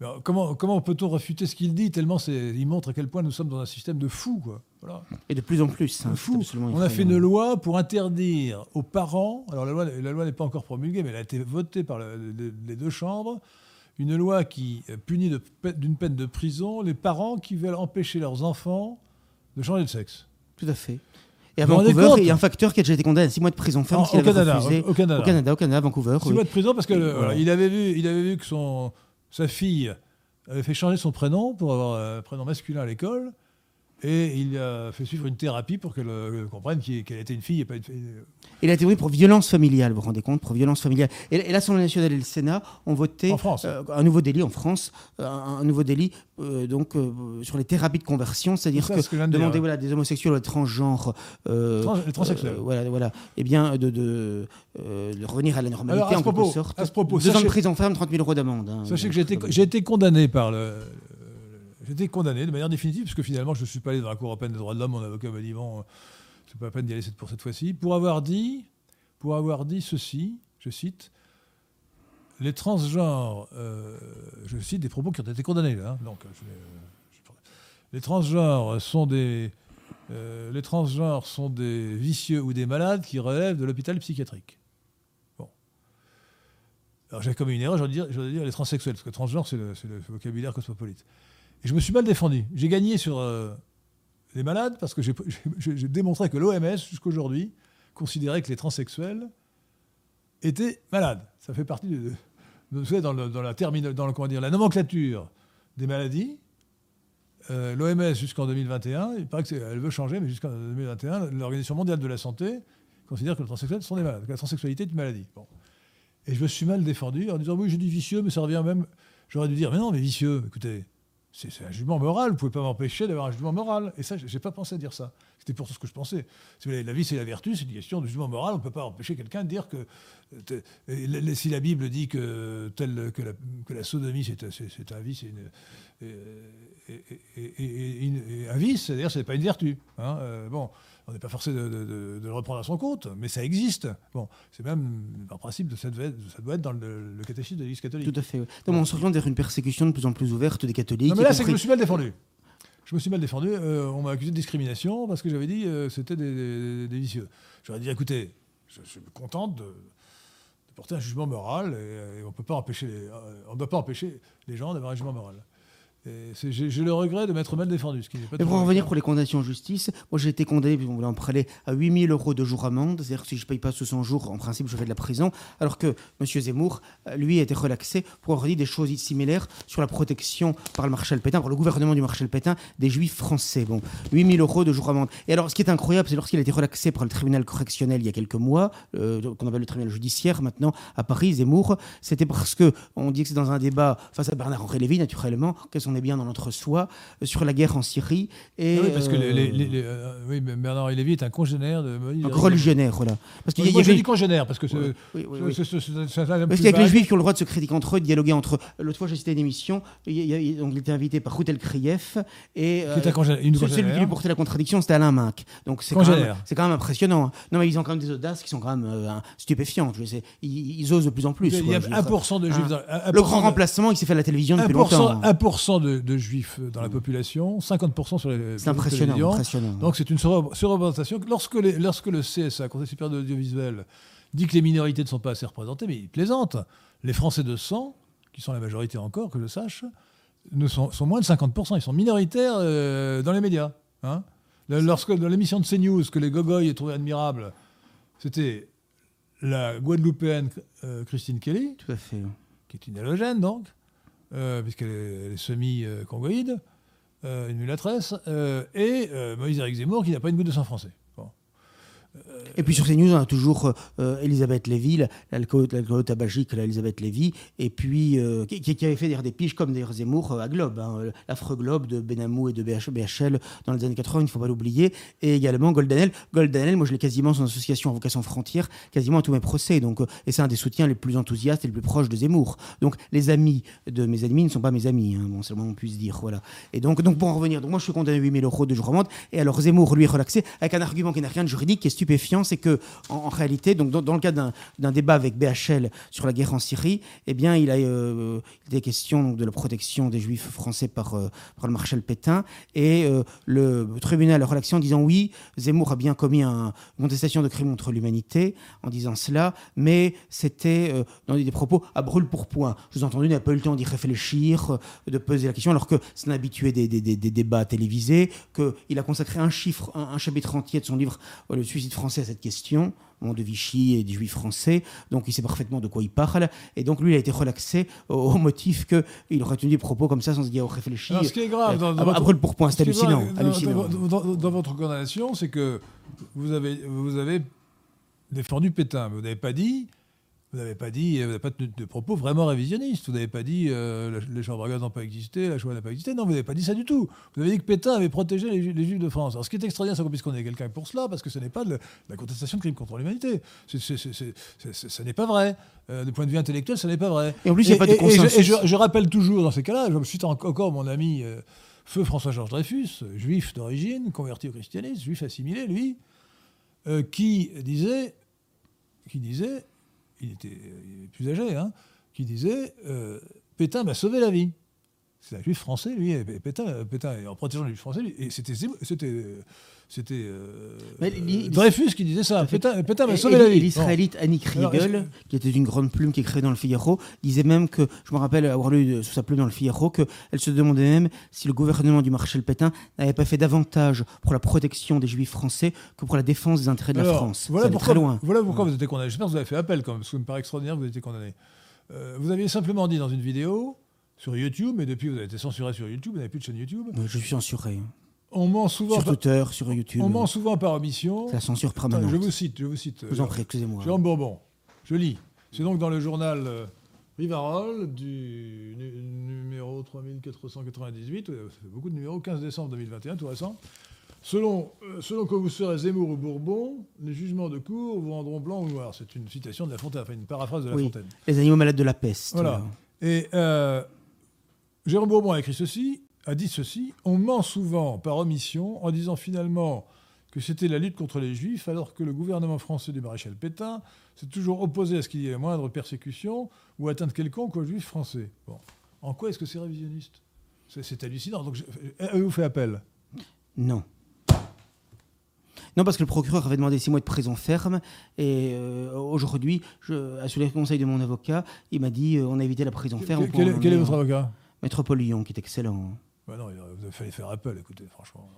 alors, comment comment peut-on refuter ce qu'il dit tellement il montre à quel point nous sommes dans un système de fous quoi. Voilà. Et de plus en plus. hein, absolument On a fait une loi pour interdire aux parents. Alors la loi la loi n'est pas encore promulguée, mais elle a été votée par le- le- les deux chambres. Une loi qui euh, punit d'une peine de prison les parents qui veulent empêcher leurs enfants de changer de sexe. Tout à fait. Et à Vancouver, il y a un facteur qui a déjà été condamné à 6 mois de prison ferme qu'il au, Canada, refusé. au, Canada. Au Canada, au Canada, à Vancouver. Six oui. mois de prison parce que le- Voilà. voilà, il avait vu, il avait vu que son sa fille avait fait changer son prénom pour avoir un prénom masculin à l'école et il a fait suivre une thérapie pour qu'elle euh, comprenne qu'elle était une fille et pas une fille. Et la théorie pour violence familiale, vous vous rendez compte, pour violence familiale. Et, et l'Assemblée nationale et le Sénat ont voté En France. euh, un nouveau délit en France, euh, un, un nouveau délit euh, donc sur les thérapies de conversion, c'est-à-dire C'est que que dire, demander ouais. voilà des homosexuels transgenres, Trans- les transsexuels. voilà, voilà, eh bien de, de, de revenir à la normalité Alors, à en quelque propos- sorte. à ce propos, deux ans sachez- de prison ferme, 30 000 euros d'amende. hein. Sachez que Donc, j'ai été, j'ai été condamné par le. Été condamné de manière définitive, parce que finalement, je ne suis pas allé dans la Cour européenne des droits de l'homme. Mon avocat m'a dit bon, euh, c'est pas la peine d'y aller pour cette fois-ci. Pour avoir dit, pour avoir dit ceci, je cite, les transgenres, euh, je cite des propos qui ont été condamnés là. hein, donc, je- je- les transgenres sont des, euh, les transgenres sont des vicieux ou des malades qui relèvent de l'hôpital psychiatrique. Bon. Alors j'ai commis une erreur, j'aurais dû dire, dire les transsexuels, parce que transgenre, c'est le, le vocabulaire cosmopolite. Et je me suis mal défendu. J'ai gagné sur euh, les malades, parce que j'ai démontré que l'OMS, jusqu'aujourd'hui, considérait que les transsexuels étaient malades. Ça fait partie de, dans, le- dans la dire, la nomenclature des maladies. euh, L'OMS jusqu'en 2021, il paraît qu'elle veut changer, mais jusqu'en 2021, l'Organisation mondiale de la santé considère que les transsexuels sont des malades, que la transsexualité est une maladie. Bon. Et je me suis mal défendu en disant oui, j'ai dit vicieux, mais ça revient même. J'aurais dû dire mais non, mais vicieux, écoutez, c'est un jugement moral, vous pouvez pas m'empêcher d'avoir un jugement moral. Et ça, j'ai pas pensé à dire ça. C'était pour ce que je pensais. La vie, c'est la vertu, c'est une question de jugement moral. On ne peut pas empêcher quelqu'un de dire que euh, le- si la Bible dit que, la, sodomie, c'est un vice, euh, et, un vice, c'est-à-dire c'est pas une vertu. hein. Euh, bon, on n'est pas forcé de, de- de- de le reprendre à son compte, mais ça existe. Bon, c'est même par principe, ça, être- ça doit être dans le, le catéchisme de l'Église catholique. Tout à fait. oui. Non, mais on s'oriente vers une persécution de plus en plus ouverte des catholiques. Non, mais là, c'est que je me suis mal défendu. Je me suis mal défendu. euh, on m'a accusé de discrimination parce que j'avais dit euh, que c'était des, des- des vicieux. J'aurais dit, écoutez, je, je suis contente de, de porter un jugement moral et, euh, et on peut pas empêcher, les- euh, on ne doit pas empêcher les gens d'avoir un jugement moral. J'ai le regret de m'être mal défendu. Ce qui n'est pas Et pour revenir pour les condamnations en justice, moi j'ai été condamné, on voulait en parler, à 8000 euros de jour amende. C'est-à-dire que si je ne paye pas sous 100 jours, en principe, je fais de la prison. Alors que M. Zemmour, euh, lui, a été relaxé pour avoir dit des choses similaires sur la protection par le Marshal Pétain, par le gouvernement du Marshal Pétain, des juifs français. Bon, 8000 euros de jour amende. Et alors, ce qui est incroyable, c'est lorsqu'il a été relaxé par le tribunal correctionnel il y a quelques mois, euh, qu'on appelle le tribunal judiciaire maintenant, à Paris, Zemmour, c'était parce que on dit que c'est dans un débat face à Bernard-Henri Lévy, naturellement, qu'est-ce qu'on est bien dans l'entre-soi, euh, sur la guerre en Syrie. Et, Ah oui, parce que les, les- euh, les- euh, oui, mais Bernard Lévy est un congénère de Moïse. donc religionnaire, voilà. Parce qu'il y, y je avait- dis congénère parce que un Parce qu'il y a que les juifs qui ont le droit de se critiquer entre eux, de dialoguer entre eux. L'autre fois, j'ai cité une émission, il, donc, il était invité par Routel Krief, et euh, un une celui qui lui portait la contradiction, c'était Alain Minck. Donc c'est quand, même, quand même impressionnant. hein. Non, mais ils ont quand même des audaces qui sont quand même euh, stupéfiantes. Je sais. Ils, ils osent de plus en plus. Il y a je veux dire. 1% de juifs. Dans- un- Le 1% grand de- remplacement, il s'est fait à la télévision depuis 1%, longtemps. 1% de, de juifs dans la population, 50% sur les. C'est impressionnant. Donc c'est une surrep- surreprésentation. Lorsque, les- lorsque le CSA, Conseil supérieur de l'audiovisuel, dit que les minorités ne sont pas assez représentées, mais il plaisante. Les Français de sang, qui sont la majorité encore, que je sache, ne sont, sont moins de 50%. Ils sont minoritaires euh, dans les médias. hein. Lorsque dans l'émission de CNews, que les Gogoy trouvaient admirable, c'était la Guadeloupéenne euh, Christine Kelly, Tout à fait. qui est une halogène donc, euh, puisqu'elle est, semi-congoïde, euh, une mulâtresse, euh, et Moïse-Éric Zemmour qui n'a pas une goutte de sang français. Et puis sur CNews, on a toujours euh, Elisabeth Lévy, la- l'alcool l'alcool tabagique, là, Elisabeth Lévy, et puis euh, qui, avait fait des piges comme d'ailleurs Zemmour euh, à Globe, hein, euh, l'affreux Globe de Benamou et de BH BHL dans les années 80, il ne faut pas l'oublier, et également Goldanel. Goldanel, moi je l'ai quasiment son association Avocats sans frontières, quasiment à tous mes procès, donc, et c'est un des soutiens les plus enthousiastes et les plus proches de Zemmour. Donc les amis de mes ennemis ne sont pas mes amis, hein, bon, c'est le moins qu'on puisse dire, voilà. Et donc, donc pour en revenir, donc moi je suis condamné à 8000 euros de jour et alors Zemmour lui est relaxé avec un argument qui n'a rien de juridique, qui est stupéfiant, c'est que en, réalité, donc dans, le cadre d'un- débat avec BHL sur la guerre en Syrie, eh bien il a euh, il était question donc, de la protection des juifs français par, euh, par le maréchal Pétain, et euh, le tribunal a relaxé en disant oui, Zemmour a bien commis un- une contestation de crime contre l'humanité en disant cela, mais c'était euh, dans des propos à brûle pour point. Je vous ai entendu, n'a pas eu le temps d'y réfléchir, de poser la question, alors que c'est un habitué des, des- des- des débats télévisés, qu'il a consacré un chiffre, un, un chapitre entier de son livre Le suicide français à cette question, de Vichy et des juifs français, donc il sait parfaitement de quoi il parle, et donc lui il a été relaxé au, au motif qu'il aurait tenu des propos comme ça sans y avoir réfléchi. Alors, ce qui est grave dans, à, dans à votre- brûle pour point, c'est ce hallucinant. grave dans- hallucinant. dans- dans- dans votre condamnation, c'est que vous avez, vous avez défendu Pétain, mais vous n'avez pas dit. Vous n'avez pas dit, vous n'avez pas tenu de propos vraiment révisionnistes. Vous n'avez pas dit euh, les chambres à gaz n'ont pas existé, la Shoah n'a pas existé. Non, vous n'avez pas dit ça du tout. Vous avez dit que Pétain avait protégé les, Ju- les Juifs de France. Alors, ce qui est extraordinaire, c'est qu'on puisse connaître quelqu'un pour cela, parce que ce n'est pas de la, contestation de crimes contre l'humanité. Ce n'est pas vrai. Euh, du point de vue intellectuel, ce n'est pas vrai. Et en plus, il n'y a pas de et- et je- consensus. Et, je, je rappelle toujours dans ces cas-là, je cite en- encore mon ami euh, Feu François-Georges Dreyfus, juif d'origine, converti au christianisme, juif assimilé, lui, euh, qui disait, qui disait, il était, est plus âgé, hein, qui disait, euh, Pétain m'a sauvé la vie. C'est un juif français, lui, et Pétain, Pétain, en protégeant les juifs français, lui, et c'était, c'était, euh, Dreyfus qui disait ça. Pétain, Pétain m'a sauvé la vie. l'israélite Annie Kriegel, qui était une grande plume qui écrivait dans le Figaro, disait même que, je me rappelle avoir lu sous sa plume dans le Figaro, qu'elle se demandait même si le gouvernement du Marshal Pétain n'avait pas fait davantage pour la protection des juifs français que pour la défense des intérêts de la France. Voilà Ça pourquoi, très loin. voilà pourquoi vous avez été condamné. J'espère que vous avez fait appel, quand même, parce que ça me paraît extraordinaire que vous avez été condamné. Euh, vous aviez simplement dit dans une vidéo sur YouTube, mais depuis vous avez été censuré sur YouTube, vous n'avez plus de chaîne YouTube. Je suis censuré. On ment souvent, Sur par, Twitter, sur YouTube. on ment souvent par omission. C'est la censure permanente. je vous cite, je vous cite. Je vous en prie, excusez-moi. Jérôme Bourbon. Je lis. C'est donc dans le journal euh, Rivarol du nu- numéro 3498, euh, c'est beaucoup de numéros, 15 décembre 2021, tout récent. Selon, euh, selon que vous serez Zemmour ou Bourbon, les jugements de cour vous rendront blanc ou noir. C'est une citation de La Fontaine, enfin une paraphrase de La Oui. Fontaine. Les animaux malades de la peste. Voilà. Et euh, Jérôme Bourbon a écrit ceci, a dit ceci on ment souvent par omission en disant finalement que c'était la lutte contre les juifs, alors que le gouvernement français du maréchal Pétain s'est toujours opposé à ce qu'il y ait la moindre persécution ou atteinte quelconque aux juifs français. Bon. En quoi est-ce que c'est révisionniste? C'est- hallucinant. Donc, je- avez-vous fait appel? Non. Non, parce que le procureur avait demandé six mois de prison ferme. Et euh, aujourd'hui, à sous les conseils de mon avocat, il m'a dit euh, on a évité la prison ferme. Quel, quel est- quel votre euh, avocat Métropole Lyon, qui est excellent. Bah non, il fallu faire appel, écoutez, franchement.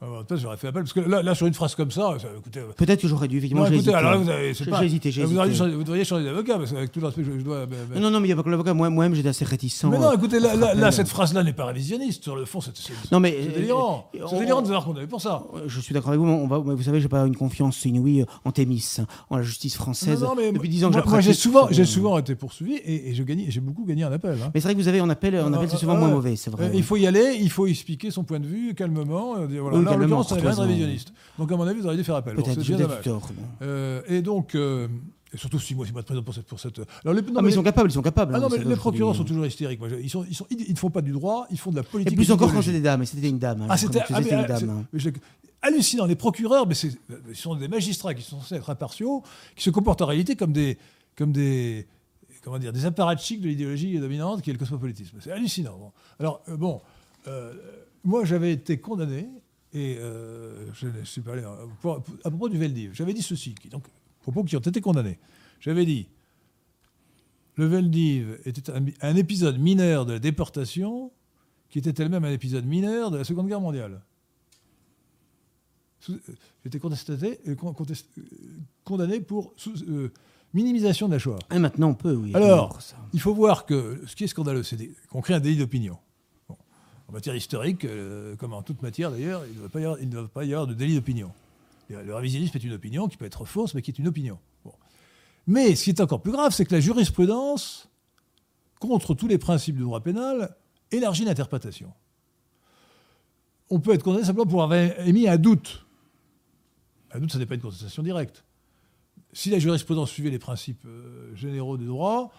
Ah, bah, peut-être j'aurais fait appel, parce que là, là, sur une phrase comme ça, ça écoutez. euh, Peut-être que j'aurais dû, effectivement, j'ai hésité. alors là, vous avez. J'ai pas- hésité, j'ai vous, hésité. vous devriez changer d'avocat, parce qu'avec tout le respect, je, je dois. Non, non, mais il n'y a pas que l'avocat. Moi- Moi-même, j'étais assez réticent. mais non, écoutez, là, cette phrase-là n'est pas révisionniste. Sur le fond, c'est c'est- Non, mais. c'est euh, délirant. euh, C'est délirant de savoir qu'on avait pour ça. Je suis d'accord avec vous, mais on va, vous savez, j'ai pas une confiance inouïe en Thémis, en la justice française. Non, non, mais Depuis 10 ans que moi, moi, j'ai souvent, j'ai souvent été poursuivi et, et je gagnais- j'ai beaucoup gagné en appel. hein. Mais c'est vrai que vous avez en appel, en appel, c'est souvent moins mauvais, c'est vrai. Il faut y aller, il faut expliquer son point de vue calmement. voilà. Là, en l'occurrence, courtoisement. révisionniste. Donc, à mon avis, vous auriez dû faire appel. Peut-être, c'est j'ai tort. Euh, et donc, euh, et surtout six mois, six mois de prison pour cette. Pour cette alors, les, non, Ah, mais ils sont capables, ils sont capables. ah hein, non, ça mais les procureurs sont toujours hystériques. Moi, ils, sont, ils, sont, ils ne font pas du droit, ils font de la Et politique. plus et encore quand c'était des dames, et c'était une dame. hein, Ah, c'était ah, c'était une dame. c'est- hein. hallucinant. Les procureurs, mais c'est- ils sont des magistrats qui sont censés être impartiaux, qui se comportent en réalité comme des, comme des, comment dire, des apparatchiks de l'idéologie dominante qui est le cosmopolitisme. C'est hallucinant. Bon. Alors, euh, bon, euh, moi, j'avais été condamné, et euh, je ne suis pas allé, pour- à propos du Veldiv, j'avais dit ceci, qui, donc, propos qui ont été condamnés. J'avais dit, le Veldiv était un, un épisode mineur de la déportation, qui était elle-même un épisode mineur de la Seconde Guerre mondiale. Euh, J'étais contesté- euh, condamné pour sous- euh, minimisation de la Shoah. Et maintenant, on peut, oui. Alors. Il faut voir que ce qui est scandaleux, c'est qu'on crée un délit d'opinion. En matière historique, euh, comme en toute matière d'ailleurs, il ne doit pas y avoir, de délit d'opinion. Le révisionnisme est une opinion qui peut être fausse, mais qui est une opinion. Mais ce qui est encore plus grave, c'est que la jurisprudence, contre tous les principes du droit pénal, élargit l'interprétation. On peut être condamné simplement pour avoir émis un doute. Un doute, ça n'est pas une contestation directe. Si la jurisprudence suivait les principes euh, généraux du droit,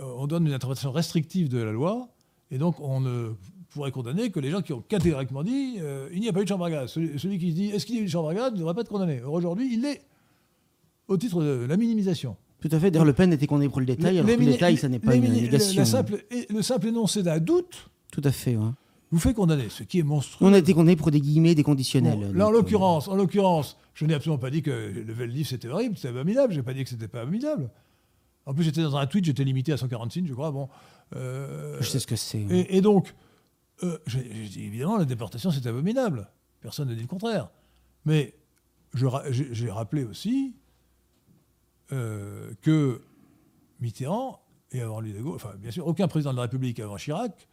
euh, on donne une interprétation restrictive de la loi, et donc on ne pourrait condamner que les gens qui ont catégoriquement dit euh, il n'y a pas eu de chambre à gaz. Celui, celui qui se dit est-ce qu'il y a eu une chambre à gaz ne devrait pas être condamné. Or, aujourd'hui, il l'est au titre de la minimisation. Tout à fait. D'ailleurs, Le Pen était condamné pour le détail, Les- alors les que le détail, ça n'est pas une négation. la simple- le simple énoncé d'un doute Tout à fait. ouais. vous fait condamner, ce qui est monstrueux. On a été condamné pour des guillemets, des Bon, conditionnels. là, en euh, l'occurrence, en l'occurrence, je n'ai absolument pas dit que le Veldiv c'était horrible, c'était abominable. Je n'ai pas dit que c'était pas abominable. En plus, j'étais dans un tweet, j'étais limité à 140 signes, je crois. Bon, euh, Je sais ce que c'est. ouais. et, et donc, euh, j'ai- j'ai dit, évidemment, la déportation c'est abominable. Personne ne dit le contraire. Mais j'ai rappelé aussi euh, que Mitterrand et avant lui de Gaulle, enfin bien sûr, aucun président de la République avant Chirac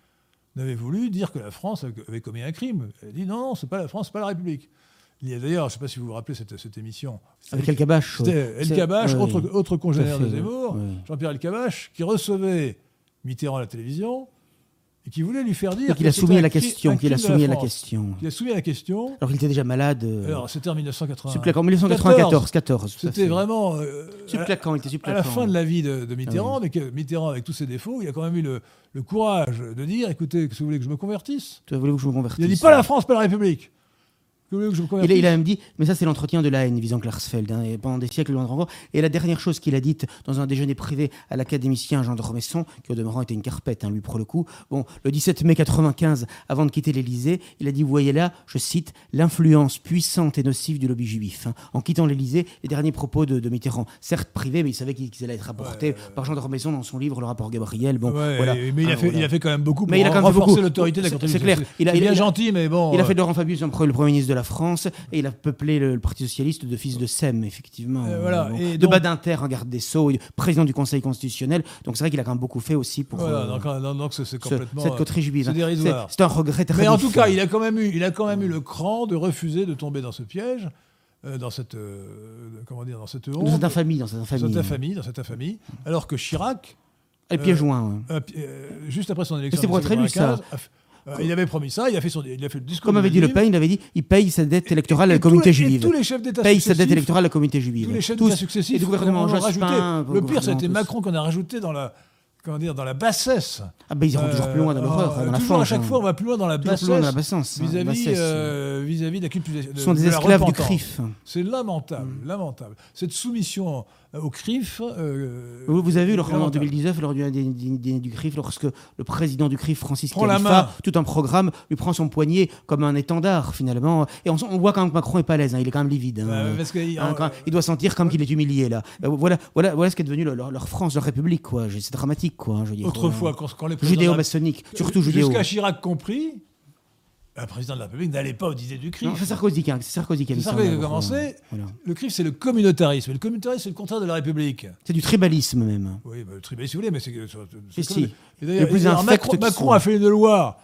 n'avait voulu dire que la France avait commis un crime. Elle a dit non, non, c'est pas la France, c'est pas la République. Il y a d'ailleurs, je ne sais pas si vous vous rappelez cette, cette émission. Avec El ouais. C'était El ouais, autre, congénère de Zemmour. Jean-Pierre El Kabash, qui recevait Mitterrand à la télévision et qui voulait lui faire dire. Et qu'il a soumis à la question. Qu'il a soumis à la question. Qu'il a soumis à la question. Alors qu'il était déjà malade. euh, Alors, c'était en 1980. subclaquant. En 1994, 14. tout à C'était vraiment. euh, Subclaquant, il était à subclaquant. la fin de la vie de, de Mitterrand, Ah mais que Mitterrand, avec tous ses défauts, il a quand même eu le, le courage de dire écoutez, que vous voulez que je me convertisse Tu voulez que je me convertisse Il a dit pas la France, pas la République. Il a, même dit, mais ça c'est l'entretien de la haine visant Klarsfeld, hein, et pendant des siècles renvoi. Et la dernière chose qu'il a dite dans un déjeuner privé à l'académicien Jean de Romesson, qui au demeurant était une carpette, hein, lui pour le coup, bon, le 17 mai 95, avant de quitter l'Élysée, il a dit, vous voyez là, je cite, l'influence puissante et nocive du lobby juif. hein. En quittant l'Élysée, les derniers propos de, de Mitterrand, certes privés, mais il savait qu'ils allaient être rapportés par Jean de Romesson dans son livre Le rapport Gabriel. Bon, Ouais, voilà. Mais il a, Ah, fait, voilà. il a fait quand même beaucoup pour Mais il a quand même fait renforcer l'autorité de la C'est- clair. Il a- C'est il a- bien gentil, mais bon. Il a euh, fait de Laurent Fabius le Premier ministre de la France et il a peuplé le, le Parti Socialiste de fils de SEM, effectivement. Euh, voilà. Bon. Et de donc- Badinter, un garde des Sceaux, président du Conseil constitutionnel. Donc c'est vrai qu'il a quand même beaucoup fait aussi pour Voilà, euh, donc, euh, donc c'est c'est ce- complètement. cette euh, coterie juive. c'est dérisoire. C'est c'est un regret très Mais en tout cas, il a quand même eu, il a quand même eu le cran de refuser de tomber dans ce piège, euh, dans cette, euh, comment dire, dans cette honte, Dans cette infamie, dans cette dans infamie. cette infamie, dans cette infamie, alors que Chirac, Et Euh, joint. ouais. euh, euh, juste après son élection, C'était pour en être élu, ça. 1995, a fait- euh, il avait promis ça, il a fait son, il a fait le discours. Comme avait dit Le. Pen, il avait dit il paye sa dette électorale à la communauté les- juive. Tous les chefs d'État Paye sa dette électorale à la communauté juive. Tous les chefs d'État successifs Et du gouvernement Jospin. rajouté. Le pire, tous. Macron qu'on a rajouté dans la, comment dire, dans la bassesse. Ah ben ils iront toujours plus loin dans Euh, l'horreur, euh, dans la toujours à chaque hein. fois, on va plus loin dans la Toujours plus loin dans la bassesse hein, vis-à-vis euh, vis-à-vis de la culpabilisation. Ce sont des esclaves du CRIF. C'est lamentable, lamentable. Cette soumission au CRIF. euh, Vous, vous avez vu, lors, en longtemps. 2019, lors du, du- du- du CRIF, lorsque le président du CRIF, Francis Khalifa, tout un programme, lui prend son poignet comme un étendard, finalement. Et on, on voit quand même que Macron est pas à l'aise, hein, il est quand même livide. hein. euh, parce que, Hein, quand- il doit sentir comme qu'il est humilié, là. Euh, Voilà, voilà, voilà ce qu'est devenu leur, France, leur République, quoi. C'est dramatique, quoi. hein, je veux dire. autrefois, quand, quand les Judéo-maçonnique, surtout judéo. Jusqu'à Chirac compris, un président de la République n'allait pas au dîner du CRIF. C'est Sarkozy qui a, Sarkozy qui a. Sarkozy qui a commencé. voilà. Le CRIF, c'est le communautarisme. Et le communautarisme, c'est le contraire de la République. C'est du tribalisme, même. Oui, bah, le tribunal, si vous voulez, mais c'est. Si, Les plus Macron, a fait une loi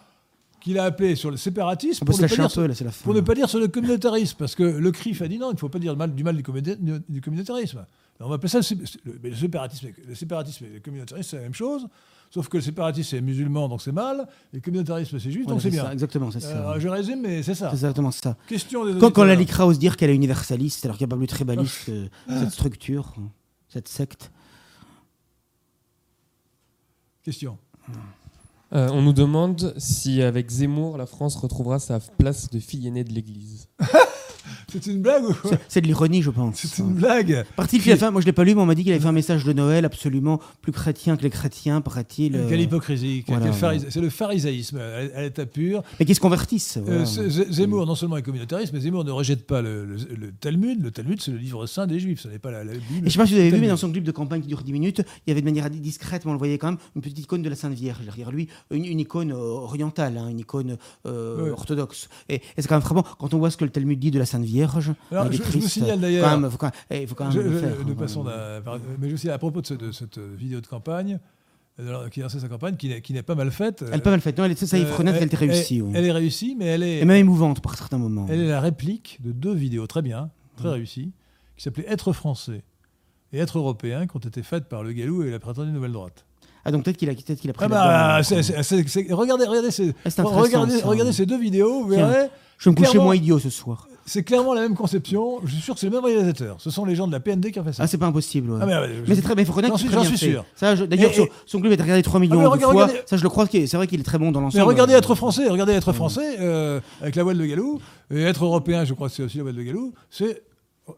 qu'il a appelée sur le séparatisme pour ne, pas dire, peu, là, c'est la fin. pour ne pas dire sur le communautarisme. Parce que le CRIF a dit non, il ne faut pas dire du mal du, mal du, communautarisme- du communautarisme. On va appeler ça le, le- le séparatisme. Le séparatisme et le communautarisme, c'est la même chose. Sauf que le séparatisme, c'est musulman, donc c'est mal. Et le communautarisme, c'est juif, Voilà, donc c'est ça, bien. exactement, c'est ça. Euh, je résume, mais c'est ça. C'est exactement ça. Question des Quand, quand la. LICRA ose dire qu'elle est universaliste, alors qu'il n'y a pas plus tribaliste que cette structure, cette secte. Question. Euh, on nous demande si avec Zemmour, la France retrouvera sa place de fille aînée de l'Église. C'est une blague ou quoi C'est- de l'ironie, je pense. C'est une blague. Parti qu'il a fait, moi je l'ai pas lu, mais on m'a dit qu'il avait fait un message de Noël absolument plus chrétien que les chrétiens, paraît-il. euh, Quelle hypocrisie. voilà, C'est le pharisaïsme à l'état pur. Mais qui se convertissent. Euh, voilà. Zemmour, non seulement est communautariste, mais Zemmour ne rejette pas le, le- le Talmud. Le Talmud, c'est le livre saint des Juifs. Ce n'est pas la, la Bible. Et je sais pas si vous avez vu, mais dans son clip de campagne qui dure 10 minutes, il y avait de manière discrète, mais on le voyait quand même, une petite icône de la Sainte Vierge derrière lui, une, une icône euh, orientale, hein, une icône euh, Ouais. orthodoxe. Et, et c'est quand même frappant, quand on voit ce que le Talmud dit de la Sainte Vierge, Alors, je- je vous signale d'ailleurs- même, faut quand même, eh, faut quand même Je- le faire. mais je aussi à propos de, ce- de cette vidéo de campagne, euh, qui a sa campagne, qui n'est, n'est pas mal faite. Elle est pas mal faite. Non, elle est, ça, il faut Euh, reconnaître qu'elle était elle- réussie. oui. Elle est réussie, mais elle est, Et même émouvante par certains moments. elle est la réplique de deux vidéos très bien, très réussies, qui s'appelaient Être français et Être européen, qui ont été faites par Le Gallou et la prétendue Nouvelle Droite. Ah, donc peut-être qu'il a, peut-être qu'il a pris Ah bah, regardez, regardez, ces, Ah, regardez, ces deux vidéos, vous Tiens. verrez, Je vais me coucher moins idiot ce soir. C'est clairement la même conception. Je suis sûr que c'est le même réalisateur. Ce sont les gens de la PND qui ont fait ça. Ah, c'est pas impossible. ouais. Ah, mais, Mais c'est très, mais il faut reconnaître J'en qu'il suis- est très j'en bien suis fait. sûr. Ça, je- D'ailleurs, Et- son, son club est regardé 3 millions mais de regarde- fois. regardez- Ça, je le crois. qu'il C'est vrai qu'il est très bon dans Mais l'ensemble. regardez être français, regardez être français euh, avec la voile de Galou et être européen, je crois que c'est aussi la voile de Galou, c'est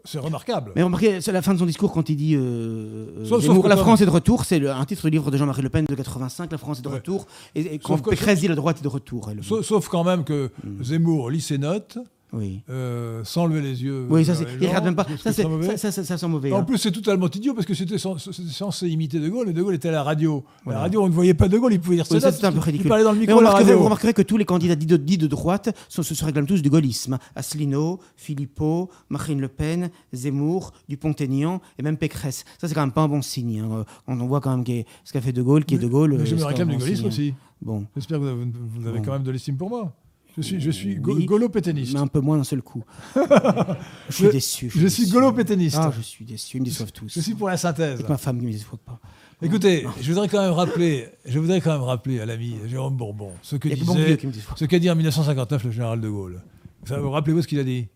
c'est remarquable. Mais remarquez, c'est la fin de son discours quand il dit euh, euh, Sauf- Zemmour, sauf que La quand- France est de retour. C'est le- un titre du livre de Jean-Marie Le Pen de 85. La France est de Ouais. retour. Et, et quand Sauf que- Pécresse dit la droite est de retour. elle- Sauf, sauf quand même que Mm. Zemmour lit ses notes Oui. euh, sans lever les yeux. Oui, ça, c'est. Il regarde gens, même pas. Ça, c'est c'est- très mauvais. ça, ça, ça, ça sent mauvais. En hein. plus, c'est totalement idiot parce que c'était cen- c'était censé imiter De Gaulle et De Gaulle était à la radio. À la radio, on ne voyait pas De Gaulle, il pouvait dire Oui, ça, c'est un peu il ridicule. parlait dans le Mais micro remarquerez, vous remarquerez que tous les candidats dits de, dits de droite sont- se, réclament tous du gaullisme. Asselineau, Philippot, Marine Le Pen, Zemmour, Dupont-Aignan et même Pécresse. Ça, c'est quand même pas un bon signe. hein. On voit quand même ce qu'a fait De Gaulle, qui est De Gaulle. Mais je euh, me réclame du gaullisme aussi. Bon, J'espère que vous avez, vous avez Bon. quand même de l'estime pour moi. Je suis, je suis go- Oui. gaulo-pétainiste. mais un peu moins d'un seul coup. je suis Je- déçu. Je suis déçu. gaulo-pétainiste. Ah, je suis déçu. Ils me déçoivent tous. Je suis pour la synthèse. Ma femme qui me déçoit pas. Écoutez, je voudrais quand même rappeler, je voudrais quand même rappeler à l'ami Jérôme Bourbon ce que bon disait, déçoit. ce qu'a dit en 1959 le général de Gaulle. Ça, vous rappelez-vous ce qu'il a dit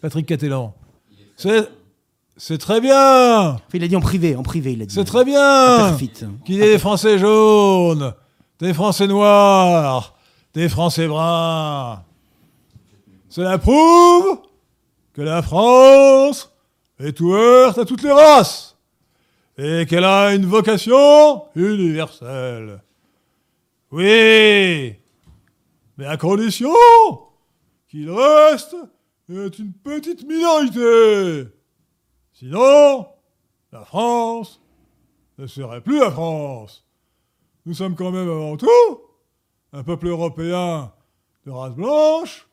Patrick Catellan. C'est, c'est très bien, il a dit en privé, en privé, il a dit. c'est très bien qu'il y ait des Français jaunes, des Français noirs, des Français bruns. Cela prouve que la France est ouverte à toutes les races et qu'elle a une vocation universelle. Oui, mais à condition qu'il reste une petite minorité. Sinon, la France ne serait plus la France. Nous sommes quand même avant tout un peuple européen de race blanche,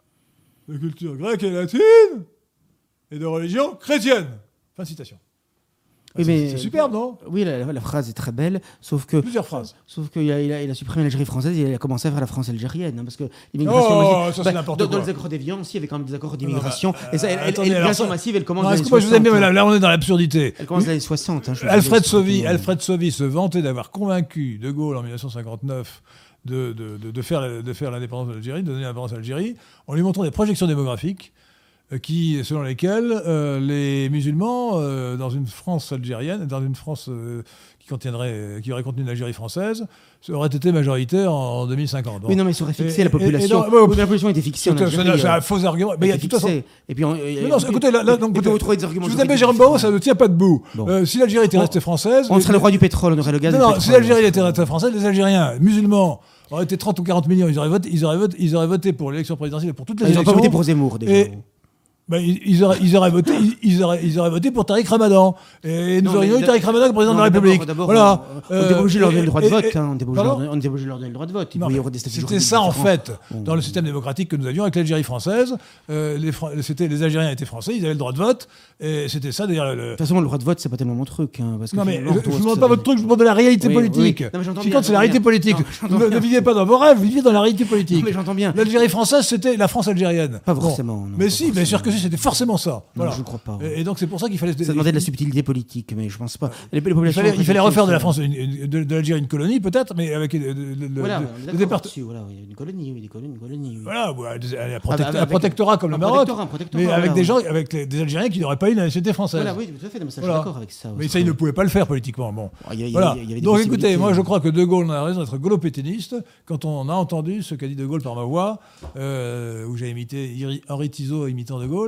de culture grecque et latine, et de religion chrétienne. Fin de citation. Oui, c'est, superbe, non? Oui, la, la phrase est très belle, sauf que. Plusieurs phrases. Sauf qu'il a, il a, il a supprimé l'Algérie française et il a commencé à faire la France algérienne. hein, parce que l'immigration Oh, massive- ça, n'importe dans, dans les accords d'Évian aussi, il y avait quand même des accords d'immigration. bah, et ça, euh, elle- alors l'immigration massive, elle commence Non, dans les excuse-moi, je vous aime bien, mais 60, là, là, on est dans l'absurdité. Elle commence dans les 60. hein, Alfred Sauvy, Alfred Sauvy se vantait d'avoir convaincu De Gaulle en 1959 de, de, de, de faire, l'indépendance de l'Algérie, de donner l'indépendance à l'Algérie, en lui montrant des projections démographiques euh, qui, selon lesquelles euh, les musulmans, euh, dans une France algérienne, dans une France contiendrait, qui aurait contenu une Algérie française, auraient été majoritaires en 2050. Bon. Oui, non, mais ça aurait fixé Et- la population. et non, Oui, la population était fixée en C'est- Algérie. c'est euh, un faux argument. Mais il y a de toute façon. Et puis, on- Mais non, écoutez, là, là, donc, écoutez, trouvait des arguments. Je vous appelle Jérôme Barrault, ça ne tient pas debout. Bon. Euh, si l'Algérie était restée française. On serait le roi du pétrole, on aurait le gaz. Non, non, si l'Algérie était restée française, les Algériens musulmans auraient été 30 ou 40 millions, ils auraient voté, ils auraient voté, ils auraient voté pour l'élection présidentielle pour toutes les Ah, Ils n'ont élections. pas voté pour Zemmour, déjà. Bah, ils, ils auraient, ils, auraient voté, ils, ils auraient, ils auraient voté pour Tariq Ramadan. Et nous Non, aurions eu Tariq Ramadan comme président Non, de la République. d'abord- voilà. on- On était obligé de leur donner le droit de vote. On leur Pardon donner- on était obligé de leur donner le droit de vote. C'était ça en fait, dans le système démocratique que nous avions avec l'Algérie française. euh, les, Fran- c'était, les Algériens étaient français, ils avaient le droit de vote. Et c'était ça d'ailleurs. le- De toute façon, le droit de vote, c'est pas tellement mon truc. hein, parce que Non mais je ne vous demande pas votre truc, je vous demande de la réalité Oui, politique. oui. Non, bien, c'est la réalité politique. Ne, vivez pas dans vos rêves, vivez dans la réalité politique. mais j'entends bien. L'Algérie française, c'était la France algérienne. Pas forcément, mais si, bien sûr que si, c'était forcément ça. Non, je ne crois pas. Et, et donc c'est pour ça qu'il fallait. Ça demandait de la subtilité politique, mais je pense pas. Les, les Il populations fallait, il fallait refaire de la France. France, une- une- de, de l'Algérie une colonie peut-être, mais avec euh, de- de- de- Voilà, de- on est des d'accord départements. là-dessus, voilà, une colonie, oui, des colonies, une colonie. oui. Voilà, ouais, des- un, Ah, protect- bah, un protectorat comme un le Maroc, protectorat, un protectorat, mais avec voilà, des ouais. gens, avec les- des Algériens qui n'auraient pas eu la nationalité française. Voilà, oui, tout à fait, non, mais ça, je Voilà. suis d'accord avec ça. Mais ça, ils ne pouvaient pas le faire politiquement. Bon. Il y a- il y a- Voilà. il y avait des Donc écoutez, possibilités. moi je crois que De Gaulle a raison d'être gaulo-pétainiste quand on a entendu ce qu'a dit De Gaulle par ma voix, euh, où j'ai imité Henri Tizot imitant De Gaulle.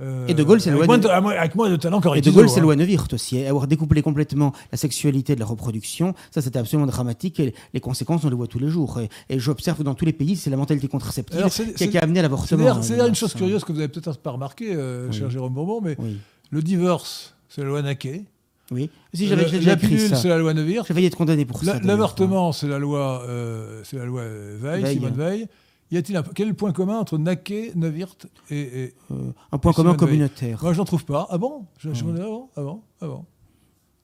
Euh, Et De Gaulle, c'est la avec, moins- avec moins de talent qu'Henri Et de. Gaulle, c'est hein. loi Neuwirth aussi. Avoir découplé complètement la sexualité de la reproduction, ça c'était absolument dramatique et les conséquences on les voit tous les jours. Et, et j'observe que dans tous les pays, c'est la mentalité contraceptive Alors, qui, a- c'est- qui a amené à l'avortement. hein, c'est d'ailleurs une chose curieuse que vous avez peut-être pas remarqué, euh, Oui. cher Jérôme Bourbon, mais Oui. le divorce, c'est la loi Naquet. Oui. Si j'avais déjà la pilule, ça. c'est la loi Neuwirth. J'ai failli être condamné pour ça. L'avortement, c'est la loi, euh, c'est la loi Veil, Veil. Simone Veil. Y a-t-il un, quel est le point commun entre Naquet, Neuwirth et, et- Euh, un point Et commun communautaire. Moi, je n'en trouve pas. Ah bon? Je, Ah bon?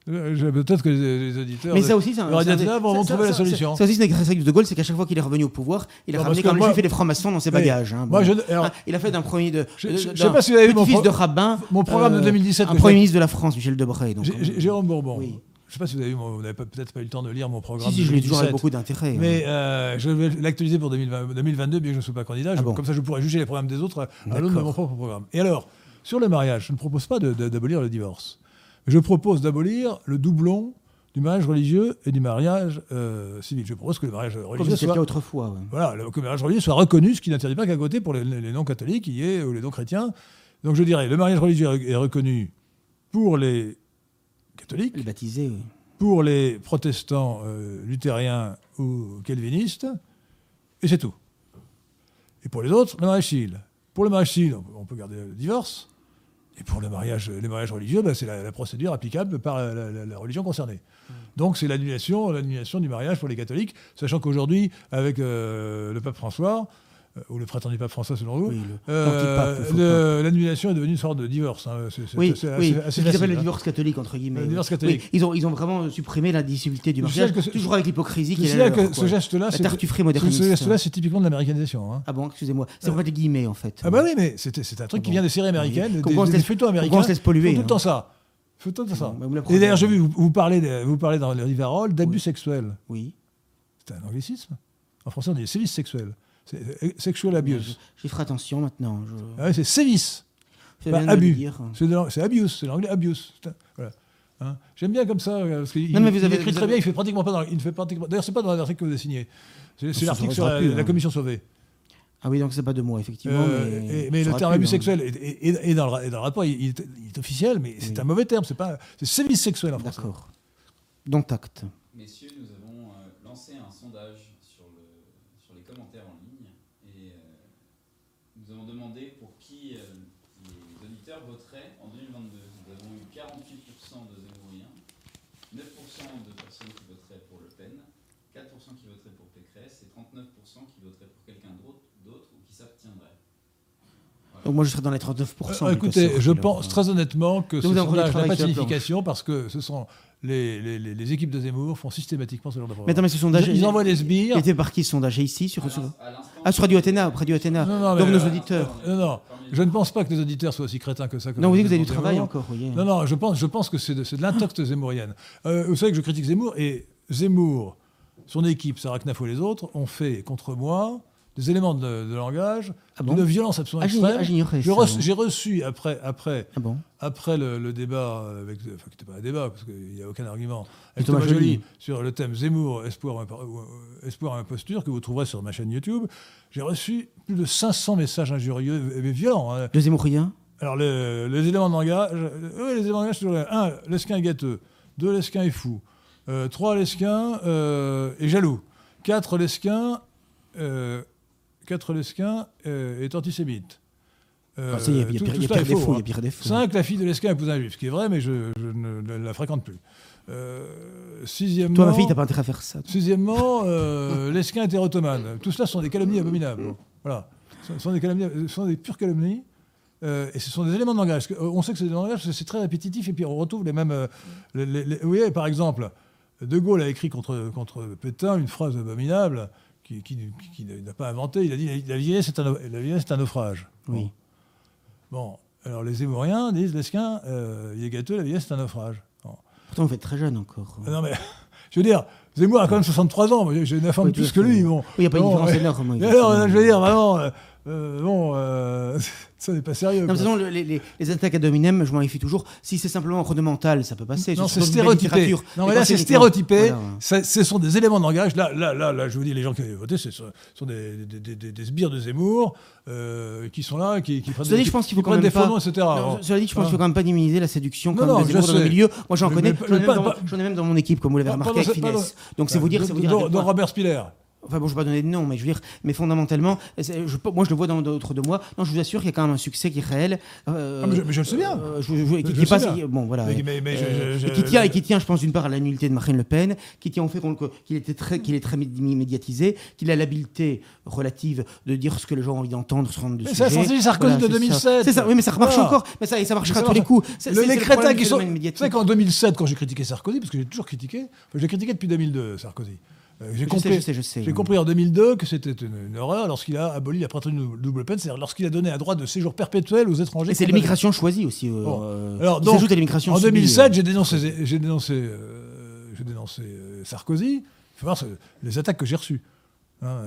Euh, je- Peut-être que les, les auditeurs. Mais ça aussi, c'est un. le Radio c'est un- Athéna vont ça- ça- trouver la ça- solution. Ça aussi, c'est une de Gaulle, c'est qu'à chaque fois qu'il est revenu au pouvoir, il a Non, ramené comme moi- le juif et les francs-maçons dans ses bagages. hein. Moi, Bon. je- alors- Ah, il a fait d'un premier de. Je- d'un sais pas si vous avez vu mon pro- de rabbin. mon programme de euh, 2017 Un que premier ministre de la France, Michel Debré. donc, J'ai- euh, Jérôme Bourbon. Oui. Je ne sais pas si vous avez, vous n'avez peut-être pas eu le temps de lire mon programme. Si, si, je l'ai toujours avec 2017. beaucoup d'intérêt. hein. Mais euh, je vais l'actualiser pour 2020 2022, bien que je ne sois pas candidat. Je- Ah bon Comme ça, je pourrais juger les programmes des autres à l'aune de mon propre programme. Et alors, sur le mariage, je ne propose pas d'abolir le divorce. Je propose d'abolir le doublon du mariage religieux et du mariage euh, civil. Je propose que le mariage Comme religieux le soit, autrefois. ouais. voilà, le, que le mariage religieux soit reconnu, ce qui n'interdit pas qu'à côté, pour les, les non-catholiques, y ait, ou les non-chrétiens. Donc je dirais, le mariage religieux est reconnu pour les catholiques, Les baptisés, oui. pour les protestants euh, luthériens ou calvinistes, et c'est tout. Et pour les autres, le mariage civil. Pour le mariage civil, on peut- garder le divorce. Et pour le mariage, les mariages religieux, bah, c'est la, la procédure applicable par la, la- la religion concernée. Donc c'est l'annulation, l'annulation du mariage pour les catholiques, sachant qu'aujourd'hui, avec euh, le pape François, ou le prétendu pape François selon vous, Oui, euh, l'annulation est devenue une sorte de divorce. hein. C'est Oui, oui. assez, assez ce qu'ils appellent facile, le hein. divorce catholique, entre guillemets. Le divorce catholique. Ils, ont, ils ont vraiment supprimé la disciplité du mariage, ce- toujours avec l'hypocrisie qui est leur, que ce geste-là, c'est ce, geste-là, c'est typiquement de l'américanisation. hein. Ah bon, excusez-moi. C'est vraiment des guillemets, en fait. Ah bah oui, mais c'est un truc Ah qui bon. vient des séries américaines, des, feuilletons américains. on se laisse polluer, font tout le hein. temps ça. Tout le temps ça. Et d'ailleurs, j'ai vu, vous, parlez, de- vous parlez dans le Rivarol d'abus sexuels. Oui. C'est un anglicisme. En français, on dit sévices sexuels. C'est euh, sexual abuse. J'y ferai attention maintenant. Je... Ah ouais, c'est sévices. fais Bah, abus. C'est de l'ang- c'est abuse, c'est l'anglais abuse. C'est Voilà. Hein? J'aime bien comme ça, euh, parce qu'il Non, mais vous avez- écrit très avez- bien, il fait pratiquement pas dans, il ne fait pratiquement. D'ailleurs, c'est pas dans l'article que vous avez signé. C'est c'est l'article sur la, hein. commission sauvée. Ah oui, donc c'est pas de moi, effectivement. Euh, mais et- mais ça le terme abus hein. sexuel est, est- est- est dans, le, ra- est dans le rapport, il, il est, il est officiel, mais c'est un mauvais terme. C'est pas, c'est sévice sexuel en français. D'accord. Dont acte. Messieurs, nous avons euh, lancé un sondage sur, le, sur les commentaires en ligne et euh, nous avons demandé pour qui euh, les auditeurs voteraient en 2022. Nous avons eu 48% de Zemmouriens, 9% de personnes qui voteraient pour Le Pen, 4% qui voteraient pour Pécresse et 39% qui voteraient pour quelqu'un d'autre d'autre ou qui s'abtiendraient. Donc moi, je serais dans les 39%. Euh, écoutez, je pense très honnêtement que ce repris le sondage n'a pas de signification parce que ce sont les, les- les- les équipes de Zemmour font systématiquement ce genre de Mais programme. attends, mais ce sondage. Ils, ils envoient Il sbires. était par qui ce sondage ici sur, Ah, sur Radio Athéna, auprès du Athéna. Non, non, Donc mais, nos euh, auditeurs. Non, non, je ne pense pas que les auditeurs soient aussi crétins que ça. que Non, vous dites que vous avez les du travail Zemmour. encore. Non, non, je pense, je pense que c'est de, c'est de l'intox zémourienne. Euh, vous savez que je critique Zemmour et Zemmour, son équipe, Sarah Knaf et les autres, ont fait contre moi des éléments de, de langage Ah bon d'une violence absolument Ah, extrême. ah, reçu-. J'ai reçu après, après, Ah bon après le, le débat, avec, enfin, qui n'était pas un débat, parce qu'il n'y a aucun argument, avec Thomas Thomas, Joly, Joly. sur le thème Zemmour, espoir euh, espoir imposture, que vous trouverez sur ma chaîne YouTube, j'ai reçu plus de 500 messages injurieux et violents. hein. Le Zemmourien Alors, le- les éléments de langage, euh, les éléments de langage, toujours un, l'esquin est gâteux. Deux, l'esquin est fou. Euh, trois, l'esquin euh, est jaloux. Quatre, l'esquin, euh, quatre, l'esquin euh, est antisémite. Euh, Il y a, il y a tout- pire, tout il y a cela pire est faux, défaut. Il y hein. a pire défaut. Cinq, la fille de l'esquin épouse un juif, ce qui est vrai, mais je, je ne la- fréquente plus. Euh, sixièmement, Toi, ma fille, t'as pas intérêt à faire ça. Sixièmement, euh, l'esquin est érotomane. Tout cela sont des calomnies abominables. Voilà. Ce sont des, calomnies, ce sont des pures calomnies. euh, et ce sont des éléments de langage. On sait que c'est des langage, parce que c'est très répétitif, et puis on retrouve les mêmes. euh, les- les- les- vous voyez, par exemple, De Gaulle a écrit contre, contre Pétain une phrase abominable qui, qui- qui n'a pas inventée. Il a dit La vieillesse est un, la vieillesse est un naufrage. Oui. Bon. Alors les Zémouriens disent L'esquin, euh, il est gâteux, la vieillesse est un naufrage. Bon. Pourtant, vous êtes très jeune encore. Ah Non, mais je veux dire, Zemmour a quand même 63 ans. J'ai 9 ans de plus que lui. Bon. Oui, il n'y a pas une Bon, différence énorme. Alors, je veux dire, vraiment, euh, bon, euh, ça n'est pas sérieux. Non, de toute façon, les, les- les attaques à dominem, je m'en méfie toujours. Si c'est simplement ornemental, ça peut passer. Non, c'est dans stéréotypé. Non, Mais quand là, c'est stéréotypé. Voilà. Ça- Ce sont des éléments de langage. Là, là, là, là je vous dis, les gens qui avaient voté, ce sont, des, des, des- des- des sbires de Zemmour euh, qui sont là, qui, qui prennent dit, des, je pense qu'il faut quand même des pas- etc. Non, cela dit, je pense qu'il faut quand même pas minimiser la séduction Non, comme non, des Zemmour dans le milieu. Moi, j'en connais. J'en ai même dans- dans mon équipe, comme vous l'avez Pas- remarqué avec dans- finesse. Donc, c'est vous dire, de, de- dire. de- de point- Robert Spiller. Enfin bon, je ne vais pas donner de nom, mais je veux dire, mais fondamentalement, c'est- je, moi je le vois dans d'autres de moi. Non, je vous assure qu'il y a quand même un succès qui est réel. euh, Ah, mais je- mais je le sais bien. euh, je- je- qui, qui passe, bien. bon voilà, Mais- euh, et qui tient, et qui tient, je pense d'une part à la nullité de Marine Le Pen, qui tient au fait qu'il était très, qu'il est très médi- médiatisé, qu'il a l'habileté relative de dire ce que les gens ont envie d'entendre sur un de Mais sujets. ça, c'est Sarkozy de c'est ça. 2007. C'est ça, oui, mais ça remarche Voilà. encore, mais ça, et ça marchera à tous les coups. C'est- Le- c'est- les c'est le crétins qui sont. savez qu'en 2007, quand j'ai critiqué Sarkozy, parce que j'ai toujours critiqué, je l'ai critiqué depuis 2002, Sarkozy. Euh, j'ai compris, j'ai en 2002 que c'était une, horreur lorsqu'il a aboli la de double peine, c'est-à-dire lorsqu'il a donné un droit de séjour perpétuel aux étrangers. Et c'est l'immigration choisie aussi. euh, Bon. euh, Alors, donc, à l'immigration En subie, 2007, euh. j'ai dénoncé, j'ai dénoncé, j'ai dénoncé Sarkozy. Il faut voir les attaques que j'ai reçues. Hein,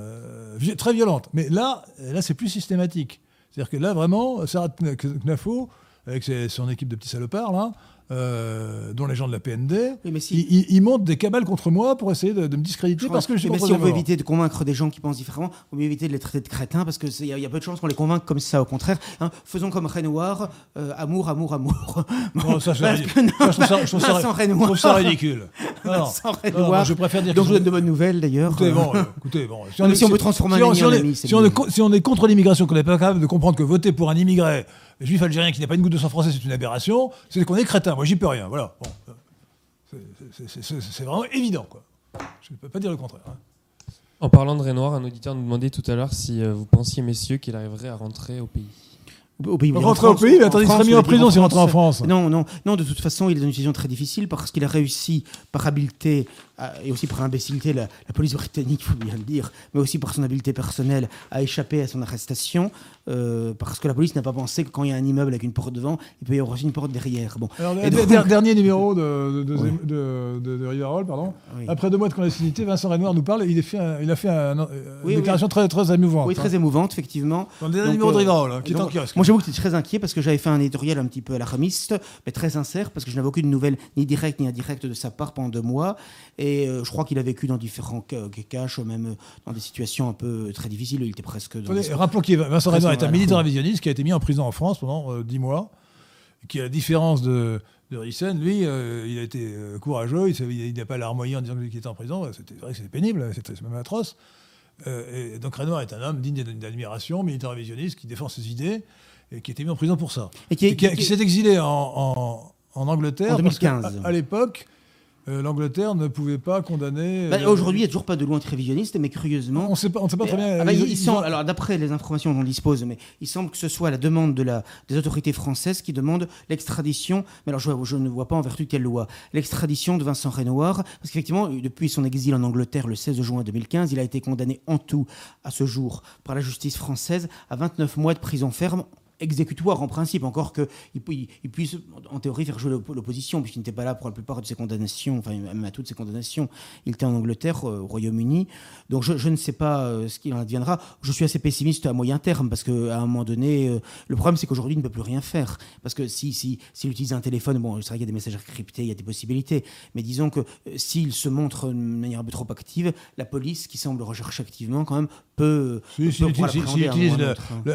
très violentes. Mais là, là c'est plus systématique. C'est-à-dire que là, vraiment, Sarah Kna- Knafo, avec ses- son équipe de petits salopards, là, euh, dont les gens de la PND, Oui, mais si- ils, montent des cabales contre moi pour essayer de, de me discréditer parce que je suis mais si on veut éviter de convaincre des gens qui pensent différemment, on veut éviter de les traiter de crétins parce qu'il y, a- y a peu de chances qu'on les convainque comme ça. Au contraire, hein. faisons comme Renoir, euh, amour, amour, amour. Non, ça, que non, je trouve ça- ridicule. Non, non. Non, non, Renoir. je préfère dire Donc que je vous donne de bonnes nouvelles d'ailleurs. Écoutez, bon, euh, écoutez, bon. Non, mais si on veut transformer un on en ami, mieux. si on est contre l'immigration, qu'on n'est pas capable de comprendre que voter pour un immigré juif algérien qui n'a pas une goutte de sang français, c'est une aberration, c'est qu'on est crétin. Moi, j'y peux rien. Voilà. Bon, euh, c'est- vraiment évident, quoi. Je ne peux pas dire le contraire. hein. En parlant de Renoir, un auditeur nous demandait tout à l'heure si euh, vous pensiez, messieurs, qu'il arriverait à rentrer au pays. Au pays, Rentrer au pays, mais en attendez, il serait mis en prison s'il rentrait en France. Non, non, non. De toute façon, il est dans une situation très difficile parce qu'il a réussi par habileté et aussi par imbécilité la, la police britannique, il faut bien le dire, mais aussi par son habileté personnelle à échapper à son arrestation euh, parce que la police n'a pas pensé que quand il y a un immeuble avec une porte devant, il peut y avoir aussi une porte derrière. Bon. Alors, Et donc- dernier numéro de, de, de, de, de- de Rivarol, pardon. Oui. Après deux mois de clandestinité, Vincent Renoir nous parle. Il a fait, un- il a fait un- Oui, une déclaration très, très émouvante. Oui, très hein. émouvante, effectivement. Dans le dernier Donc, numéro de euh, Rivarol, hein, qui est en kiosque. Moi, j'avoue que j'étais très inquiet parce que j'avais fait un éditorial un petit peu alarmiste, mais très sincère, parce que je n'avais aucune nouvelle, ni directe ni indirecte, de sa part pendant deux mois. Et euh, je crois qu'il a vécu dans différents ca- caches, même euh, dans des situations un peu très difficiles. Il était presque dans rappelons que Vincent Renoir est un alors. révisionniste qui a été mis en prison en France pendant euh, dix mois, qui, à la différence de, de Rissen, lui, euh, il a été euh, courageux, il n'a pas larmoyé en disant qu'il était en prison, c'était vrai que c'était pénible, c'était même atroce. Euh, et donc Renoir est un homme digne d'admiration, militant révisionniste, qui défend ses idées, et qui a été mis en prison pour ça. Et qui, Et qui, a- qui- qui s'est exilé en, en- en Angleterre. En parce qu'à- 2015. À, à l'époque, euh, l'Angleterre ne pouvait pas condamner... Bah, euh, Aujourd'hui, il n'y a toujours pas de loi anti-révisionniste, mais curieusement. on ne sait pas, on sait pas très bien... Ah bah, ils- ils ont- alors d'après les informations dont on dispose, mais il semble que ce soit la demande de la, des autorités françaises qui demandent l'extradition. Mais alors je, je ne vois pas en vertu de quelle loi l'extradition de Vincent Renoir, parce qu'effectivement depuis son exil en Angleterre le 16 juin 2015, il a été condamné en tout à ce jour par la justice française à 29 mois de prison ferme exécutoire en principe, encore qu'il il puisse en théorie faire jouer l'opposition, puisqu'il n'était pas là pour la plupart de ses condamnations, enfin même à toutes ses condamnations. Il était en Angleterre, euh, au Royaume-Uni. Donc je, ne sais pas euh, ce qu'il en adviendra. Je suis assez pessimiste à moyen terme, parce qu'à un moment donné, euh, le problème c'est qu'aujourd'hui il ne peut plus rien faire. Parce que s'il si, si, utilise un téléphone, bon, c'est vrai qu'il y a des messages cryptés, il y a des possibilités, mais disons que s'il se montre de manière un peu trop active, la police, qui semble rechercher activement quand même, peut... Si, si, utilise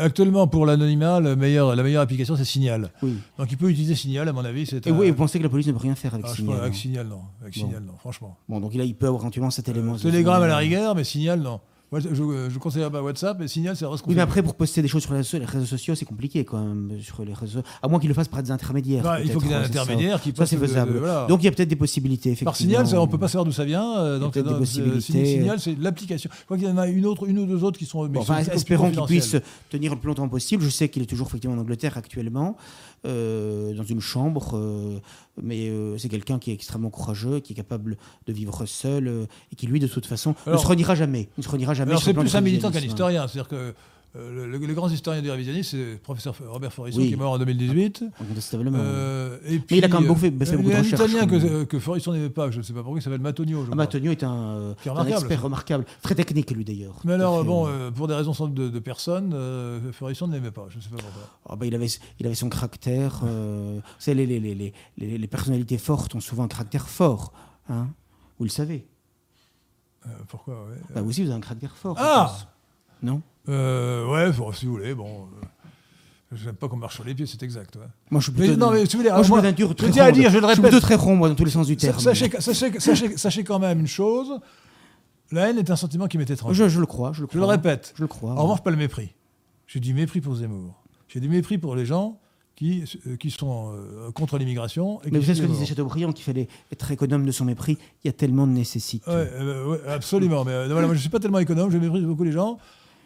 actuellement pour l'anonymat, la meilleure application c'est Signal. Donc il peut utiliser Signal, à mon avis. Et oui, vous pensez que la police ne peut rien faire avec ah, Signal Avec Signal, non. Avec Signal, non, franchement. Bon, donc là, il peut avoir éventuellement cet élément. Telegram à la rigueur, mais Signal, non. Moi, je, je, conseille pas WhatsApp, mais Signal, c'est Oui, mais après, pour poster des choses sur les réseaux, sociaux, c'est compliqué quand même. Sur les réseaux, à moins qu'il le fasse par des intermédiaires. il faut qu'il y ait un intermédiaire qui Ça, c'est faisable. Donc, il y a peut-être des possibilités. Effectivement. Par Signal, on ne peut pas savoir d'où ça vient. Euh, donc, des possibilités. Signal, c'est l'application. Je crois qu'il y en a une, autre, une ou deux autres qui sont. enfin, espérons qu'il puisse tenir le plus longtemps possible. Je sais qu'il est toujours effectivement en Angleterre actuellement. Euh, dans une chambre, euh, mais euh, c'est quelqu'un qui est extrêmement courageux, qui est capable de vivre seul et qui lui, de toute façon, ne se reniera jamais. Ne se reniera jamais. c'est plus un militant qu'un historien, c'est-à-dire que euh, le, le, grand historien du révisionnisme, c'est le professeur Robert Forisson, qui est mort en 2020. Incontestablement. Euh, et puis, Mais il a quand même fait, fait beaucoup de recherches. Il y a un Italien que, que Forisson n'aimait pas, je ne sais pas pourquoi, il s'appelle Matonio. Ah, Matonio est un, un, expert remarquable, très technique lui d'ailleurs. Mais alors, bon, euh, pour des raisons de, de personne, euh, Forisson ne l'aimait pas, je ne sais pas pourquoi. Ah, bah, il, avait, il avait son caractère. Euh, les, les, les, les, personnalités fortes ont souvent un caractère fort. Hein vous le savez. pourquoi ouais. bah, Vous aussi, vous avez un caractère fort. Ah Non? Euh, ouais, si vous voulez, bon. Euh, je n'aime pas qu'on marche sur les pieds, c'est exact. Moi, je suis plutôt. non, mais si vous voulez, moi, je, moi, dur, je tiens à dire, je le répète. Je suis très rond, moi, dans tous les sens du terme. Sachez, sachez, sachez, sachez quand même une chose la haine est un sentiment qui m'est étranger. Je, je, le crois, je le crois. Je le répète. Je le crois. En revanche, pas le mépris. J'ai du mépris pour Zemmour. J'ai du mépris pour les gens qui, euh, qui sont euh, contre l'immigration. Mais vous savez ce que disait Chateaubriand, qu'il fallait être économe de son mépris Il y a tellement de nécessité. Oui, ouais, absolument. mais voilà, moi, je ne suis pas tellement économe, je méprise beaucoup les gens.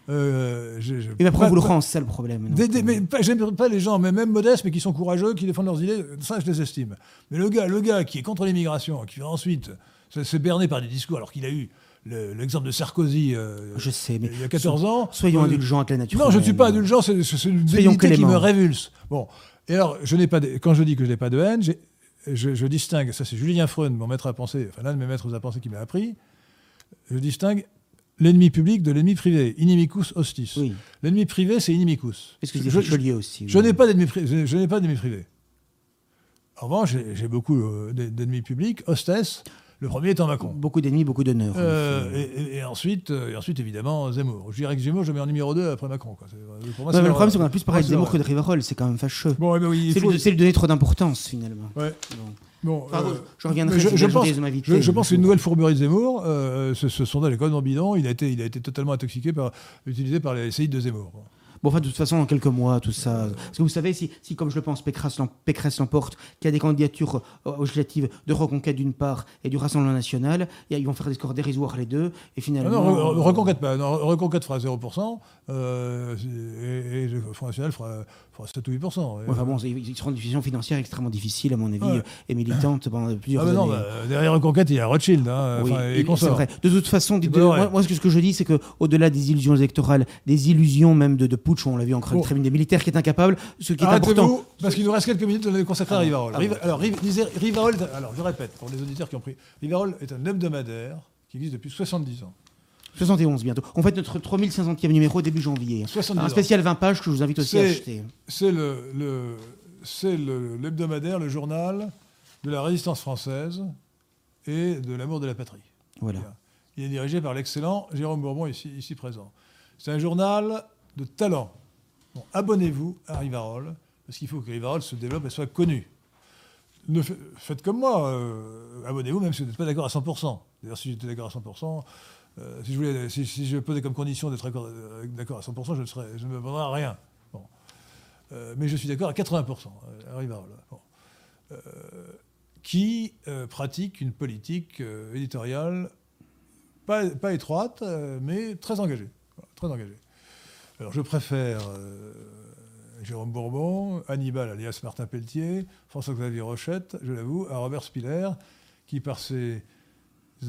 Euh, je, je, et après, vous le rend, c'est ça le problème. mais j'aime pas les gens, mais même modestes, mais qui sont courageux, qui défendent leurs idées, ça je les estime. Mais le gars, le gars qui est contre l'immigration, qui va ensuite se berner par des discours, alors qu'il a eu l'exemple de Sarkozy euh, je sais, mais il y a 14 ans. Soyons euh, indulgents avec la nature. Non, je ne suis pas indulgent, c'est une dignité qui me révulse. Bon, et alors, je n'ai pas quand je dis que je n'ai pas de haine, je, je, distingue, ça c'est Julien Freund, mon maître à penser, enfin l'un de mes maîtres à penser qui m'a appris, je distingue l'ennemi public de l'ennemi privé. Inimicus hostis. L'ennemi privé, c'est inimicus. Est-ce que je, je, aussi Je n'ai pas d'ennemi privé. Je, n'ai pas d'ennemi privé. En revanche, j'ai beaucoup euh, d'ennemis publics, hostess. Le premier étant Macron. Beaucoup d'ennemis, beaucoup d'honneur. Euh, et, ensuite, euh, et ensuite, évidemment, Zemmour. Je dirais que Zemmour, je mets en numéro 2 après Macron. Quoi. Moi, le problème, c'est qu'on a plus parlé de Zemmour que de Rivarol. C'est quand même fâcheux. Bon, eh ben oui, c'est faut... lui, donner trop d'importance, finalement. Ouais. Bon, euh, je reviendrai je, je, pense, je, je pense une nouvelle fourberie de Zemmour. Euh, ce, ce, sondage est complètement bidon. Il a été, il a été totalement intoxiqué par, utilisé par les séides de Zemmour. Bon, enfin, de toute façon, dans quelques mois, tout ça. Parce que vous savez, si, si comme je le pense, Pécresse l'emporte, qu'il y a des candidatures euh, législatives de Reconquête d'une part et du Rassemblement national, ils vont faire des scores dérisoires les deux, et finalement. Non, non Reconquête pas. Non, Reconquête fera 0%, euh, et, et, le Front National fera, fera 7 ou 8%. enfin bon, ils seront une situation financière extrêmement difficile, à mon avis, et militante pendant plusieurs ah, années. Non, bah, derrière Reconquête, il y a Rothschild. Hein, oui, c'est vrai. De toute façon, moi, ce que je dis, c'est qu'au-delà des illusions électorales, des illusions même de, de putsch, on l'a vu en bon. tribune des militaires, qui est incapable, ce qui est important. Parce qu'il nous reste quelques minutes, on est consacré à Rivarol. alors, Rivarol, alors je répète, pour les auditeurs qui ont pris, Rivarol est un hebdomadaire qui existe depuis 70 ans. 71 bientôt. On fait notre 3500e numéro début janvier. Un spécial 20 pages que je vous invite aussi à acheter. C'est le, c'est l'hebdomadaire, le, journal de la résistance française et de l'amour de la patrie. Voilà. Il est dirigé par l'excellent Jérôme Bourbon, ici, ici présent. C'est un journal de talent. abonnez-vous à Rivarol, parce qu'il faut que Rivarol se développe et soit connu. Faites comme moi, euh, abonnez-vous même si vous n'êtes pas d'accord à 100%. D'ailleurs, si j'étais d'accord à 100%, euh, si, je posais comme condition d'être d'accord à 100%, je ne, serais, me vendrais à rien. Euh, mais je suis d'accord à 80% à Rivarol. qui pratique une politique éditoriale pas, pas étroite, mais très engagée. Très engagée. Alors je préfère euh, Jérôme Bourbon, Hannibal alias Martin Pelletier, François-Xavier Rochette, je l'avoue, à Robert Spiller, qui par ses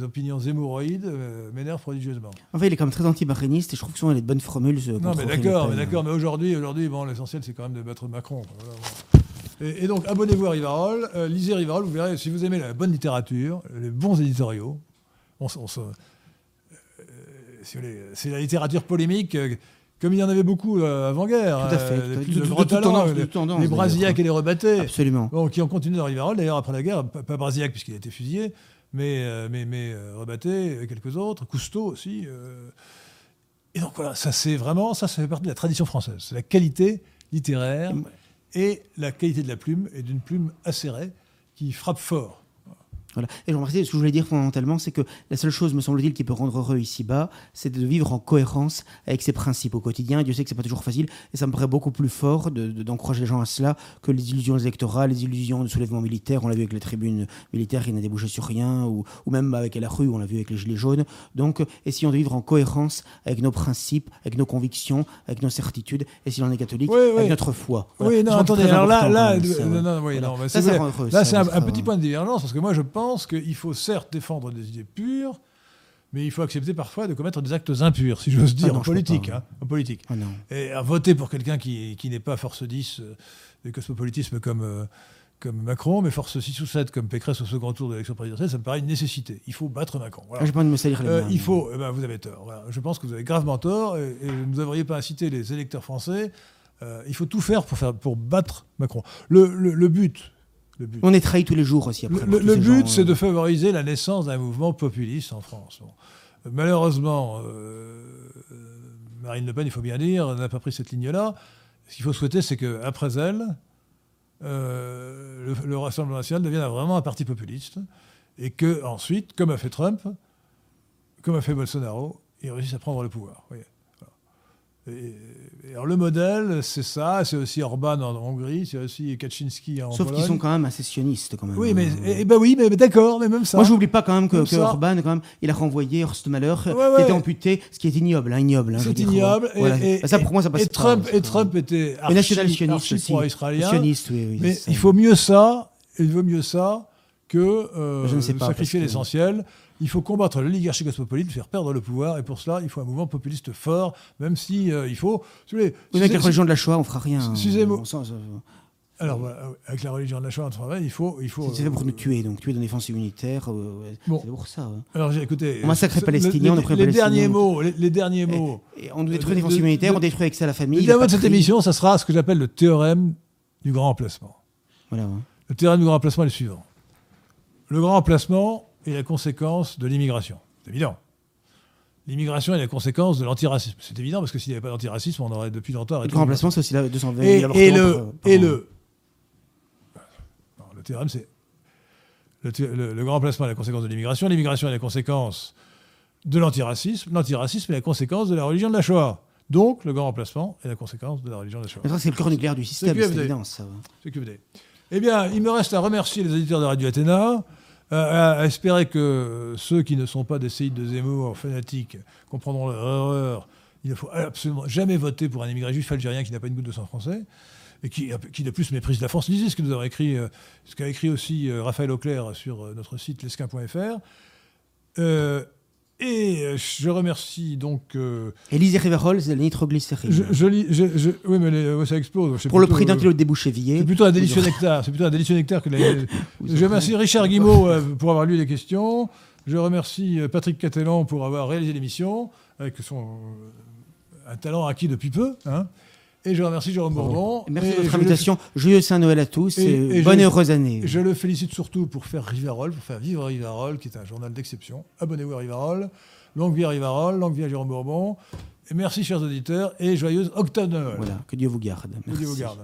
opinions hémorroïdes euh, m'énervent prodigieusement. En fait, il est quand même très anti-baréniste et je trouve que souvent il a de bonnes formules. euh, Non, mais d'accord, mais d'accord, mais aujourd'hui, aujourd'hui, bon, l'essentiel, c'est quand même de battre Macron. quoi. Voilà, voilà. Et, et donc, abonnez-vous à Rivarol, euh, lisez Rivarol, vous verrez, si vous aimez la bonne littérature, les bons éditoriaux, on, on se- si vous voulez, c'est la littérature polémique, comme il y en avait beaucoup euh, avant-guerre. Tout à fait, euh, fait. De- de de- de tendance, de les, tendance. Brasillac et les Rebattés. Absolument. Bon, qui ont continué dans Rivarol, d'ailleurs, après la guerre, pas, pas Brasillac puisqu'il a été fusillé, mais, euh, mais, mais euh, Rebatté quelques autres, Cousteau aussi. Et donc voilà, ça c'est vraiment, ça, ça fait partie de la tradition française. C'est la qualité littéraire et la qualité de la plume, et d'une plume acérée qui frappe fort. Voilà. Et je remercie, ce que je voulais dire fondamentalement, c'est que la seule chose, me semble-t-il, qui peut rendre heureux ici-bas, c'est de vivre en cohérence avec ses principes au quotidien. Dieu sait que c'est pas toujours facile, et ça me paraît beaucoup plus fort de- de- d'encourager les gens à cela que les illusions électorales, les illusions de soulèvement militaire. On l'a vu avec les tribunes militaires qui n'a débouché sur rien, ou, ou même avec la rue, on l'a vu avec les gilets jaunes. Donc, essayons de vivre en cohérence avec nos principes, avec nos convictions, avec nos certitudes, et si l'on est catholique, Oui, oui. avec notre foi. Voilà. Oui, non, attendez, alors là, là, Là, ça, c'est un, un petit point de divergence, parce que moi, je pense qu'il faut certes défendre des idées pures, mais il faut accepter parfois de commettre des actes impurs, si j'ose dire, Ah non, en je politique. pas, hein, en politique. Ah non. Et à voter pour quelqu'un qui, qui n'est pas force 10 euh, de cosmopolitisme comme, euh, comme Macron, mais force 6 ou 7 comme Pécresse au second tour de l'élection présidentielle, ça me paraît une nécessité. Il faut battre Macron. Voilà. Ah, de me salir les Euh, il faut, eh ben, vous avez tort. Voilà. Je pense que vous avez gravement tort et, et vous ne devriez pas inciter les électeurs français. Euh, il faut tout faire pour, faire pour battre Macron. Le, le- le but, le but, On est trahi tous les jours aussi après. le, but, c'est euh, de favoriser la naissance d'un mouvement populiste en France. Bon. Euh, Malheureusement, euh, euh, Marine Le Pen, il faut bien dire, n'a pas pris cette ligne-là. Ce qu'il faut souhaiter, c'est qu'après elle, euh, le, le Rassemblement national devienne vraiment un parti populiste et que ensuite, comme a fait Trump, comme a fait Bolsonaro, il réussisse à prendre le pouvoir. Voyez. Et- et alors le modèle, c'est ça, c'est aussi Orban en Hongrie, c'est aussi Kaczynski en Sauf Pologne. qu'ils sont quand même assez sionistes quand même. Oui, mais Euh, eh ben oui, mais, mais d'accord, mais même ça. Moi, je n'oublie pas quand même que. Orban, quand même, il a renvoyé Horst Mahler, Ouais, qui ouais. était amputé, ce qui est ignoble, hein, ignoble. hein, c'est ignoble. Et, voilà. et- ça, pour moi, ça passe et Trump, pas, et Trump était Et archi, national-sioniste archi aussi. Sioniste, oui, oui. Mais il faut mieux ça, il vaut mieux ça que euh, Je ne sais pas, sacrifier que- l'essentiel. Il faut combattre l'oligarchie cosmopolite, faire perdre le pouvoir, et pour cela, il faut un mouvement populiste fort, même si euh, il faut. si vous voulez, Oui, avec la religion de la Shoah, on fera rien. On ça- alors voilà, avec la religion de la Shoah, on travaille, il faut, il faut. C'est fait pour nous euh, tuer, donc tuer dans défense immunitaire. euh, Bon. C'est pour ça. ouais. Alors écouté. On massacre les Palestiniens, les- on a pris les les derniers mots, les, les derniers mots. Et on nous détruit de- la défense immunitaire, on détruit avec ça la famille. Le la dernier mot de cette émission, ça sera ce que j'appelle le théorème du grand emplacement. Voilà, ouais. Le théorème du grand emplacement est le suivant. Le grand emplacement est la conséquence de l'immigration. C'est évident. L'immigration est la conséquence de l'antiracisme. C'est évident parce que s'il n'y avait pas d'antiracisme, on aurait depuis longtemps Le arrêté grand l'immigration. remplacement, c'est aussi la 220 Et, 000 et le, par- par et an. le, non, le théorème, c'est le, le- le grand emplacement est la conséquence de l'immigration. L'immigration est la conséquence de l'antiracisme. L'antiracisme est la conséquence de la religion de la Shoah. Donc, le grand emplacement est la conséquence de la religion de la Shoah. C'est le cœur nucléaire du système, c'est évident, ça. C'est dites. Eh bien, il me reste à remercier les auditeurs de Radio Athéna, euh, à, à espérer que ceux qui ne sont pas des séides de Zemmour fanatiques comprendront leur erreur. Il ne faut absolument jamais voter pour un immigré juif algérien qui n'a pas une goutte de sang français et qui, qui de plus méprise la France. Lisez ce que nous écrit, euh, ce qu'a écrit aussi euh, Raphaël Auclair sur euh, notre site lesquin.fr. Euh, et euh, je remercie donc. euh, Et l'isérivérol, c'est la nitroglycérine. je, je lis- je- je- oui, mais les- ouais, ça explose. Pour le prix d'un euh, kilo de débouchévier. c'est plutôt un délicieux nectar. C'est plutôt un délicieux nectar que la... Je remercie Richard Guimau euh, pour avoir lu les questions. Je remercie euh, Patrick Catelan pour avoir réalisé l'émission avec son euh, un talent acquis depuis peu. hein. Et je remercie Jérôme Bourbon. Merci de votre invitation. Joyeux Saint-Noël à tous et, bonne et heureuse année. Je le félicite surtout pour faire Rivarol, pour faire vivre Rivarol, qui est un journal d'exception. Abonnez-vous à Rivarol. Longue vie à Rivarol, longue vie à Jérôme Bourbon. Et merci, chers auditeurs, et joyeuse octobre Voilà, que Dieu vous garde. Merci. Que Dieu vous garde.